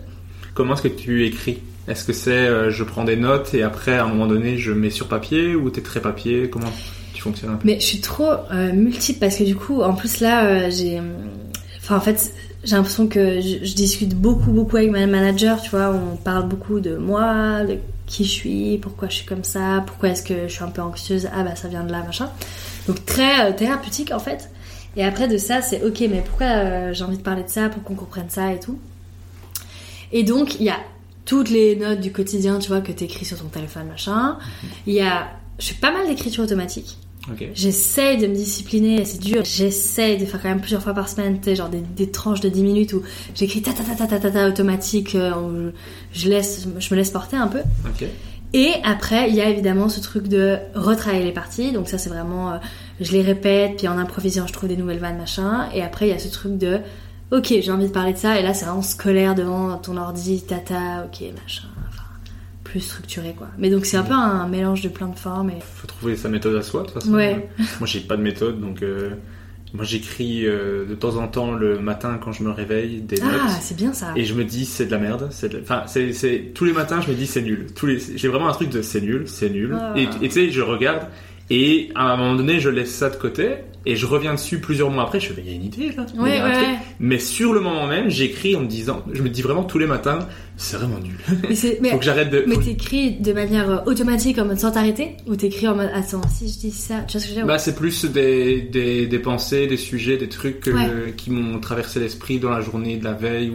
Comment est-ce que tu écris? Est-ce que c'est euh, je prends des notes et après à un moment donné je mets sur papier ou t'es très papier? Comment tu fonctionnes un peu? Mais je suis trop euh, multiple parce que du coup, en plus là, j'ai, enfin en fait, j'ai l'impression que je, discute beaucoup, beaucoup avec ma manager. Tu vois, on parle beaucoup de moi, de qui je suis, pourquoi je suis comme ça, pourquoi est-ce que je suis un peu anxieuse. Ah bah ça vient de là, machin. Donc très euh, thérapeutique en fait. Et après de ça, c'est ok, mais pourquoi euh, j'ai envie de parler de ça pour qu'on comprenne ça et tout. Et donc il y a toutes les notes du quotidien, tu vois, que t'écris sur ton téléphone, machin. Il y a, je fais pas mal d'écriture automatique. Ok. J'essaye de me discipliner, c'est dur. J'essaye de faire quand même plusieurs fois par semaine, tu sais, genre des, des tranches de 10 minutes où j'écris ta ta ta ta ta ta ta automatique, euh, où je, laisse, je me laisse porter un peu. Ok. Et après, il y a évidemment ce truc de retravailler les parties. Donc ça, c'est vraiment, euh, je les répète, puis en improvisant, je trouve des nouvelles vannes, machin. Et après, il y a ce truc de, ok, j'ai envie de parler de ça. Et là, c'est vraiment scolaire devant ton ordi, tata, ok, machin. Plus structuré, quoi. Mais donc c'est un peu un mélange de plein de formes. Et... Faut trouver sa méthode à soi de toute façon. Ouais. Moi j'ai pas de méthode donc euh, moi j'écris euh, de temps en temps le matin quand je me réveille des Ah, notes. c'est bien ça. Et je me dis c'est de la merde, c'est de la- enfin c'est tous les matins je me dis c'est nul. Tous les j'ai vraiment un truc de c'est nul, c'est nul. Ah. Et tu sais je regarde et à un moment donné je laisse ça de côté et je reviens dessus plusieurs mois après je fais il y a une idée là. Ouais, ouais, ouais. Mais sur le moment même j'écris en me disant je me dis vraiment tous les matins c'est vraiment nul. Mais, mais, Faut que j'arrête de mais t'écris de manière euh, automatique en mode sans t'arrêter? Ou t'écris en mode attends, si je dis ça, tu vois ce que je veux dire? Bah, c'est plus des, des, des pensées, des sujets, des trucs euh, qui m'ont traversé l'esprit dans la journée de la veille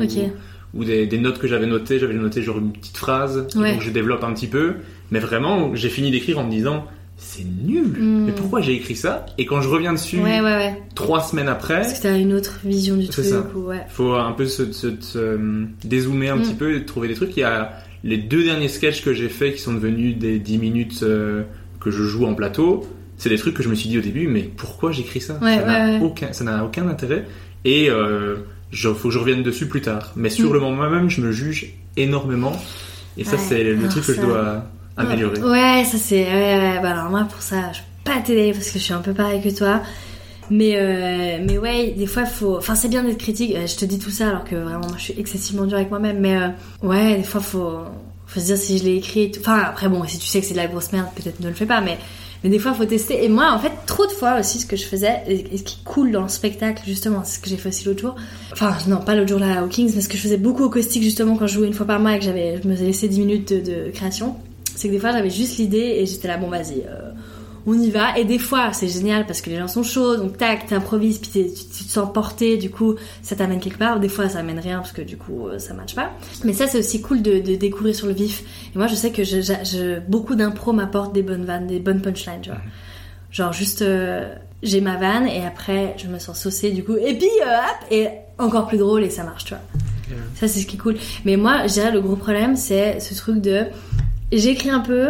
ou, des, des notes que j'avais notées. J'avais noté genre une petite phrase, donc je développe un petit peu. Mais vraiment, j'ai fini d'écrire en me disant c'est nul. Hmm. Mais pourquoi j'ai écrit ça Et quand je reviens dessus Ouais, ouais, ouais. trois semaines après, Parce que t'as une autre vision du truc. ça. Ou, faut un peu se, se- se- dézoomer un Mm. petit peu et trouver des trucs. Il y a les deux derniers sketchs que j'ai faits qui sont devenus des 10 minutes euh, que je joue en plateau. C'est des trucs que je me suis dit au début, mais pourquoi j'écris ça? Ouais, Ça n'a aucun, ça n'a aucun intérêt. Et euh, il faut que je revienne dessus plus tard. Mais sur Mm. le moment même, je me juge énormément. Et ça, c'est le alors truc que je dois améliorer. Ouais, ça c'est. Ouais, bah alors moi pour ça, je peux pas t'aider parce que je suis un peu pareil que toi. Mais, euh, mais ouais, des fois faut. Enfin, c'est bien d'être critique. Euh, Je te dis tout ça alors que vraiment moi je suis excessivement dure avec moi-même. Mais euh, ouais, des fois faut. Faut se dire si je l'ai écrit. Enfin, après bon, si tu sais que c'est de la grosse merde, peut-être ne le fais pas. Mais, mais des fois faut tester. Et moi, en fait, trop de fois aussi, ce que je faisais, et ce qui cool dans le spectacle, justement, c'est ce que j'ai fait aussi l'autre jour. Enfin, non, pas l'autre jour là au Kings, mais ce que je faisais beaucoup au caustique justement quand je jouais une fois par mois et que j'avais, je me laissé 10 minutes de création c'est que des fois j'avais juste l'idée et j'étais là bon vas-y euh, on y va. Et des fois c'est génial parce que les gens sont chauds donc tac t'improvises puis tu, tu te sens porté du coup ça t'amène quelque part. Des fois ça amène rien parce que du coup euh, ça matche pas. Mais ça c'est aussi cool de, de découvrir sur le vif. Et moi je sais que je, je- je- beaucoup d'impro m'apportent des bonnes vannes des bonnes punchlines tu vois. Genre juste euh, j'ai ma vanne et après je me sens saucée du coup et puis euh, hop et encore plus drôle et ça marche tu vois. Ça, c'est ce qui est cool. Mais moi, je dirais le gros problème, c'est ce truc de. J'écris un peu,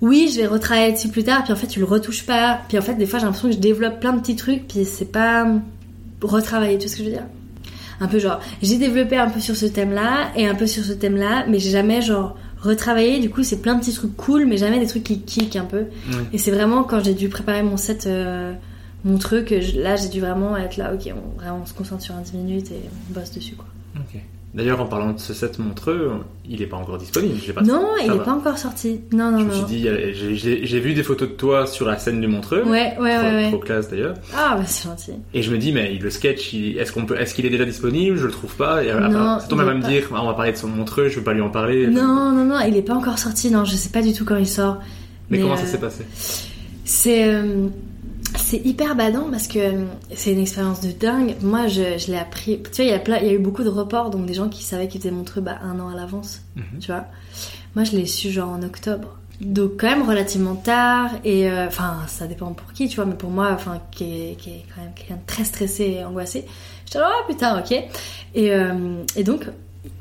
oui, je vais retravailler dessus plus tard, puis en fait, tu le retouches pas. Puis en fait, des fois, j'ai l'impression que je développe plein de petits trucs, puis c'est pas retravailler, tu vois ce que je veux dire? Un peu genre, j'ai développé un peu sur ce thème-là, et un peu sur ce thème-là, mais j'ai jamais genre retravaillé, du coup, c'est plein de petits trucs cool, mais jamais des trucs qui kick un peu. Et c'est vraiment quand j'ai dû préparer mon set, euh, mon truc, je- là, j'ai dû vraiment être là, ok, on, vraiment, on se concentre sur un 10 minutes et on bosse dessus, quoi. Ok. D'ailleurs, en parlant de ce set montreux, il est pas encore disponible. Pas Non, il est va. pas encore sorti. Non, non, Je me suis dit, euh, j'ai- vu des photos de toi sur la scène du Montreux. Ouais, ouais, trop, ouais, trop classe d'ailleurs. Ah, bah c'est gentil. Et je me dis, mais le sketch, est-ce qu'on peut, est-ce qu'il est déjà disponible? Je le trouve pas. Et après, Non, à est me dire, ah, on va parler de son Montreux, je veux pas lui en parler. Non, non, non, il est pas encore sorti, non, je sais pas du tout quand il sort. Mais, comment ça euh, s'est passé? C'est euh, c'est hyper badant parce que euh, c'est une expérience de dingue. Moi, je, je l'ai appris. Tu vois, il y, a plein- il y a eu beaucoup de reports, donc des gens qui savaient qu'ils étaient montreux bah, un an à l'avance. Mhm. Tu vois. Moi, je l'ai su genre en octobre. Donc quand même relativement tard et euh, enfin ça dépend pour qui tu vois mais pour moi enfin qui est, qui est quand même quelqu'un de très stressé et angoissé j'étais là oh putain ok et, euh, et donc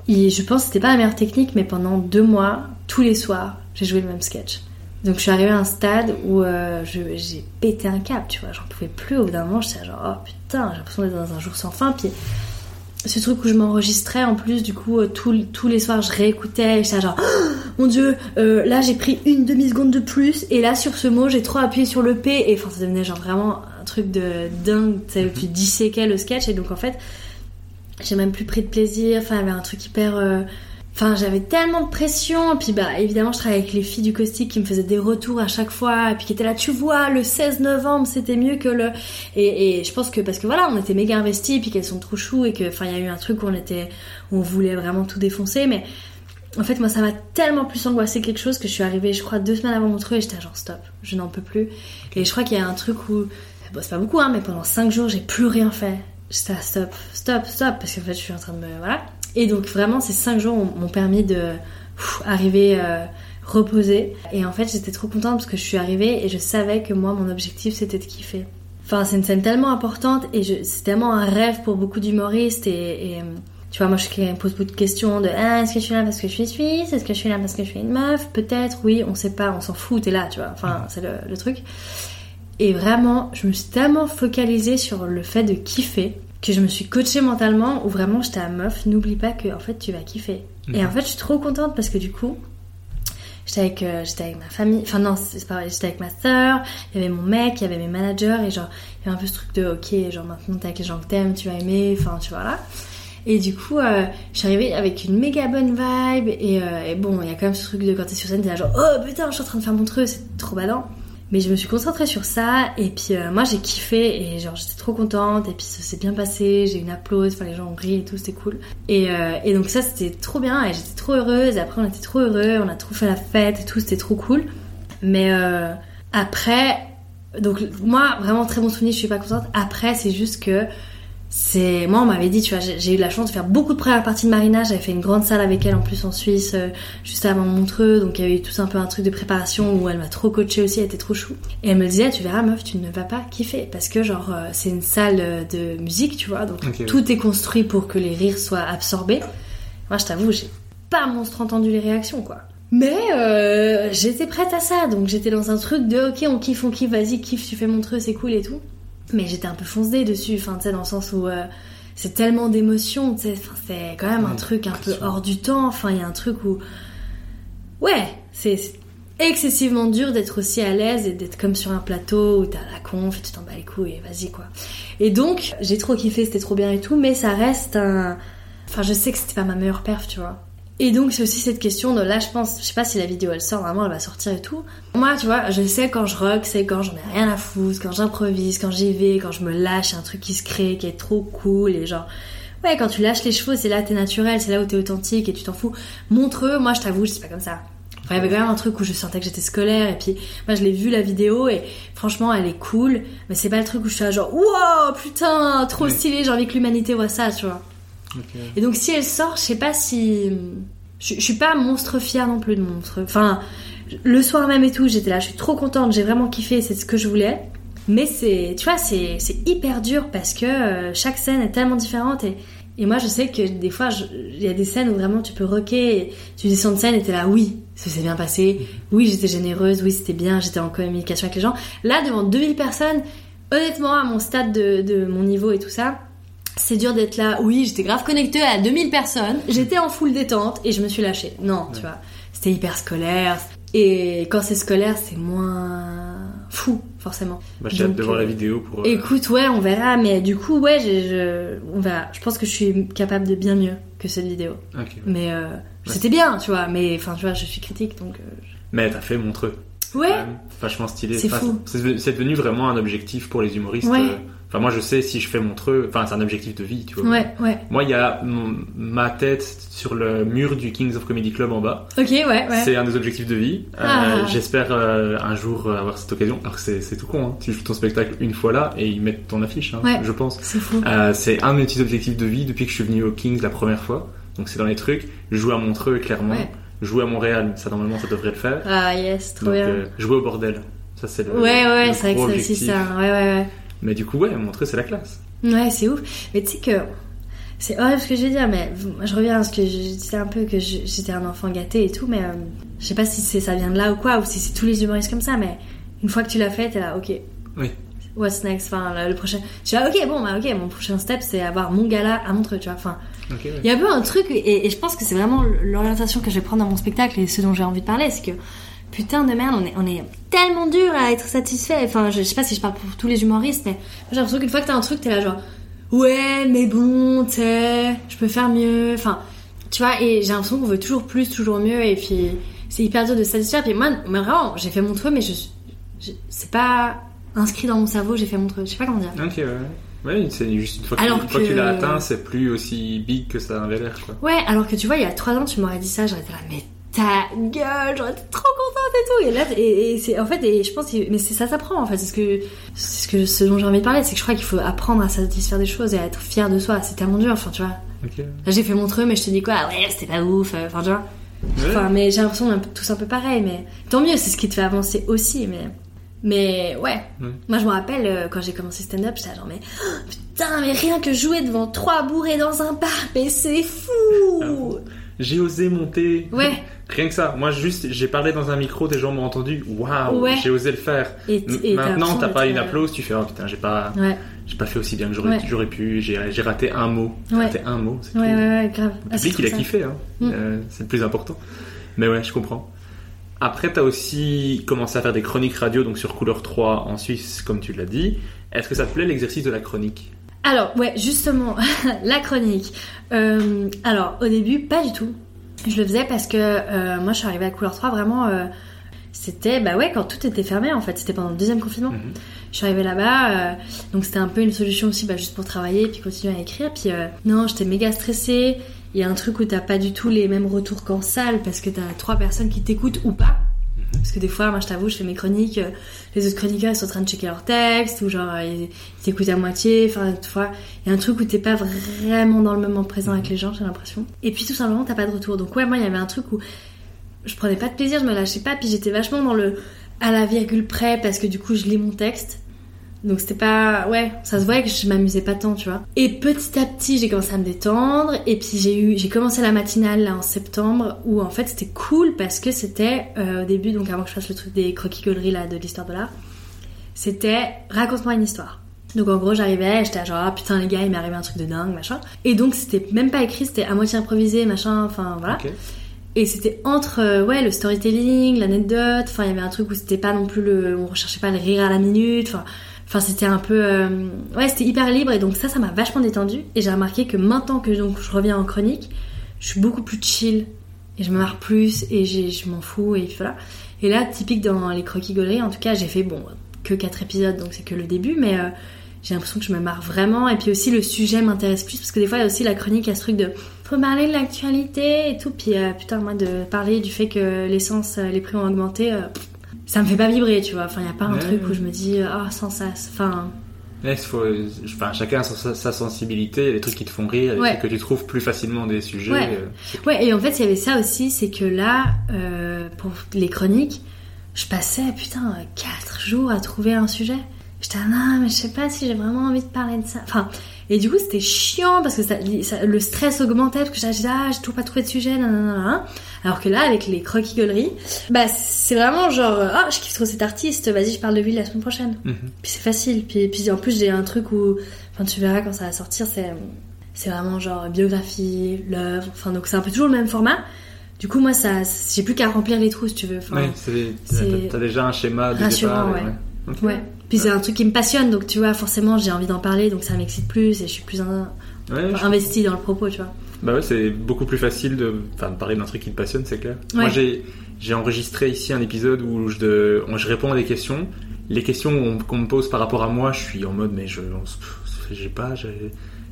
il- je pense que c'était pas la meilleure technique mais pendant deux mois tous les soirs j'ai joué le même sketch donc je suis arrivée à un stade où euh, j'ai pété un câble, tu vois, j'en pouvais plus. Au bout d'un moment, j'étais genre, oh putain, j'ai l'impression d'être dans un jour sans fin. Puis ce truc où je m'enregistrais en plus, du coup, euh, tous les soirs, je réécoutais et j'étais genre, Oh, mon dieu, euh, là j'ai pris une demi-seconde de plus et là sur ce mot, j'ai trop appuyé sur le P et enfin, ça devenait genre vraiment un truc de dingue, tu sais, où tu disséquais le sketch et donc en fait, j'ai même plus pris de plaisir. Enfin, il y avait un truc hyper. euh, Enfin, j'avais tellement de pression. Puis, bah, évidemment, je travaillais avec les filles du caustique qui me faisaient des retours à chaque fois. Et puis, qui étaient là, tu vois, le 16 novembre, c'était mieux que le. Et, je pense que, parce que voilà, on était méga investis, puis qu'elles sont trop chou, et que, enfin, il y a eu un truc où on était. où on voulait vraiment tout défoncer. Mais en fait, moi, ça m'a tellement plus angoissé quelque chose que je suis arrivée, je crois, deux semaines avant mon truc, et j'étais genre, stop, je n'en peux plus. Et je crois qu'il y a un truc où. Bon, c'est pas beaucoup, hein, mais pendant cinq jours, j'ai plus rien fait. J'étais stop, stop, stop, parce qu'en fait, je suis en train de me. Voilà. Et donc, vraiment, ces cinq jours m'ont- permis de pff, arriver euh, reposer. Et en fait, j'étais trop contente parce que je suis arrivée et je savais que moi, mon objectif, c'était de kiffer. Enfin, c'est une scène tellement importante et c'est tellement un rêve pour beaucoup d'humoristes et. et, euh, tu vois, moi, je me pose beaucoup de questions de ah, est-ce que je suis là parce que je suis suisse? Est-ce que je suis là parce que je suis une meuf? Peut-être, oui, on sait pas, on s'en fout, t'es là, tu vois. Enfin, c'est le, le truc. Et vraiment, je me suis tellement focalisée sur le fait de kiffer que je me suis coachée mentalement où vraiment j'étais à meuf, n'oublie pas que en fait tu vas kiffer. Et en fait, je suis trop contente parce que du coup, j'étais avec, euh, j'étais avec ma famille, enfin non, c'est pas vrai, j'étais avec ma soeur, il y avait mon mec, il y avait mes managers et genre, il y avait un peu ce truc de ok, genre maintenant t'es avec les gens que t'aimes, tu vas aimer, enfin tu vois là. Et du coup, euh, je suis arrivée avec une méga bonne vibe et, euh, et bon, il y a quand même ce truc de quand t'es sur scène, t'es là genre oh putain, je suis en train de faire mon truc, c'est trop badant. Mais je me suis concentrée sur ça et puis euh, moi j'ai kiffé et genre j'étais trop contente et puis ça s'est bien passé, j'ai eu une applause, enfin les gens ont ri et tout, c'était cool. Et, euh, et donc ça c'était trop bien et j'étais trop heureuse et après on était trop heureux, on a trop fait la fête et tout, c'était trop cool. Mais euh, après, donc moi vraiment très bon souvenir, je suis pas contente. Après c'est juste que c'est moi on m'avait dit tu vois j'ai eu la chance de faire beaucoup de premières parties de Marina. J'avais fait une grande salle avec elle en plus en Suisse euh, juste avant Montreux. Donc il y avait eu tout un peu un truc de préparation où elle m'a trop coachée aussi. Elle était trop chou. Et elle me disait tu verras meuf tu ne vas pas kiffer. Parce que genre euh, c'est une salle euh, de musique tu vois. Donc tout est construit pour que les rires soient absorbés. Moi je t'avoue j'ai pas monstre entendu les réactions quoi. Mais euh, j'étais prête à ça, donc j'étais dans un truc de ok on kiffe, on kiffe, vas-y kiffe, tu fais Montreux, c'est cool et tout. Mais j'étais un peu foncée dessus, enfin tu sais dans le sens où euh, c'est tellement d'émotions, tu sais, c'est quand même un truc un peu hors du temps, enfin il y a un truc où ouais c'est c'est excessivement dur d'être aussi à l'aise et d'être comme sur un plateau où t'as la conf et tu t'en bats les couilles et vas-y quoi. Et donc j'ai trop kiffé, c'était trop bien et tout, mais ça reste un, enfin je sais que c'était pas ma meilleure perf, tu vois. Et donc c'est aussi cette question de là je pense, je sais pas si la vidéo elle sort, vraiment elle va sortir et tout. Moi tu vois, je sais quand je rock, c'est quand j'en ai rien à foutre, quand j'improvise, quand j'y vais, quand je me lâche, un truc qui se crée, qui est trop cool et genre... Ouais, quand tu lâches les chevaux, c'est là t'es naturel, c'est là où t'es authentique et tu t'en fous. Montre-eux, moi je t'avoue, suis pas comme ça. Enfin, il y avait quand même un truc où je sentais que j'étais scolaire et puis moi je l'ai vu la vidéo et franchement elle est cool, mais c'est pas le truc où je suis là genre wow putain trop stylé, j'ai envie que l'humanité voit ça, tu vois. Et donc si elle sort, je sais pas si je, je suis pas monstre fière non plus de monstre. Enfin, le soir même et tout, j'étais là, je suis trop contente, j'ai vraiment kiffé, c'est ce que je voulais. Mais c'est, tu vois, c'est c'est hyper dur parce que euh, chaque scène est tellement différente et Et moi, je sais que des fois, il y a des scènes où vraiment tu peux rocker, et tu descends de scène et t'es là, oui, ça s'est bien passé, oui, j'étais généreuse, oui, c'était bien, j'étais en communication avec les gens. Là, devant 2000 personnes, honnêtement, à mon stade de, de mon niveau et tout ça, c'est dur d'être là. Oui, j'étais grave connectée à 2000 personnes, j'étais en full détente et je me suis lâchée. Non, tu vois, c'était hyper scolaire. Et quand c'est scolaire, c'est moins fou, forcément. Bah, j'ai hâte de voir euh, la vidéo pour. euh, Écoute, ouais, on verra, mais du coup, ouais, je, on verra. Je pense que je suis capable de bien mieux que cette vidéo. ok. Mais euh, c'était bien, tu vois. Mais enfin, tu vois, je suis critique, donc. euh, Mais t'as fait Montreux. Ouais. Vachement stylé. C'est Enfin, fou. C'est c'est devenu vraiment un objectif pour les humoristes. Ouais. euh. Enfin, moi, je sais si je fais Montreux. Enfin, c'est un objectif de vie, tu vois. Ouais, ouais. Moi, il y a mon- ma tête sur le mur du Kings of Comedy Club en bas. Ok, ouais, ouais. C'est un des objectifs de vie. Euh, Ah. J'espère euh, un jour euh, avoir cette occasion. Alors que c'est tout con, hein. tu joues ton spectacle une fois là et ils mettent ton affiche, hein, Ouais. je pense. C'est fou. Euh, c'est un de mes petits objectifs de vie depuis que je suis venu au Kings la première fois. Donc c'est dans les trucs. Jouer à Montreux, clairement. Ouais. Jouer à Montréal, ça normalement ça devrait le faire. Ah, yes, trop Donc bien. jouer au bordel, ça c'est le. ouais, ouais, c'est vrai que c'est aussi ça. Ouais, ouais, ouais. Mais du coup, ouais, Montreux c'est la classe. Ouais, c'est ouf. Mais tu sais que c'est horrible ce que je vais dire, mais je reviens à ce que je disais un peu que j'étais un enfant gâté et tout, mais euh, je sais pas si ça vient de là ou quoi, ou si c'est tous les humoristes comme ça, mais une fois que tu l'as fait, t'es là, ok. Oui. What's next? Enfin, le, le prochain. Suis là, ok, bon, bah, ok, mon prochain step, c'est avoir mon gala à Montreux, tu vois. Enfin, ouais. il y a un peu un truc, et, et je pense que c'est vraiment l'orientation que je vais prendre dans mon spectacle et ce dont j'ai envie de parler, c'est que putain de merde, on est, on est tellement dur à être satisfait. Enfin, je, je sais pas si je parle pour tous les humoristes, mais j'ai l'impression qu'une fois que t'as un truc, t'es là genre, ouais, mais bon, t'sais, je peux faire mieux. Enfin, tu vois, et j'ai l'impression qu'on veut toujours plus, toujours mieux, et puis c'est hyper dur de se satisfaire. Puis moi, mais vraiment, j'ai fait mon truc, mais je, je- c'est pas inscrit dans mon cerveau, j'ai fait mon truc. Je sais pas comment dire. Ok, ouais. Ouais, c'est juste une fois que, Alors que tu l'as atteint, c'est plus aussi big que ça avait l'air. Ouais, alors que tu vois, il y a trois ans, tu m'aurais dit ça, j'aurais été là, mais ta gueule, j'aurais été trop contente et tout. Et là, et, et c'est en fait, et je pense, que- mais c'est ça s'apprend en fait. C'est ce que, c'est ce que, ce dont j'ai envie de parler, c'est que je crois qu'il faut apprendre à satisfaire des choses et à être fier de soi. C'est tellement dur, enfin, tu vois. Là, j'ai fait mon truc, mais je te dis quoi, ouais, c'était pas ouf, euh, enfin, tu vois. Ouais. Enfin, mais j'ai l'impression qu'on est tous un peu pareil, mais tant mieux, c'est ce qui te fait avancer aussi, mais. Mais ouais, Ouais. moi je me rappelle euh, quand j'ai commencé stand-up, j'étais genre mais oh, putain mais rien que jouer devant trois bourrés dans un bar, mais c'est fou. J'ai osé monter. Ouais. Rien que ça. Moi, juste, j'ai parlé dans un micro, des gens m'ont entendu. Waouh, Ouais. j'ai osé le faire. Et, et Maintenant, t'as pas une euh, applause, tu fais oh putain, j'ai pas, Ouais, j'ai pas fait aussi bien que j'aurais, Ouais. pu. J'ai, raté un mot. J'ai Ouais. raté un mot. C'est ouais, ouais, grave. Le Ah, c'est public, trop il a ça. kiffé. Hein. Mm. Euh, c'est le plus important. Mais ouais, je comprends. Après, t'as aussi commencé à faire des chroniques radio, donc sur Couleur 3 en Suisse, comme tu l'as dit. Est-ce que ça te plaît l'exercice de la chronique? Alors, ouais, justement, la chronique. Euh, alors, au début, pas du tout. Je le faisais parce que euh, moi, je suis arrivée à Couleur 3 vraiment. euh, c'était, bah ouais, quand tout était fermé en fait. C'était pendant le deuxième confinement. Mhm. Je suis arrivée là-bas, euh, donc c'était un peu une solution aussi, bah, juste pour travailler puis continuer à écrire. Puis euh, non, j'étais méga stressée. Il y a un truc où t'as pas du tout les mêmes retours qu'en salle parce que t'as trois personnes qui t'écoutent ou pas. Parce que des fois, moi je t'avoue, je fais mes chroniques, euh, les autres chroniqueurs ils sont en train de checker leur texte ou genre euh, ils, t'écoutent à moitié. Enfin, tu vois, il y a un truc où t'es pas vraiment dans le moment présent avec les gens, j'ai l'impression. Et puis tout simplement, t'as pas de retour. Donc ouais, moi il y avait un truc où je prenais pas de plaisir, je me lâchais pas, puis j'étais vachement dans le à la virgule près parce que du coup je lis mon texte. Donc c'était pas ouais, ça se voyait que je m'amusais pas tant, tu vois. Et petit à petit, j'ai commencé à me détendre et puis j'ai eu j'ai commencé la matinale là en septembre où en fait c'était cool parce que c'était euh, au début donc avant que je fasse le truc des croquis gauleries là de l'histoire de l'art, c'était raconte-moi une histoire. Donc en gros j'arrivais, j'étais genre ah, putain les gars il m'est arrivé un truc de dingue machin. Et donc c'était même pas écrit, c'était à moitié improvisé machin, enfin voilà. Et c'était entre euh, ouais le storytelling, l'anecdote, enfin il y avait un truc où c'était pas non plus le on recherchait pas le rire à la minute, enfin enfin c'était un peu euh, ouais, c'était hyper libre et donc ça ça m'a vachement détendu et j'ai remarqué que maintenant que donc je reviens en chronique, je suis beaucoup plus chill et je me marre plus et je m'en fous et voilà. Et là typique dans les croquis gauleries en tout cas, j'ai fait bon que quatre épisodes donc c'est que le début mais euh, j'ai l'impression que je me marre vraiment. Et puis aussi le sujet m'intéresse plus parce que des fois il y a aussi la chronique a ce truc de faut parler de l'actualité et tout. Puis euh, putain moi de parler du fait que l'essence les prix ont augmenté ça me fait pas vibrer tu vois enfin il y a pas un truc où je me dis oh sans ça enfin Ouais, il faut, enfin, chacun a sa, sa sensibilité, il y a des trucs qui te font rire, et Ouais. que tu trouves plus facilement des sujets. Ouais. euh, ouais et en fait il y avait ça aussi c'est que là euh, pour les chroniques je passais putain 4 jours à trouver un sujet J'étais ah non, mais je sais pas si j'ai vraiment envie de parler de ça. Enfin, et du coup, c'était chiant parce que ça, ça- le stress augmentait parce que j'étais ah, j'ai toujours pas trouvé de sujet, nanana. Alors que là, avec les croquis-gueuleries, bah c'est vraiment genre ah, je kiffe trop cet artiste, vas-y, je parle de lui la semaine prochaine. Mhm. Puis c'est facile. Puis, puis en plus, j'ai un truc où, enfin, tu verras quand ça va sortir, c'est c'est vraiment genre biographie, l'œuvre. Enfin, donc c'est un peu toujours le même format. Du coup, moi, ça, j'ai plus qu'à remplir les trous, si tu veux. Enfin, Ouais, c'est t'as déjà un schéma de rassurant, départ. ouais. Ok. Ouais. Puis c'est un truc qui me passionne, donc tu vois, forcément, j'ai envie d'en parler, donc ça m'excite plus et je suis plus in- Ouais, je- investie dans le propos, tu vois. Bah ouais, c'est beaucoup plus facile de, enfin, de parler d'un truc qui te passionne, c'est clair. Ouais. Moi, j'ai, enregistré ici un épisode où je, de- où je réponds à des questions. Les questions qu'on qu'on me pose par rapport à moi, je suis en mode, mais je, j'ai pas,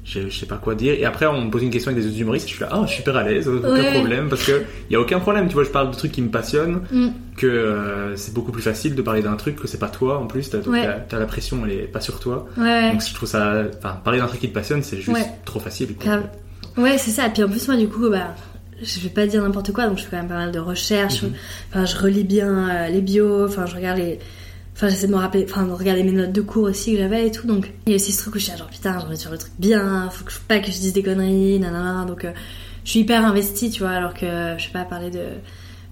je sais pas quoi dire. Et après, on me pose une question avec des autres humoristes, je suis là, ah, super à l'aise, aucun Ouais. problème, parce que y a aucun problème, tu vois, je parle de trucs qui me passionnent, Mm. que euh, c'est beaucoup plus facile de parler d'un truc que c'est pas toi en plus, t'as, Ouais. t'as la pression, elle est pas sur toi. Ouais. Donc je trouve ça, enfin, parler d'un truc qui te passionne, c'est juste trop facile. quoi. Ouais, c'est ça. Et puis en plus, moi, du coup, bah, je vais pas dire n'importe quoi, donc je fais quand même pas mal de recherches. Mhm. Enfin, je relis bien euh, les bios, enfin, je regarde les. Enfin, j'essaie de me rappeler, enfin, de regarder mes notes de cours aussi que j'avais et tout. Donc, il y a aussi ce truc où je suis là, genre, putain, j'ai envie de faire le truc bien, faut que, faut pas que je dise des conneries, nanana. Donc, euh, je suis hyper investie, tu vois, alors que, je sais pas, parler de,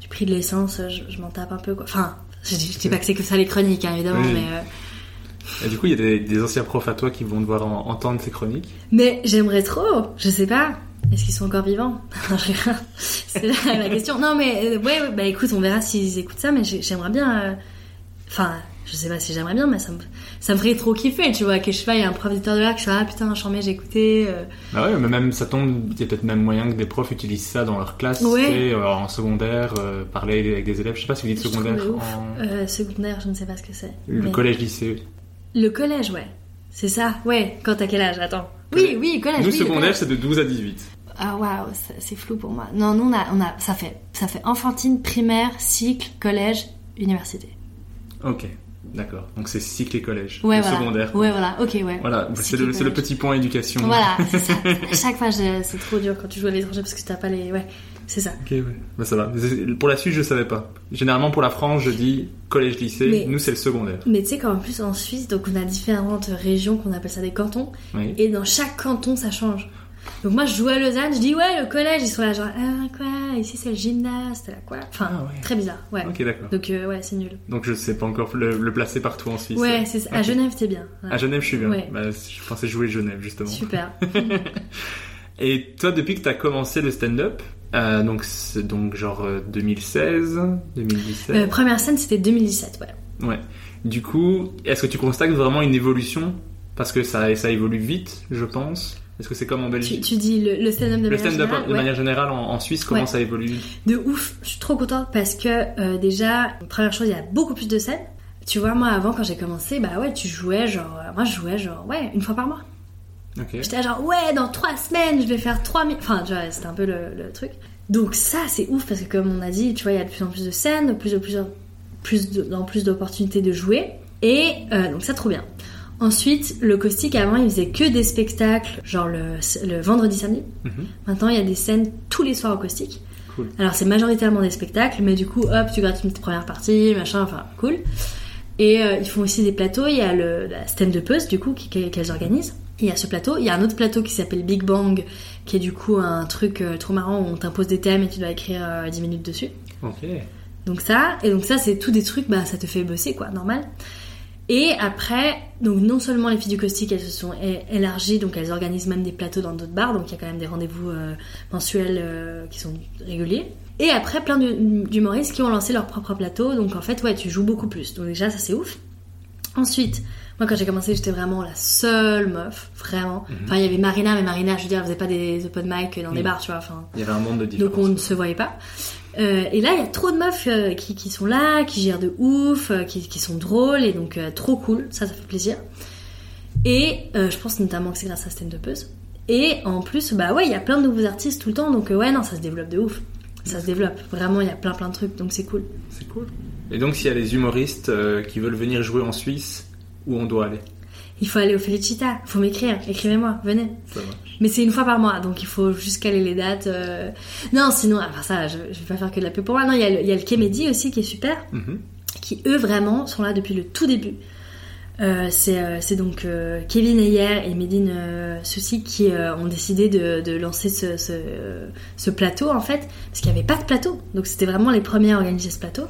du prix de l'essence, je, je m'en tape un peu, quoi. Enfin, je, je dis pas que c'est que ça les chroniques, hein, évidemment, Oui. mais. euh, Et du coup, il y a des, des anciens profs à toi qui vont devoir en- entendre ces chroniques? Mais j'aimerais trop, je sais pas. Est-ce qu'ils sont encore vivants? C'est la, question. Non, mais euh, ouais, bah écoute, on verra s'ils écoutent ça, mais j'ai- j'aimerais bien. euh, Enfin, je sais pas si j'aimerais bien, mais ça me, ça me ferait trop kiffer, tu vois. Que je sais pas, il y a un prof d'éditeur de l'art qui soit ah putain, chambé, j'ai écouté. euh. Bah ouais, mais même ça tombe, il y a peut-être même moyen que des profs utilisent ça dans leur classe, Ouais. tu sais, euh, en secondaire, euh, parler avec des élèves. Je sais pas si vous dites Je secondaire. en- Euh, secondaire, je ne sais pas ce que c'est. Le Mais- collège-lycée. Le collège, ouais. C'est ça, ouais. Quand t'as quel âge? Attends. Oui, oui, collège. Nous, oui, secondaire, c'est de 12 à 18. Ah waouh, c'est flou pour moi. Non, nous on a, on a, ça fait, ça fait enfantine, primaire, cycle, collège, université. Ok, d'accord. Donc c'est cycle et collège. Ouais, le voilà. secondaire. Ouais, voilà. Ok, ouais. Voilà, c'est le, petit point éducation. Voilà, c'est ça. À chaque fois, c'est trop dur quand tu joues à l'étranger parce que t'as pas les. Ouais, c'est ça. Ok, ouais. Bah ça va. Pour la suite, je savais pas. Généralement, pour la France, je dis collège-lycée. Nous, c'est le secondaire. Mais tu sais qu'en plus en Suisse, donc on a différentes régions qu'on appelle ça des cantons, Oui. et dans chaque canton ça change. Donc moi je joue à Lausanne, je dis ouais le collège, ils sont là genre ah quoi, ici c'est le gymnase, là quoi. Enfin Ah ouais. très bizarre, ouais. Ok, d'accord. Donc euh, ouais c'est nul. Donc je sais pas encore le, le placer partout en Suisse. Ouais c'est. À. Genève t'es bien. Ouais. À Genève, je suis bien. Ouais. Bah, je pensais jouer Genève, justement. Super. Et toi, depuis que tu as commencé le stand-up, euh, donc, donc genre euh, 2016, 2017, Euh, première scène c'était 2017, ouais. ouais. Du coup, est-ce que tu constates vraiment une évolution? Parce que ça, ça évolue vite, je pense. Est-ce que c'est comme en Tu, Belgique tu dis le, le stand-up de Le manière stand-up générale, de ouais. manière générale en, en Suisse, comment Ouais. ça évolue De ouf, je suis trop contente parce que euh, déjà, première chose, il y a beaucoup plus de scènes. Tu vois, moi avant quand j'ai commencé, bah ouais, tu jouais genre, euh, moi je jouais genre, ouais, une fois par mois. Ok. J'étais genre, ouais, dans trois semaines, je vais faire 3000. Enfin, tu vois, c'était un peu le, le truc. Donc ça, c'est ouf parce que comme on a dit, tu vois, il y a de plus en plus de scènes, de plus en plus, plus, de, dans plus d'opportunités de jouer. Et euh, donc ça, trop bien. Ensuite, le caustique, avant, il faisait que des spectacles, genre le, le vendredi, samedi. Mhm. Maintenant, il y a des scènes tous les soirs au caustique. Cool. Alors, c'est majoritairement des spectacles, mais du coup, hop, tu grattes une petite première partie, machin, enfin, cool. Et euh, ils font aussi des plateaux. Il y a le, la stand up du coup, qu'elles organisent. Il y a ce plateau. Il y a un autre plateau qui s'appelle Big Bang, qui est du coup un truc euh, trop marrant où on t'impose des thèmes et tu dois écrire euh, 10 minutes dessus. Ok. Donc ça, et donc ça, c'est tout des trucs, bah, ça te fait bosser, quoi, normal. Et après, donc non seulement les filles du caustique, elles se sont élargies, donc elles organisent même des plateaux dans d'autres bars, donc il y a quand même des rendez-vous euh, mensuels euh, qui sont réguliers. Et après, plein d'hu- d'humoristes qui ont lancé leur propre plateau, donc en fait, ouais, tu joues beaucoup plus. Donc déjà, ça c'est ouf. Ensuite, moi quand j'ai commencé, j'étais vraiment la seule meuf, vraiment. Enfin, il y avait Marina, mais Marina, je veux dire, elle faisait pas des open mic dans des bars, tu vois, enfin... Il y avait un monde de différence. Donc on ne se voyait pas. Euh, et là, il y a trop de meufs euh, qui, sont là, qui gèrent de ouf, euh, qui, sont drôles, et donc trop cool, ça, ça fait plaisir. Et je pense notamment que c'est grâce à Stand Upeuse. Et en plus, bah ouais, il y a plein de nouveaux artistes tout le temps, donc ouais, non, ça se développe de ouf. Ça se développe, vraiment, il y a plein plein de trucs, donc c'est cool. C'est cool. Et donc, s'il y a des humoristes qui veulent venir jouer en Suisse, où on doit aller? Il faut aller au Felicita, faut m'écrire, écrivez-moi, venez. Ça. Mais c'est une fois par mois, donc il faut juste caler les dates. euh. Non, sinon, enfin ça, je, je vais pas faire que de la pub pour moi. Non, il y a le, il y a le Kemedi aussi qui est super. Mhm. qui eux vraiment sont là depuis le tout début. Euh, c'est euh, donc euh, Kevin Ayer et Medine euh, Soucy qui ont décidé de, de lancer ce, ce, ce plateau en fait parce qu'il n'y avait pas de plateau donc c'était vraiment les premiers à organiser ce plateau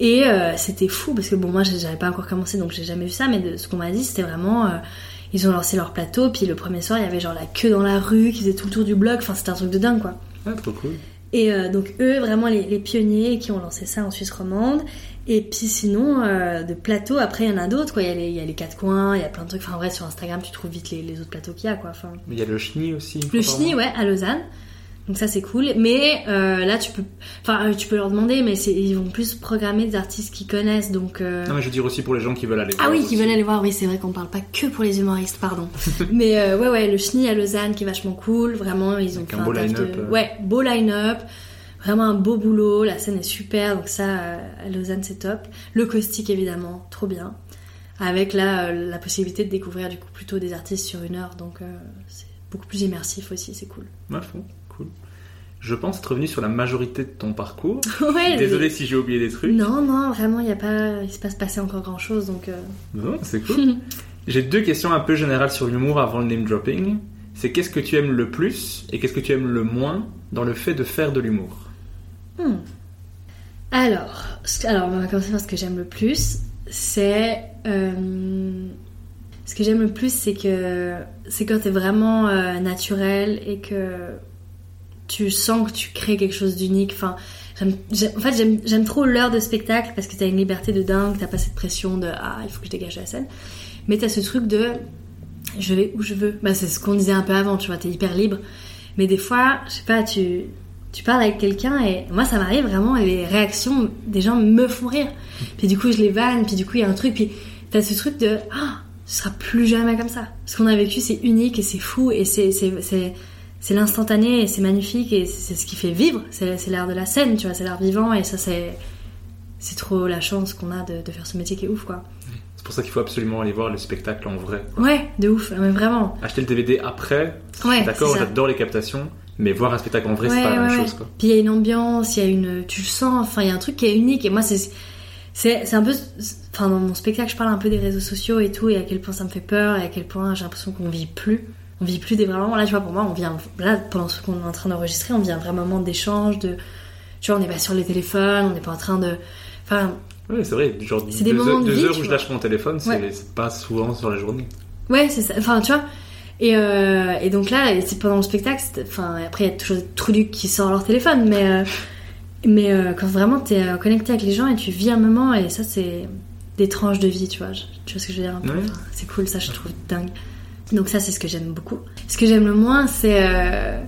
et euh, c'était fou parce que bon moi j'avais pas encore commencé donc j'ai jamais vu ça mais de ce qu'on m'a dit c'était vraiment euh, ils ont lancé leur plateau puis le premier soir il y avait genre la queue dans la rue qui faisait tout le tour du bloc enfin c'était un truc de dingue quoi Ah, trop cool. et euh, donc eux, vraiment les, les pionniers qui ont lancé ça en Suisse romande. Et puis sinon, de plateaux, après il y en a d'autres, quoi. Il y, a les, il y a les quatre coins, il y a plein de trucs. Enfin, en vrai, sur Instagram, tu trouves vite les, les autres plateaux qu'il y a, quoi. Enfin, Mais il y a le chenille aussi. le. Chenille, ouais, à Lausanne. Donc ça, c'est cool. Mais euh, là, tu peux, enfin, euh, tu peux leur demander, mais ils vont plus programmer des artistes qu'ils connaissent, donc. euh, Non, mais je veux dire aussi pour les gens qui veulent aller ah voir oui, aussi. qui veulent aller voir. Oui, c'est vrai qu'on parle pas que pour les humoristes, pardon. Mais euh, ouais, ouais, le Chenille à Lausanne qui est vachement cool. Vraiment, ils ont Avec fait un beau line-up, de... Ouais, beau line-up. Vraiment un beau boulot. La scène est super. Donc ça, à Lausanne, c'est top. Le caustique, évidemment, trop bien. Avec là, la possibilité de découvrir du coup plutôt des artistes sur une heure. Donc c'est beaucoup plus immersif aussi, c'est cool. Ouais, fond. Je pense être revenu sur la majorité de ton parcours. ouais, Désolé mais- si j'ai oublié des trucs. Non, non, vraiment, il y a pas, il se passe passer encore grand chose. Donc euh, Non, c'est cool. J'ai deux questions un peu générales sur l'humour avant le name dropping. C'est qu'est-ce que tu aimes le plus et qu'est-ce que tu aimes le moins dans le fait de faire de l'humour? Hmm. Alors, alors, on va commencer par ce que j'aime le plus. C'est. euh, ce que j'aime le plus, c'est que. C'est quand t'es vraiment euh, naturel et que tu sens que tu crées quelque chose d'unique. Enfin, en fait, j'aime j'aime trop l'heure de spectacle parce que t'as une liberté de dingue, t'as pas cette pression de Ah, il faut que je dégage la scène. Mais t'as ce truc de Je vais où je veux. Bah, c'est ce qu'on disait un peu avant, tu vois, t'es hyper libre. Mais des fois, je sais pas, tu, tu parles avec quelqu'un et moi ça m'arrive vraiment et les réactions des gens me font rire. Puis du coup je les vanne, puis du coup il y a un truc, puis t'as ce truc de ah ce sera plus jamais comme ça. Ce qu'on a vécu c'est unique et c'est fou et c'est c'est l'instantané et c'est magnifique et c'est ce qui fait vivre. C'est l'art de la scène, tu vois, c'est l'art vivant et ça c'est c'est trop la chance qu'on a de, de faire ce métier qui est ouf quoi. C'est pour ça qu'il faut absolument aller voir le spectacle en vrai. quoi. Ouais, de ouf, mais vraiment. Acheter le DVD après, Ouais, d'accord, j'adore les captations, mais voir un spectacle en vrai, c'est Ouais, pas la même chose. Quoi. Puis il y a une ambiance, il y a une, tu le sens, enfin il y a un truc qui est unique. Et moi c'est, c'est, c'est un peu, enfin dans mon spectacle je parle un peu des réseaux sociaux et tout et à quel point ça me fait peur et à quel point j'ai l'impression qu'on vit plus, on vit plus des vrais moments. Là tu vois pour moi on vient, là pendant ce qu'on est en train d'enregistrer, on vit un vrai moment d'échange, de, tu vois on n'est pas sur les téléphones, on n'est pas en train de, enfin Oui, c'est vrai, genre C'est des deux, moments heures, de deux vie, heures tu où je lâche mon téléphone, c'est Ouais. pas souvent sur la journée. Ouais, c'est ça. Enfin, tu vois. Et, euh, et donc là, c'est pendant le spectacle. Enfin, après, il y a toujours des trucs qui sortent leur téléphone, mais euh, mais euh, quand vraiment t'es connecté avec les gens et tu vis un moment, et ça, c'est des tranches de vie, tu vois. Tu vois ce que je veux dire un peu? Ouais. Enfin, C'est cool, ça, je trouve dingue. Donc ça, c'est ce que j'aime beaucoup. Ce que j'aime le moins, c'est euh,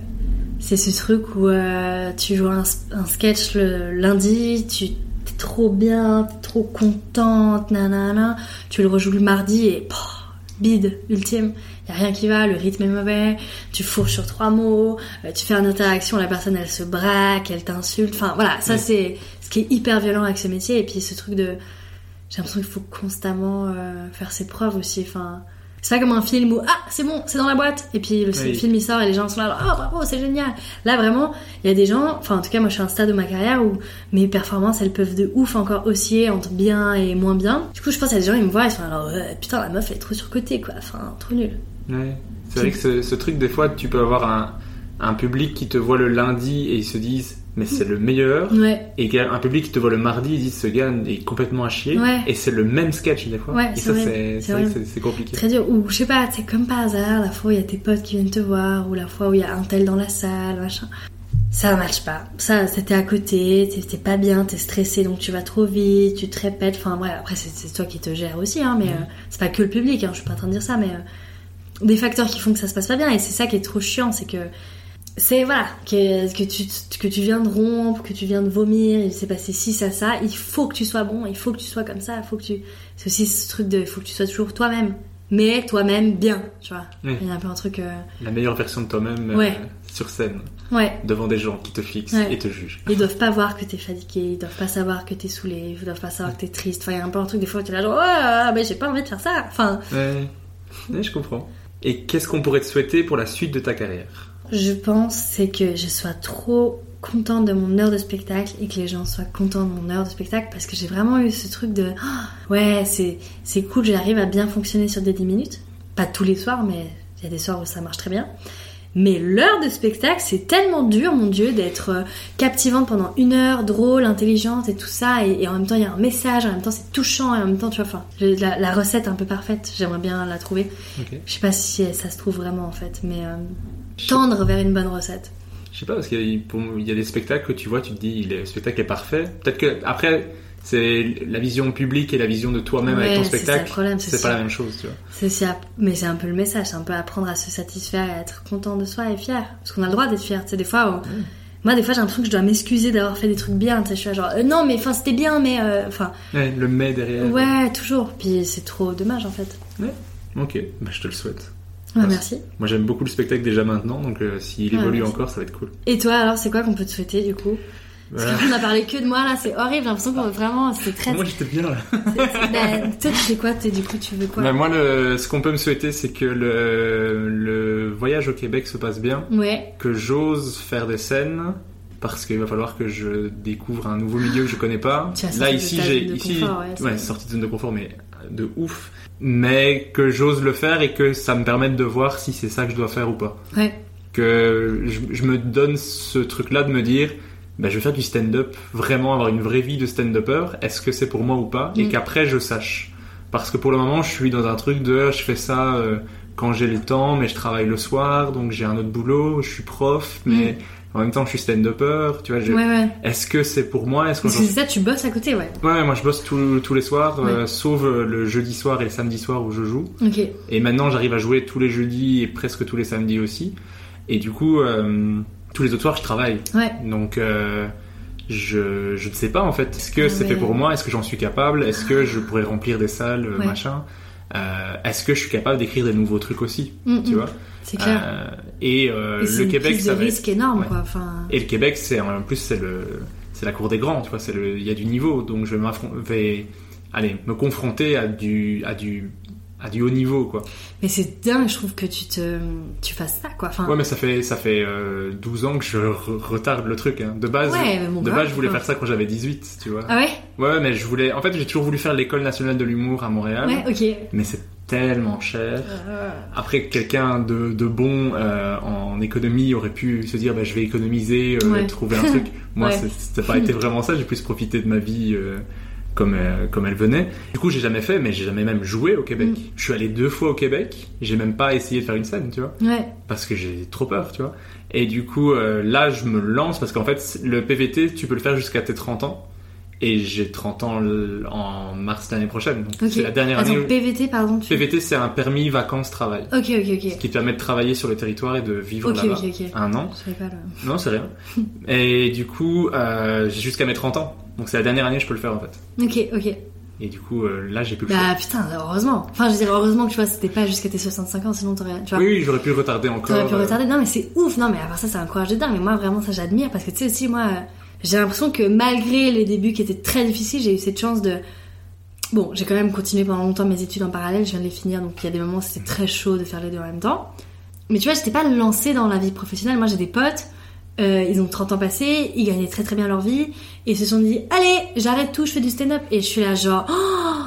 c'est ce truc où euh, tu joues un, un sketch le lundi, tu t'es trop bien, t'es trop contente, nanana. Tu le rejoues le mardi et bide, ultime. Y a rien qui va, le rythme est mauvais, tu fourches sur trois mots, euh, tu fais une interaction, la personne elle se braque, elle t'insulte. Enfin voilà, ça Oui. c'est ce qui est hyper violent avec ce métier. Et puis ce truc de, j'ai l'impression qu'il faut constamment euh, faire ses preuves aussi. Enfin, c'est pas comme un film où ah c'est bon, c'est dans la boîte. Et puis le Oui. film il sort et les gens sont là, oh bravo, c'est génial. Là vraiment, il y a des gens, enfin en tout cas moi je suis à un stade de ma carrière où mes performances elles peuvent de ouf encore osciller entre bien et moins bien. Du coup je pense à des gens ils me voient ils sont là, ouais, putain la meuf elle est trop surcotée quoi, enfin trop nulle. Ouais. C'est vrai que ce, ce truc, des fois, tu peux avoir un, un public qui te voit le lundi et ils se disent, mais c'est le meilleur. Ouais. Et un public qui te voit le mardi, ils disent, ce gars est complètement à chier. Ouais. Et c'est le même sketch, des fois. Ouais, et ça, c'est compliqué. Très dur. Ou je sais pas, c'est comme par hasard, la fois où il y a tes potes qui viennent te voir, ou la fois où il y a un tel dans la salle, machin. Ça marche pas. Ça, c'était à côté, t'es pas bien, t'es stressé, donc tu vas trop vite, tu te répètes. Enfin, ouais, après, c'est toi qui te gères aussi, hein, mais euh, c'est pas que le public, hein, je suis pas en train de dire ça, mais euh, des facteurs qui font que ça se passe pas bien, et c'est ça qui est trop chiant, c'est que c'est voilà que, que tu que tu viens de rompre, que tu viens de vomir, il s'est passé ci ça ça, il faut que tu sois bon, il faut que tu sois comme ça, il faut que tu c'est aussi ce truc de il faut que tu sois toujours toi-même, mais toi-même bien, tu vois. Oui. Il y a un peu un truc euh, La meilleure version de toi-même euh, sur scène, ouais, devant des gens qui te fixent Ouais. et te jugent. ils doivent pas voir que t'es fatigué, ils doivent pas savoir que t'es saoulé, ils doivent pas savoir que t'es triste. Enfin, il y a un peu un truc des fois où t'es là genre oh, mais j'ai pas envie de faire ça. Enfin. Ouais, je comprends. Et qu'est-ce qu'on pourrait te souhaiter pour la suite de ta carrière? Je pense c'est que je sois trop contente de mon heure de spectacle et que les gens soient contents de mon heure de spectacle parce que j'ai vraiment eu ce truc de Ah, ouais, c'est c'est cool, j'arrive à bien fonctionner sur des 10 minutes. Pas tous les soirs, mais il y a des soirs où ça marche très bien. Mais l'heure de spectacle, c'est tellement dur, mon Dieu, d'être euh, captivante pendant une heure, drôle, intelligente et tout ça. Et, et en même temps, il y a un message, en même temps, c'est touchant, et en même temps, tu vois, enfin, la, la recette un peu parfaite. J'aimerais bien la trouver. Je sais pas si ça se trouve vraiment, en fait, mais euh, tendre vers une bonne recette. Je sais pas, parce qu'il y, a- y des spectacles que tu vois, tu te dis, le spectacle est parfait. Peut-être que, après, c'est la vision publique et la vision de toi-même avec Ouais, ton ça spectacle. c'est pas ça. la même chose, tu vois. C'est app- mais c'est un peu le message, c'est un peu apprendre à se satisfaire et à être content de soi et fier. Parce qu'on a le droit d'être fier. Tu sais, des fois, on- moi, des fois, j'ai l'impression que je dois m'excuser d'avoir fait des trucs bien. Tu sais, je suis genre, euh, non, mais enfin, c'était bien, mais euh, enfin, Ouais, le mais derrière. ouais, toujours. Puis c'est trop dommage en fait. Ok, bah, je te le souhaite. Merci. Moi, j'aime beaucoup le spectacle déjà maintenant, donc euh, s'il évolue merci. encore, ça va être cool. Et toi, alors, c'est quoi qu'on peut te souhaiter du coup? Voilà. Parce qu'on a parlé que de moi là, c'est horrible. J'ai l'impression qu'on vraiment, c'est très. Moi, j'étais bien là. bah, toi, tu fais quoi? Du coup, tu veux quoi? Bah, moi, le, ce qu'on peut me souhaiter, c'est que le, le voyage au Québec se passe bien, Ouais. que j'ose faire des scènes, parce qu'il va falloir que je découvre un nouveau milieu que je connais pas. Là, ici, j'ai ici, ouais, ouais, sorti de zone de confort, mais de ouf. Mais que j'ose le faire et que ça me permette de voir si c'est ça que je dois faire ou pas. Ouais. que je, je me donne ce truc-là de me dire, bah, je vais faire du stand-up, vraiment avoir une vraie vie de stand-upper, est-ce que c'est pour moi ou pas, et Mm. qu'après je sache. Parce que pour le moment, je suis dans un truc de, je fais ça euh, quand j'ai le temps, mais je travaille le soir, donc j'ai un autre boulot, je suis prof, mais en même temps je suis stand-upper, tu vois. je-. Ouais, ouais. Est-ce que c'est pour moi Est-ce que c'est ça, tu bosses à côté, ouais. Ouais, moi je bosse tous- tous les soirs, euh, sauf euh, le jeudi soir et le samedi soir où je joue. Ok. Et maintenant, j'arrive à jouer tous les jeudis et presque tous les samedis aussi. Et du coup, euh, tous les autres soirs, je travaille. Ouais. Donc, euh, je, je ne sais pas en fait. Est-ce que Ah c'est fait pour moi? Est-ce que j'en suis capable? Est-ce que je pourrais remplir des salles, machin? Est-ce que je suis capable d'écrire des nouveaux trucs aussi Mm, Tu mm. vois? C'est clair. Euh, Et euh, Et le Québec, ça risque énorme, Ouais. quoi. Enfin. Et le Québec, c'est en plus c'est le c'est la cour des grands, tu vois. C'est le il y a du niveau, donc je vais, aller me confronter à du à du à du haut niveau, quoi. Mais c'est dingue, je trouve que tu te, tu fasses ça, quoi. Enfin. Ouais, mais ça fait ça fait euh, 12 ans que je re- retarde le truc. Hein. De base, Ouais, mais bon, de base, je voulais faire ça quand j'avais 18, tu vois. Ah ouais. Ouais, mais je voulais. En fait, j'ai toujours voulu faire l'école nationale de l'humour à Montréal, Ouais, ok. mais c'est tellement cher. Après, quelqu'un de, de bon euh, en économie aurait pu se dire, bah, je vais économiser, euh, Ouais. trouver un truc. Moi, Ouais. c'est- c'était pas été vraiment ça. J'ai plus profité de ma vie. euh, comme, comme elle venait. Du coup, j'ai jamais fait, mais j'ai jamais même joué au Québec. Mm. Je suis allé deux fois au Québec. J'ai même pas essayé de faire une scène, tu vois Ouais. parce que j'ai trop peur, tu vois. Et du coup, là, je me lance parce qu'en fait, le PVT, tu peux le faire jusqu'à tes 30 ans. Et j'ai 30 ans en mars l'année prochaine. Donc, c'est la dernière Attends, année. où- PVT, pardon. Tu... PVT, c'est un permis vacances-travail. Ok, ok, ok. Ce qui te permet de travailler sur le territoire et de vivre là-bas un an. Je savais pas le. Non, c'est rien. et du coup, euh, j'ai jusqu'à mes 30 ans. Donc, c'est la dernière année que je peux le faire, en fait. Ok, ok. Et du coup, euh, là, j'ai choix. Bah putain, heureusement. Enfin, je veux dire, heureusement que tu vois, c'était pas jusqu'à tes 65 ans, sinon t'aurais. Tu vois. Oui, oui, j'aurais pu le retarder encore. T'aurais pu euh, retarder. Non, mais c'est ouf. Non, mais à part ça, c'est un courage de dingue. Mais moi, vraiment, ça, j'admire parce que tu sais aussi, moi, euh, j'ai l'impression que malgré les débuts qui étaient très difficiles, j'ai eu cette chance de. Bon, j'ai quand même continué pendant longtemps mes études en parallèle. Je viens de les finir, donc il y a des moments où c'était très chaud de faire les deux en même temps. Mais tu vois, j'étais pas lancée dans la vie professionnelle. Moi, j'ai des potes. euh, ils ont 30 ans passés, ils gagnaient très très bien leur vie, et ils se sont dit, allez, j'arrête tout, je fais du stand-up. Et je suis là genre, oh,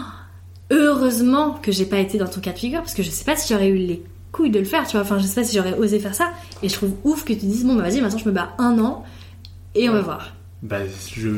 heureusement que j'ai pas été dans ton cas de figure, parce que je sais pas si j'aurais eu les couilles de le faire, tu vois. Enfin, je sais pas si j'aurais osé faire ça. Et je trouve ouf que tu dises, bon, bah vas-y, maintenant je me bats un an, et on va voir. Bah, je,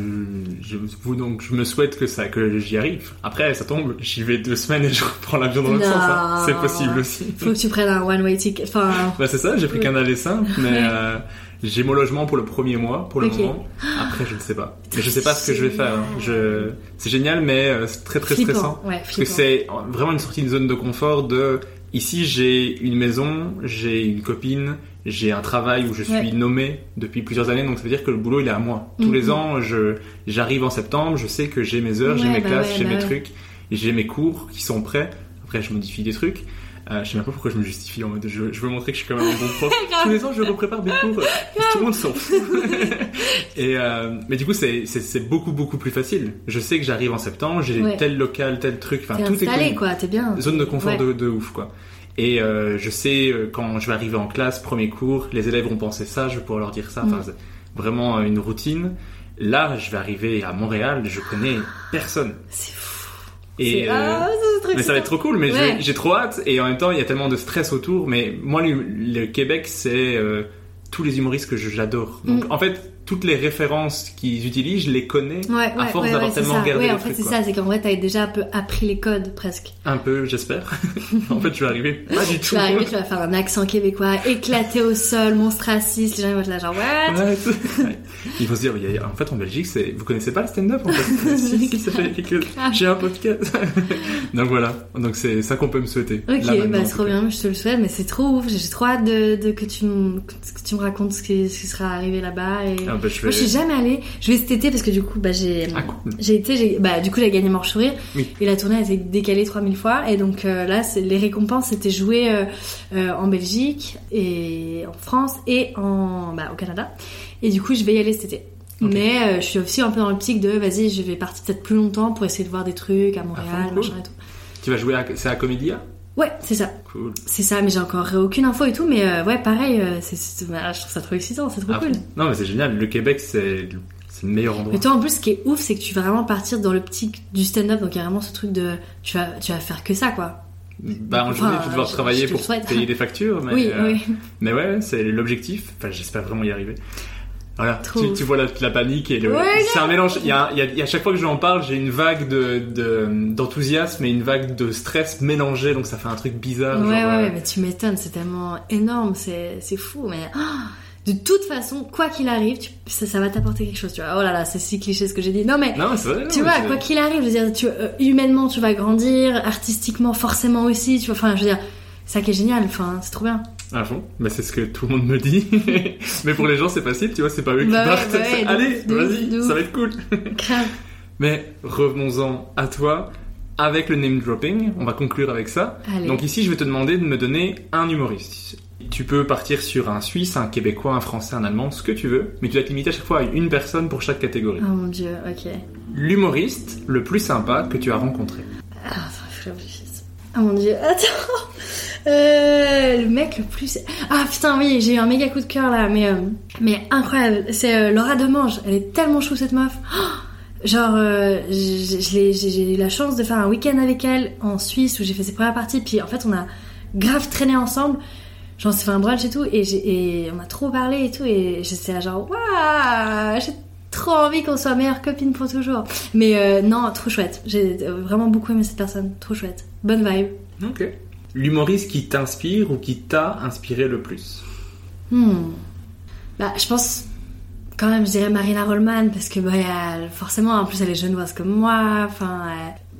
je, vous, donc, je me souhaite que ça, que j'y arrive. Après, ça tombe, j'y vais deux semaines et je reprends l'avion dans l'autre sens. hein. C'est possible aussi. Faut que tu prennes un one-way ticket. Enfin, Bah, c'est ça, j'ai pris Oui. qu'un aller simple, mais euh, j'ai mon logement pour le premier mois, pour le moment. Après, je ne sais pas. Mais je sais pas ce que je vais faire. hein. Je, c'est génial, mais euh, c'est très très flippant. stressant. Ouais, Parce que c'est vraiment une sortie de zone de confort de ici j'ai une maison, j'ai une copine, j'ai un travail où je suis Ouais. nommé depuis plusieurs années, donc ça veut dire que le boulot il est à moi. Tous Mhm. les ans, je j'arrive en septembre, je sais que j'ai mes heures, j'ai mes bah classes, ouais, j'ai bah mes trucs, j'ai mes cours qui sont prêts. Après, je modifie des trucs. Euh, je sais même pas pourquoi je me justifie en mode je, je veux montrer que je suis quand même un bon prof. Tous les ans, je reprépare des cours. Tout le monde s'en fout. Et euh, mais du coup, c'est beaucoup beaucoup plus facile. Je sais que j'arrive en septembre, j'ai tel local, tel truc. Enfin, T'es tout est installé, connu. quoi, t'es bien. Zone de confort de, de ouf, quoi. Et euh, je sais, euh, quand je vais arriver en classe, premier cours, les élèves vont penser ça, je vais pouvoir leur dire ça. Enfin, Mm. vraiment une routine. Là, je vais arriver à Montréal, je connais personne. C'est fou. Et euh, Ah, mais ça va être trop cool, mais j'ai- Ouais. j'ai trop hâte et en même temps il y a tellement de stress autour. Mais moi le, le Québec c'est tous les humoristes que j'adore. Donc Mm. en fait toutes les références qu'ils utilisent je les connais Ouais, à force ouais, d'avoir ouais, tellement ça. regardé les en fait, c'est ça, c'est qu'en vrai, t'avais déjà un peu appris les codes, presque. Un peu j'espère. en fait je vais arriver pas du Tu tout. vas arriver, tu vas faire un accent québécois, éclaté au sol, monstre raciste, les gens ils vont être là genre, what? Il faut se dire, en fait, en Belgique, c'est, vous connaissez pas le stand-up, en fait? si, j'ai un podcast. Donc voilà. Donc c'est ça qu'on peut me souhaiter. Ok, Là, bah trop bien, je te le souhaite, mais c'est trop ouf, j'ai trop hâte de, de que, tu me, que tu me racontes ce qui, ce qui sera arrivé là-bas. Et... Ah, je vais- Moi je suis jamais allée, je vais cet été parce que du coup, bah j'ai. Ah, cool. J'ai été, bah du coup j'ai gagné Mort Sourire Oui. et la tournée a été décalée 3000 fois et donc euh, là c'est- les récompenses c'était joué euh, euh, en Belgique et en France et en bah, au Canada et du coup je vais y aller cet été. Mais je suis aussi un peu dans l'optique de vas-y je vais partir peut-être plus longtemps pour essayer de voir des trucs à Montréal Ah, cool. machin et tout. Tu vas jouer à, c'est à Comédia? Ouais c'est ça. Cool. C'est ça, mais j'ai encore aucune info et tout, mais euh, ouais, pareil, euh, c'est, c'est- bah, je trouve ça trop excitant, c'est trop Ah, cool. Non, mais c'est génial. Le Québec, c'est, c'est le meilleur endroit. Mais toi, en plus, ce qui est ouf, c'est que tu vas vraiment partir dans l'optique du stand-up, donc il y a vraiment ce truc de, tu vas, tu vas faire que ça, quoi. Bah, en Enfin, journée, tu vas devoir travailler je pour payer des factures, mais, oui, euh, oui. mais ouais, c'est l'objectif. Enfin, j'espère vraiment y arriver. Voilà, tu, vois la, la panique et le. Ouais, c'est un mélange. Il y a, il y a- il y a- à chaque fois que je en parle, j'ai une vague de, de- d'enthousiasme et une vague de stress mélangée, donc ça fait un truc bizarre. Ouais, genre, ouais, euh, ouais, mais tu m'étonnes, c'est tellement énorme, c'est, c'est fou, mais ah, de toute façon, quoi qu'il arrive, tu- ça, ça va t'apporter quelque chose, tu vois. Oh là là, c'est si cliché ce que j'ai dit. Non, mais Non, c'est vrai. tu non, vois, quoi qu'il arrive, je veux dire, tu, euh, humainement, tu vas grandir, artistiquement, forcément aussi, tu vois. Enfin, je veux dire, ça qui est génial, enfin, c'est trop bien. À fond. Bah, c'est ce que tout le monde me dit. mais pour les gens, c'est facile, tu vois, c'est pas eux qui Bah partent. ouais, Allez, vas-y, ça va être cool. Grave. mais revenons-en à toi. Avec le name dropping, on va conclure avec ça. Allez. Donc ici, je vais te demander de me donner un humoriste. Tu peux partir sur un Suisse, un Québécois, un Français, un Allemand, ce que tu veux, mais tu dois te limiter à chaque fois à une personne pour chaque catégorie. Oh mon dieu, ok. L'humoriste le plus sympa que tu as rencontré. Ah, attends, faut que je réfléchisse. Oh mon dieu, attends. Euh, le mec le plus. Ah putain, oui, j'ai eu un méga coup de cœur là, mais, euh, mais incroyable. C'est euh, Laura Demange. Elle est tellement chou cette meuf. Oh Genre, j'ai eu la chance de faire un week-end avec elle en Suisse où j'ai fait ses premières parties. Puis en fait, on a grave traîné ensemble. Genre, on s'est fait un brunch et tout. Et, on a trop parlé et tout. Et j'étais genre, waouh, j'ai trop envie qu'on soit meilleures copines pour toujours. Mais non, trop chouette. J'ai vraiment beaucoup aimé cette personne. Trop chouette. Bonne vibe. Ok. L'humoriste qui t'inspire ou qui t'a inspiré le plus Hmm. Bah, je pense quand même, je dirais Marina Rollman parce que bah, elle- forcément, en plus, elle est genevoise comme moi. Enfin,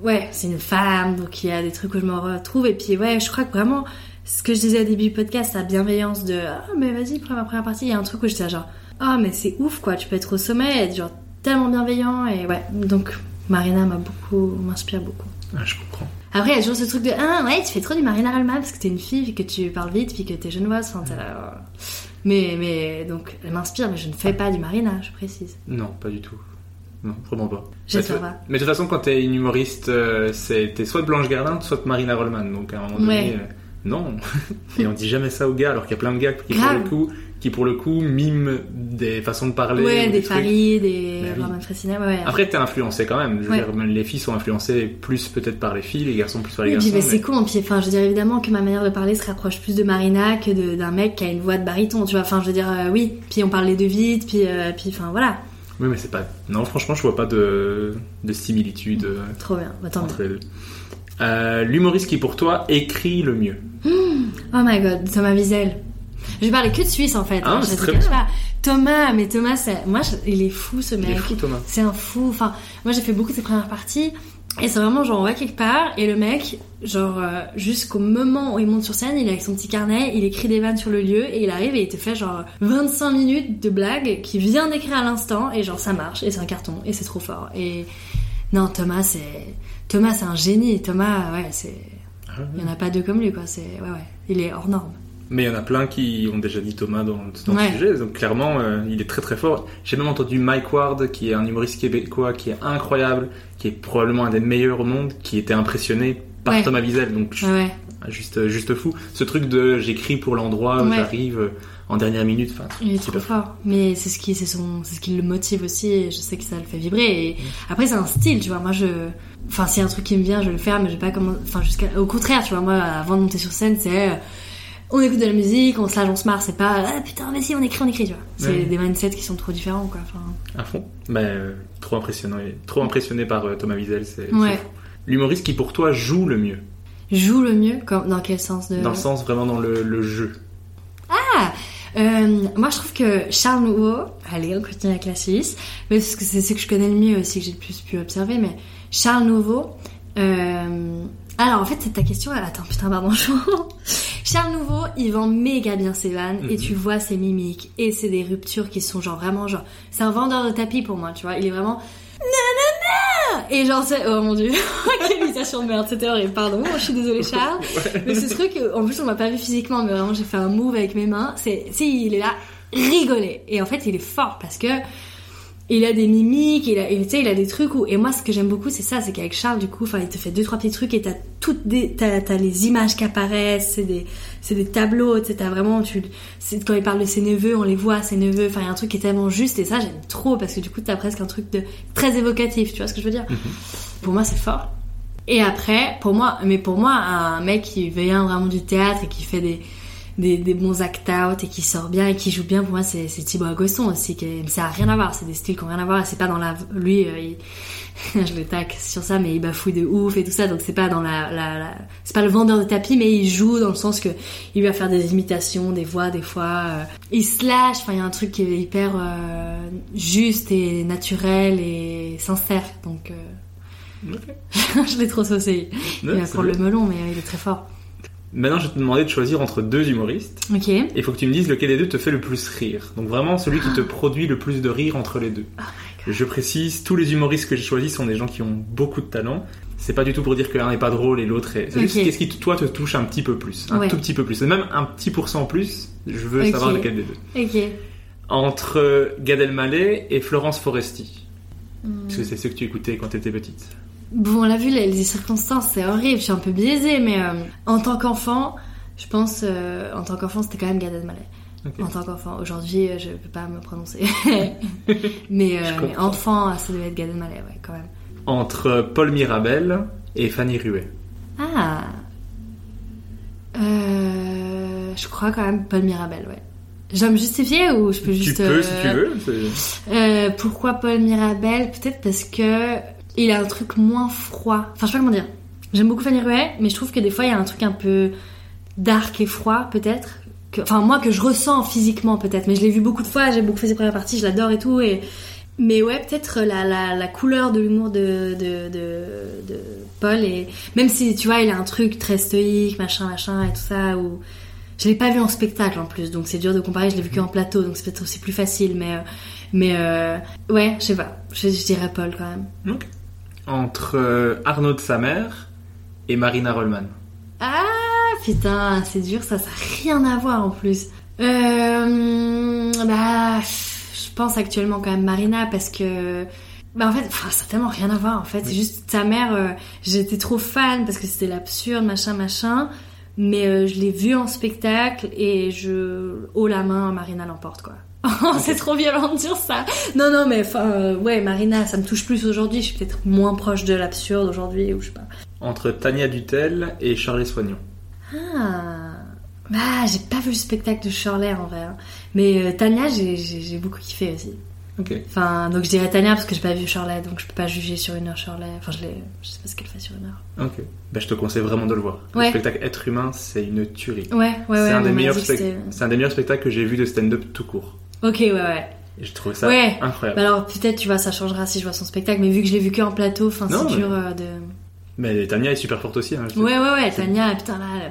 ouais, c'est une femme, donc il y a des trucs où je me retrouve. Et puis, ouais, je crois que vraiment, ce que je disais au début du podcast, la bienveillance de ah, mais vas-y, prends ma première partie. Il y a un truc où j'étais genre ah, mais c'est ouf quoi, tu peux être au sommet et être genre tellement bienveillant. Et ouais, donc Marina m'a beaucoup, m'inspire beaucoup. ah, Je comprends. Après, il y a toujours ce truc de ah ouais, tu fais trop du Marina Rollman parce que t'es une fille, puis que tu parles vite, puis que t'es genevoise. Enfin. Mais, mais donc, elle m'inspire, mais je ne fais pas du Marina, je précise. Non, pas du tout. Non, vraiment pas. J'espère pas. mais de toute façon, quand t'es une humoriste, euh, c'est t'es soit Blanche Gardin, soit Marina Rollman. Donc à un moment donné, Ouais. euh, non. Et on dit jamais ça aux gars, alors qu'il y a plein de gars qui pour le coup, qui pour le coup miment des façons de parler. ouais, ou des paris, des Mais. Roman Fressinet, ouais. Après, t'es influencé quand même. Je veux Ouais. dire, les filles sont influencées plus peut-être par les filles, les garçons plus par les Oui, puis garçons. bah, c'est con, puis enfin, je veux dire évidemment que ma manière de parler se rapproche plus de Marina que d'un mec qui a une voix de baryton, tu vois. Enfin, je veux dire, euh, oui. Puis on parle les deux vite, puis, euh, puis enfin, voilà. Oui, mais c'est pas. Non, franchement, je vois pas de, de similitude euh, Trop bien. Bah, entre les deux. Euh, L'humoriste qui pour toi écrit le mieux. Oh my god, Thomas Wiesel. Je parlais que de Suisse en fait. Ah, hein, je très bien. pas. Thomas, mais Thomas, moi, je- il est fou ce mec. Il est fou, Thomas. C'est un fou. Enfin, moi, j'ai fait beaucoup de ses premières parties. Et c'est vraiment genre, on va quelque part, et le mec, genre, euh, jusqu'au moment où il monte sur scène, il est avec son petit carnet, il écrit des vannes sur le lieu, et il arrive et il te fait genre 25 minutes de blagues qu'il vient d'écrire à l'instant, et genre, ça marche, et c'est un carton, et c'est trop fort. Et non, Thomas, c'est. Thomas, c'est un génie. Thomas, ouais, c'est. Ah Il y en a pas deux comme lui, quoi. C'est. Ouais, ouais. Il est hors norme. Mais il y en a plein qui ont déjà dit Thomas dans, dans Ouais. le sujet, donc clairement, euh, il est très très fort. J'ai même entendu Mike Ward, qui est un humoriste québécois, qui est incroyable, qui est probablement un des meilleurs au monde, qui était impressionné par Ouais. Thomas Wiesel. Donc je- Ouais, juste, juste fou. Ce truc de j'écris pour l'endroit j'arrive euh, en dernière minute. Enfin, Il est trop fort. Mais c'est ce qui, c'est son, c'est ce qui le motive aussi. Et je sais que ça le fait vibrer. Et après, c'est un style, tu vois. Moi, je, enfin, s'il y a un truc qui me vient, je vais le faire, mais je vais pas comment, enfin, jusqu'à, au contraire, tu vois. Moi, avant de monter sur scène, c'est, euh, on écoute de la musique, on se lâche, on se marre. C'est pas, ah, putain, mais si, on écrit, on écrit, tu vois. C'est Ouais. des mindsets qui sont trop différents, quoi. Enfin, À fond. Bah, euh, trop impressionnant. Trop impressionné par euh, Thomas Wiesel. C'est Ouais. L'humoriste qui pour toi joue le mieux. joue le mieux, comme, dans quel sens de... Dans le sens vraiment dans le, le jeu. Euh, moi, je trouve que Charles Nouveau, allez, on continue avec la Suisse, mais parce que c'est ce que je connais le mieux aussi, que j'ai le plus pu observer, mais Charles Nouveau, alors en fait, c'est ta question, attends, putain, pardon, je... Charles Nouveau, il vend méga bien ses vannes, et tu vois ses mimiques, et c'est des ruptures qui sont genre vraiment genre, c'est un vendeur de tapis pour moi, tu vois, il est vraiment, nanana, et genre c'est, oh mon dieu, quelle imitation de merde, c'était horrible, pardon, je suis désolée Charles, mais ce truc, en plus on m'a pas vu physiquement, mais vraiment j'ai fait un move avec mes mains. C'est, si il est là, rigoler. Et en fait il est fort parce que il a des mimiques, il a, et il a des trucs où, et moi ce que j'aime beaucoup c'est ça, c'est qu'avec Charles du coup, enfin il te fait deux trois petits trucs et t'as toutes des, t'as, t'as les images qui apparaissent, c'est des, c'est des tableaux, tu sais, t'as vraiment, tu, c'est quand il parle de ses neveux, on les voit ses neveux, enfin il y a un truc qui est tellement juste et ça j'aime trop parce que du coup t'as presque un truc de très évocatif, tu vois ce que je veux dire? Pour moi c'est fort. Et après, pour moi, mais pour moi, un mec qui vient vraiment du théâtre et qui fait des, des, des bons act-out et qui sort bien et qui joue bien, pour moi, c'est, Thibaut Agoston aussi. Qui, est- ça a rien à voir, c'est des styles qui ont rien à voir. C'est pas dans la, lui, euh, il- je le tac sur ça, mais il bafouille de ouf et tout ça, donc c'est pas dans la, la, la- c'est pas le vendeur de tapis, mais il joue dans le sens que il va faire des imitations, des voix, des fois, euh, il se lâche. Enfin, il y a un truc qui est hyper euh, juste et naturel et sincère, donc. je l'ai trop saucé. Il va prendre le melon, mais il est très fort. Maintenant, je vais te demander de choisir entre deux humoristes. Ok. Et il faut que tu me dises lequel des deux te fait le plus rire. Donc vraiment celui qui te produit le plus de rire entre les deux. Je précise, tous les humoristes que j'ai choisis sont des gens qui ont beaucoup de talent. C'est pas du tout pour dire que l'un n'est pas drôle et l'autre est. C'est juste Ok. qu'est-ce qui toi te touche un petit peu plus, un Ouais. tout petit peu plus, et même un petit pourcent plus. Je veux savoir lequel des deux. Ok. Entre Gad Elmaleh et Florence Foresti. Hmm. Parce que c'est ceux que tu écoutais quand t'étais petite. Bon, on l'a vu, les, les circonstances, c'est horrible. Je suis un peu biaisée, mais euh, en tant qu'enfant, je pense, euh, en tant qu'enfant, c'était quand même Gad Elmaleh. Ok. En tant qu'enfant. Aujourd'hui, euh, je peux pas me prononcer. mais, euh, enfant, ça devait être Gad Elmaleh, ouais, quand même. Entre Paul Mirabel et Fanny Ruet. Ah. Je crois quand même Paul Mirabel, ouais. Je dois me justifier ou je peux juste... tu peux si tu veux. pourquoi Paul Mirabel? Peut-être parce que il a un truc moins froid. Enfin, je sais pas comment dire. J'aime beaucoup Fanny Ruet, mais je trouve que des fois il y a un truc un peu dark et froid, peut-être. Enfin, moi que je ressens physiquement, peut-être. Mais je l'ai vu beaucoup de fois. J'ai beaucoup fait ses premières parties. Je l'adore et tout. Mais ouais, peut-être la, couleur de l'humour de, Paul et même si tu vois, il a un truc très stoïque, machin, machin et tout ça. Je l'ai pas vu en spectacle en plus, donc c'est dur de comparer. Je l'ai vu qu'en plateau, donc c'est peut-être aussi plus facile. Mais, euh, euh, ouais, je sais pas. Je, dirais Paul quand même. Entre euh, Arnaud de sa mère et Marina Rollman. Ah putain, c'est dur, ça, ça a rien à voir en plus. Euh, bah, je pense actuellement quand même Marina parce que. Bah en fait, ça a tellement rien à voir en fait. C'est juste sa mère, euh, j'étais trop fan parce que c'était l'absurde, machin, machin. Mais euh, je l'ai vue en spectacle et je. Haut la main, Marina l'emporte quoi. c'est trop violent de dire ça. Non, non, mais enfin, euh, ouais, Marina, ça me touche plus aujourd'hui. Je suis peut-être moins proche de l'absurde aujourd'hui ou je sais pas. Entre Tania Dutel et Charles Soignon. Ah, bah, j'ai pas vu le spectacle de Shirley en vrai. hein. Mais euh, Tania, j'ai- beaucoup kiffé aussi. Ok. Enfin, donc je dirais Tania parce que j'ai pas vu Shirley, donc je peux pas juger sur une heure Shirley. Enfin, je, je sais pas ce qu'elle fait sur une heure. Ok. Bah, je te conseille vraiment de le voir. Ouais. Le spectacle Être humain, c'est une tuerie. Ouais, ouais, ouais. un, c'est un des meilleurs spectacles que j'ai vu de stand-up tout court. Ok, ouais, ouais. Et je trouvais ça Ouais. incroyable. Bah alors peut-être tu vois, ça changera si je vois son spectacle, mais vu que je l'ai vu que en plateau, enfin c'est mais- dur euh, de. Mais Tania est super forte aussi. Hein. Ouais, ouais, ouais. Tania, putain là, euh,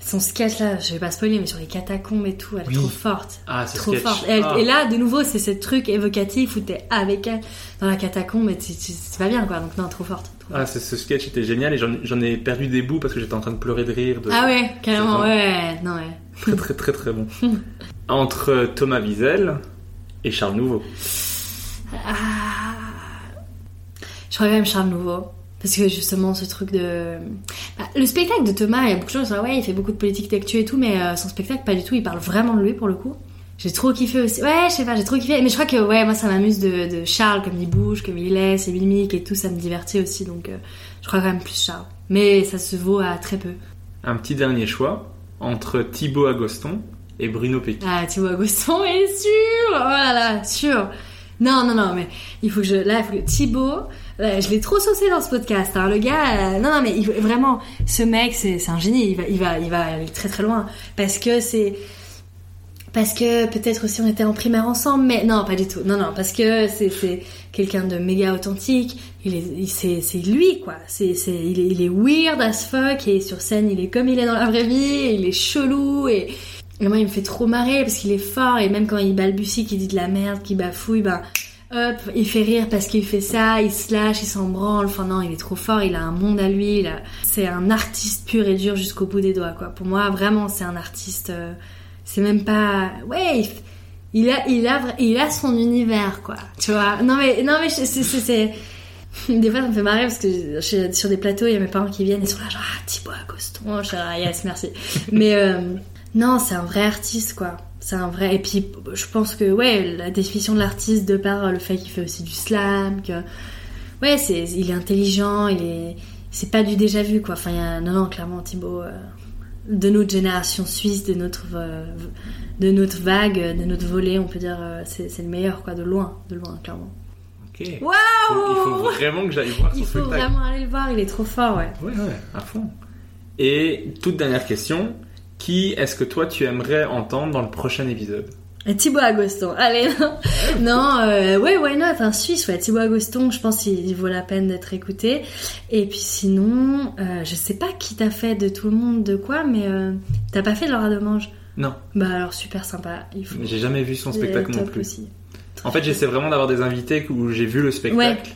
son sketch là, je vais pas spoiler, mais sur les catacombes et tout, elle est trop forte. Ah, ce trop sketch. forte. Ah. Et là, de nouveau, c'est ce truc évocatif où t'es avec elle dans la catacombe et c'est pas bien quoi. Donc non, trop forte. trop Ah, forte. ce, sketch était génial et j'en ai perdu des bouts parce que j'étais en train de pleurer de rire. De... Ah ouais, carrément, C'est ouais, ouais, non ouais. Très très très très bon. Entre Thomas Wiesel et Charles Nouveau. Ah. Je crois quand même Charles Nouveau. Parce que justement, ce truc de. Bah, le spectacle de Thomas, il y a beaucoup de gens qui disent ouais, il fait beaucoup de politique d'actu et tout, mais euh, son spectacle, pas du tout, il parle vraiment de lui pour le coup. J'ai trop kiffé aussi. Ouais, je sais pas, j'ai trop kiffé. Mais je crois que, ouais, moi, ça m'amuse de, de Charles, comme il bouge, comme il est, ses mimiques et tout, ça me divertit aussi, donc euh, je crois quand même plus Charles. Mais ça se vaut à très peu. Un petit dernier choix entre Thibaut Agoston et Bruno Pecky. Ah, Thibaut Agoston est sûr Oh là là, sûr Non, non, non, mais il faut que je... Là, il faut que... Thibaut, là, je l'ai trop saucé dans ce podcast. Hein. Le gars, euh, non, non, mais vraiment, ce mec, c'est un génie. Il va, il, va, il va aller très très loin. Parce que c'est... Parce que peut-être aussi on était en primaire ensemble, mais non, pas du tout. Non, non, parce que c'est quelqu'un de méga authentique. Il est, c'est lui quoi. C'est c'est il il est weird as fuck et sur scène il est comme il est dans la vraie vie. Il est chelou et et moi il me fait trop marrer parce qu'il est fort et même quand il balbutie, qu'il dit de la merde, qu'il bafouille, ben hop, il fait rire parce qu'il fait ça, il se lâche, il s'en branle. Enfin non, il est trop fort. Il a un monde à lui. a- C'est un artiste pur et dur jusqu'au bout des doigts quoi. Pour moi vraiment c'est un artiste. euh, c'est même pas ouais il, a il a il a son univers quoi tu vois? Non mais non mais c'est c'est des fois ça me fait marrer parce que je suis sur des plateaux il y a mes parents qui viennent et sont là genre ah Thibaut Agoston je suis là yes merci mais euh, non c'est un vrai artiste quoi c'est un vrai et puis je pense que ouais la définition de l'artiste de par le fait qu'il fait aussi du slam que ouais c'est il est intelligent il est c'est pas du déjà vu quoi enfin il y a non non clairement Thibaut euh, de notre génération suisse, de notre, euh, de notre vague, de notre volet, on peut dire, euh, c'est c'est le meilleur, quoi, de loin, de loin, clairement. Ok. Waouh Il faut vraiment que j'aille voir son Il faut spectacle. vraiment aller le voir, il est trop fort, ouais. Ouais, ouais, à fond. Et toute dernière question, qui est-ce que toi tu aimerais entendre dans le prochain épisode? Et Thibaut Agoston, allez, non, non euh, ouais, why not, un Suisse, ouais, Thibaut Agoston, je pense qu'il il vaut la peine d'être écouté. Et puis sinon, euh, je sais pas qui t'a fait de tout le monde, de quoi, mais euh, t'as pas fait Laura de Mange Non, Bah alors, super sympa, il faut... j'ai jamais vu son il spectacle non plus. aussi. En fait, j'essaie vraiment d'avoir des invités où j'ai vu le spectacle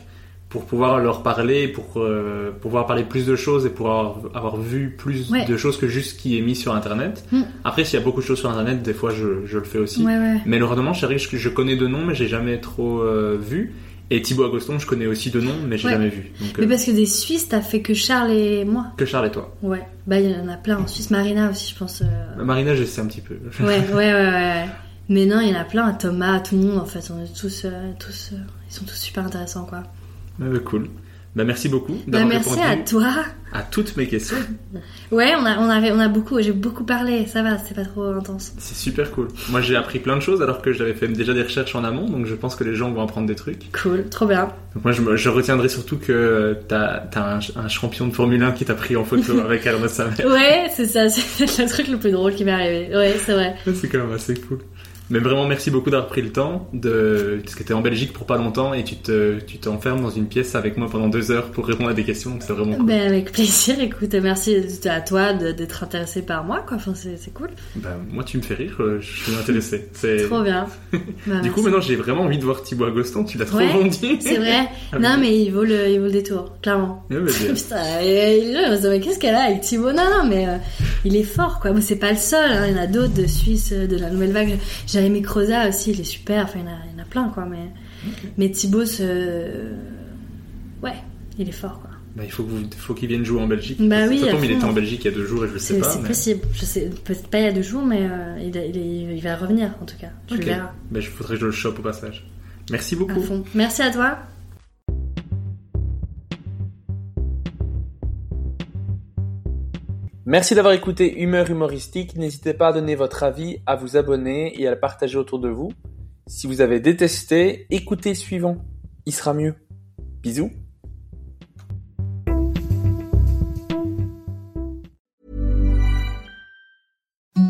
pour pouvoir leur parler, pour euh, pouvoir parler plus de choses et pour avoir, avoir vu plus Ouais. de choses que juste ce qui est mis sur Internet. Mm. Après, s'il y a beaucoup de choses sur Internet, des fois je, je le fais aussi. Ouais, ouais. Mais le Redemant, je, je, je connais de nom, mais j'ai jamais trop euh, vu. Et Thibaut Agoston, je connais aussi de nom, mais j'ai jamais vu. Donc, Mais euh, parce que des Suisses, t'as fait que Charles et moi. que Charles et toi. Ouais, bah il y en a plein en Suisse, Marina aussi, je pense. Marina, j'essaie un petit peu. Ouais, ouais, ouais. Mais non, il y en a plein, Thomas, tout le monde en fait, on est tous, tous, ils sont tous super intéressants quoi. Bah, cool. Bah, merci beaucoup Bah, merci à toi. à toutes mes questions. Ouais, on a, on avait, on a beaucoup, j'ai beaucoup parlé, ça va, c'est pas trop intense. C'est super cool. Moi, j'ai appris plein de choses alors que j'avais fait déjà des recherches en amont, donc je pense que les gens vont apprendre des trucs. Cool, trop bien. Donc moi, je, retiendrai surtout que t'as as un, un champion de Formule 1 qui t'a pris en photo avec Arnaud Samer. Ouais, c'est ça, c'est le truc le plus drôle qui m'est arrivé. Ouais, c'est vrai. C'est quand même assez cool. Mais vraiment, merci beaucoup d'avoir pris le temps de, parce que t'es en Belgique pour pas longtemps et tu te, tu t'enfermes dans une pièce avec moi pendant deux heures pour répondre à des questions, c'est vraiment cool. Ben, avec plaisir, écoute, merci à toi d'être intéressé par moi quoi, enfin c'est cool. Bah, moi, tu me fais rire, euh, je suis intéressé. C'est... Trop bien. Bah, Du coup, maintenant, j'ai vraiment envie de voir Thibaut Agoston, tu l'as trop Ouais, vendu. C'est vrai. Ah, Non, mais- il vaut le, il vaut le détour, clairement. Ouais, bah, bien. Putain, qu'est-ce qu'elle a avec Thibaut? Non, non, mais euh, il est fort, quoi. Bon, c'est pas le seul, hein. il y en a d'autres de Suisse, euh, de la Nouvelle Vague. Jérémy Croza aussi, il est super, enfin, il y en a, il y en a plein, quoi. Mais, mais Thibaut, ce... ouais, il est fort, quoi. Bah, il faut, qu'il vienne jouer en Belgique. Bah oui, Ça tombe, il était en Belgique il y a deux jours et je le sais pas. c'est mais- possible. Je sais, peut-être pas il y a deux jours, mais euh, il, va revenir, en tout cas. Tu Ok. le verras. Bah, je voudrais que je le chope au passage. Merci À beaucoup. fond. Merci à toi. Merci d'avoir écouté Humeur humoristique. N'hésitez pas à donner votre avis, à vous abonner et à le partager autour de vous. Si vous avez détesté, écoutez suivant. Il sera mieux. Bisous.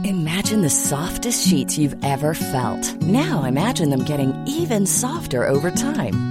Imagine the softest sheets you've ever felt. Now imagine them getting even softer over time.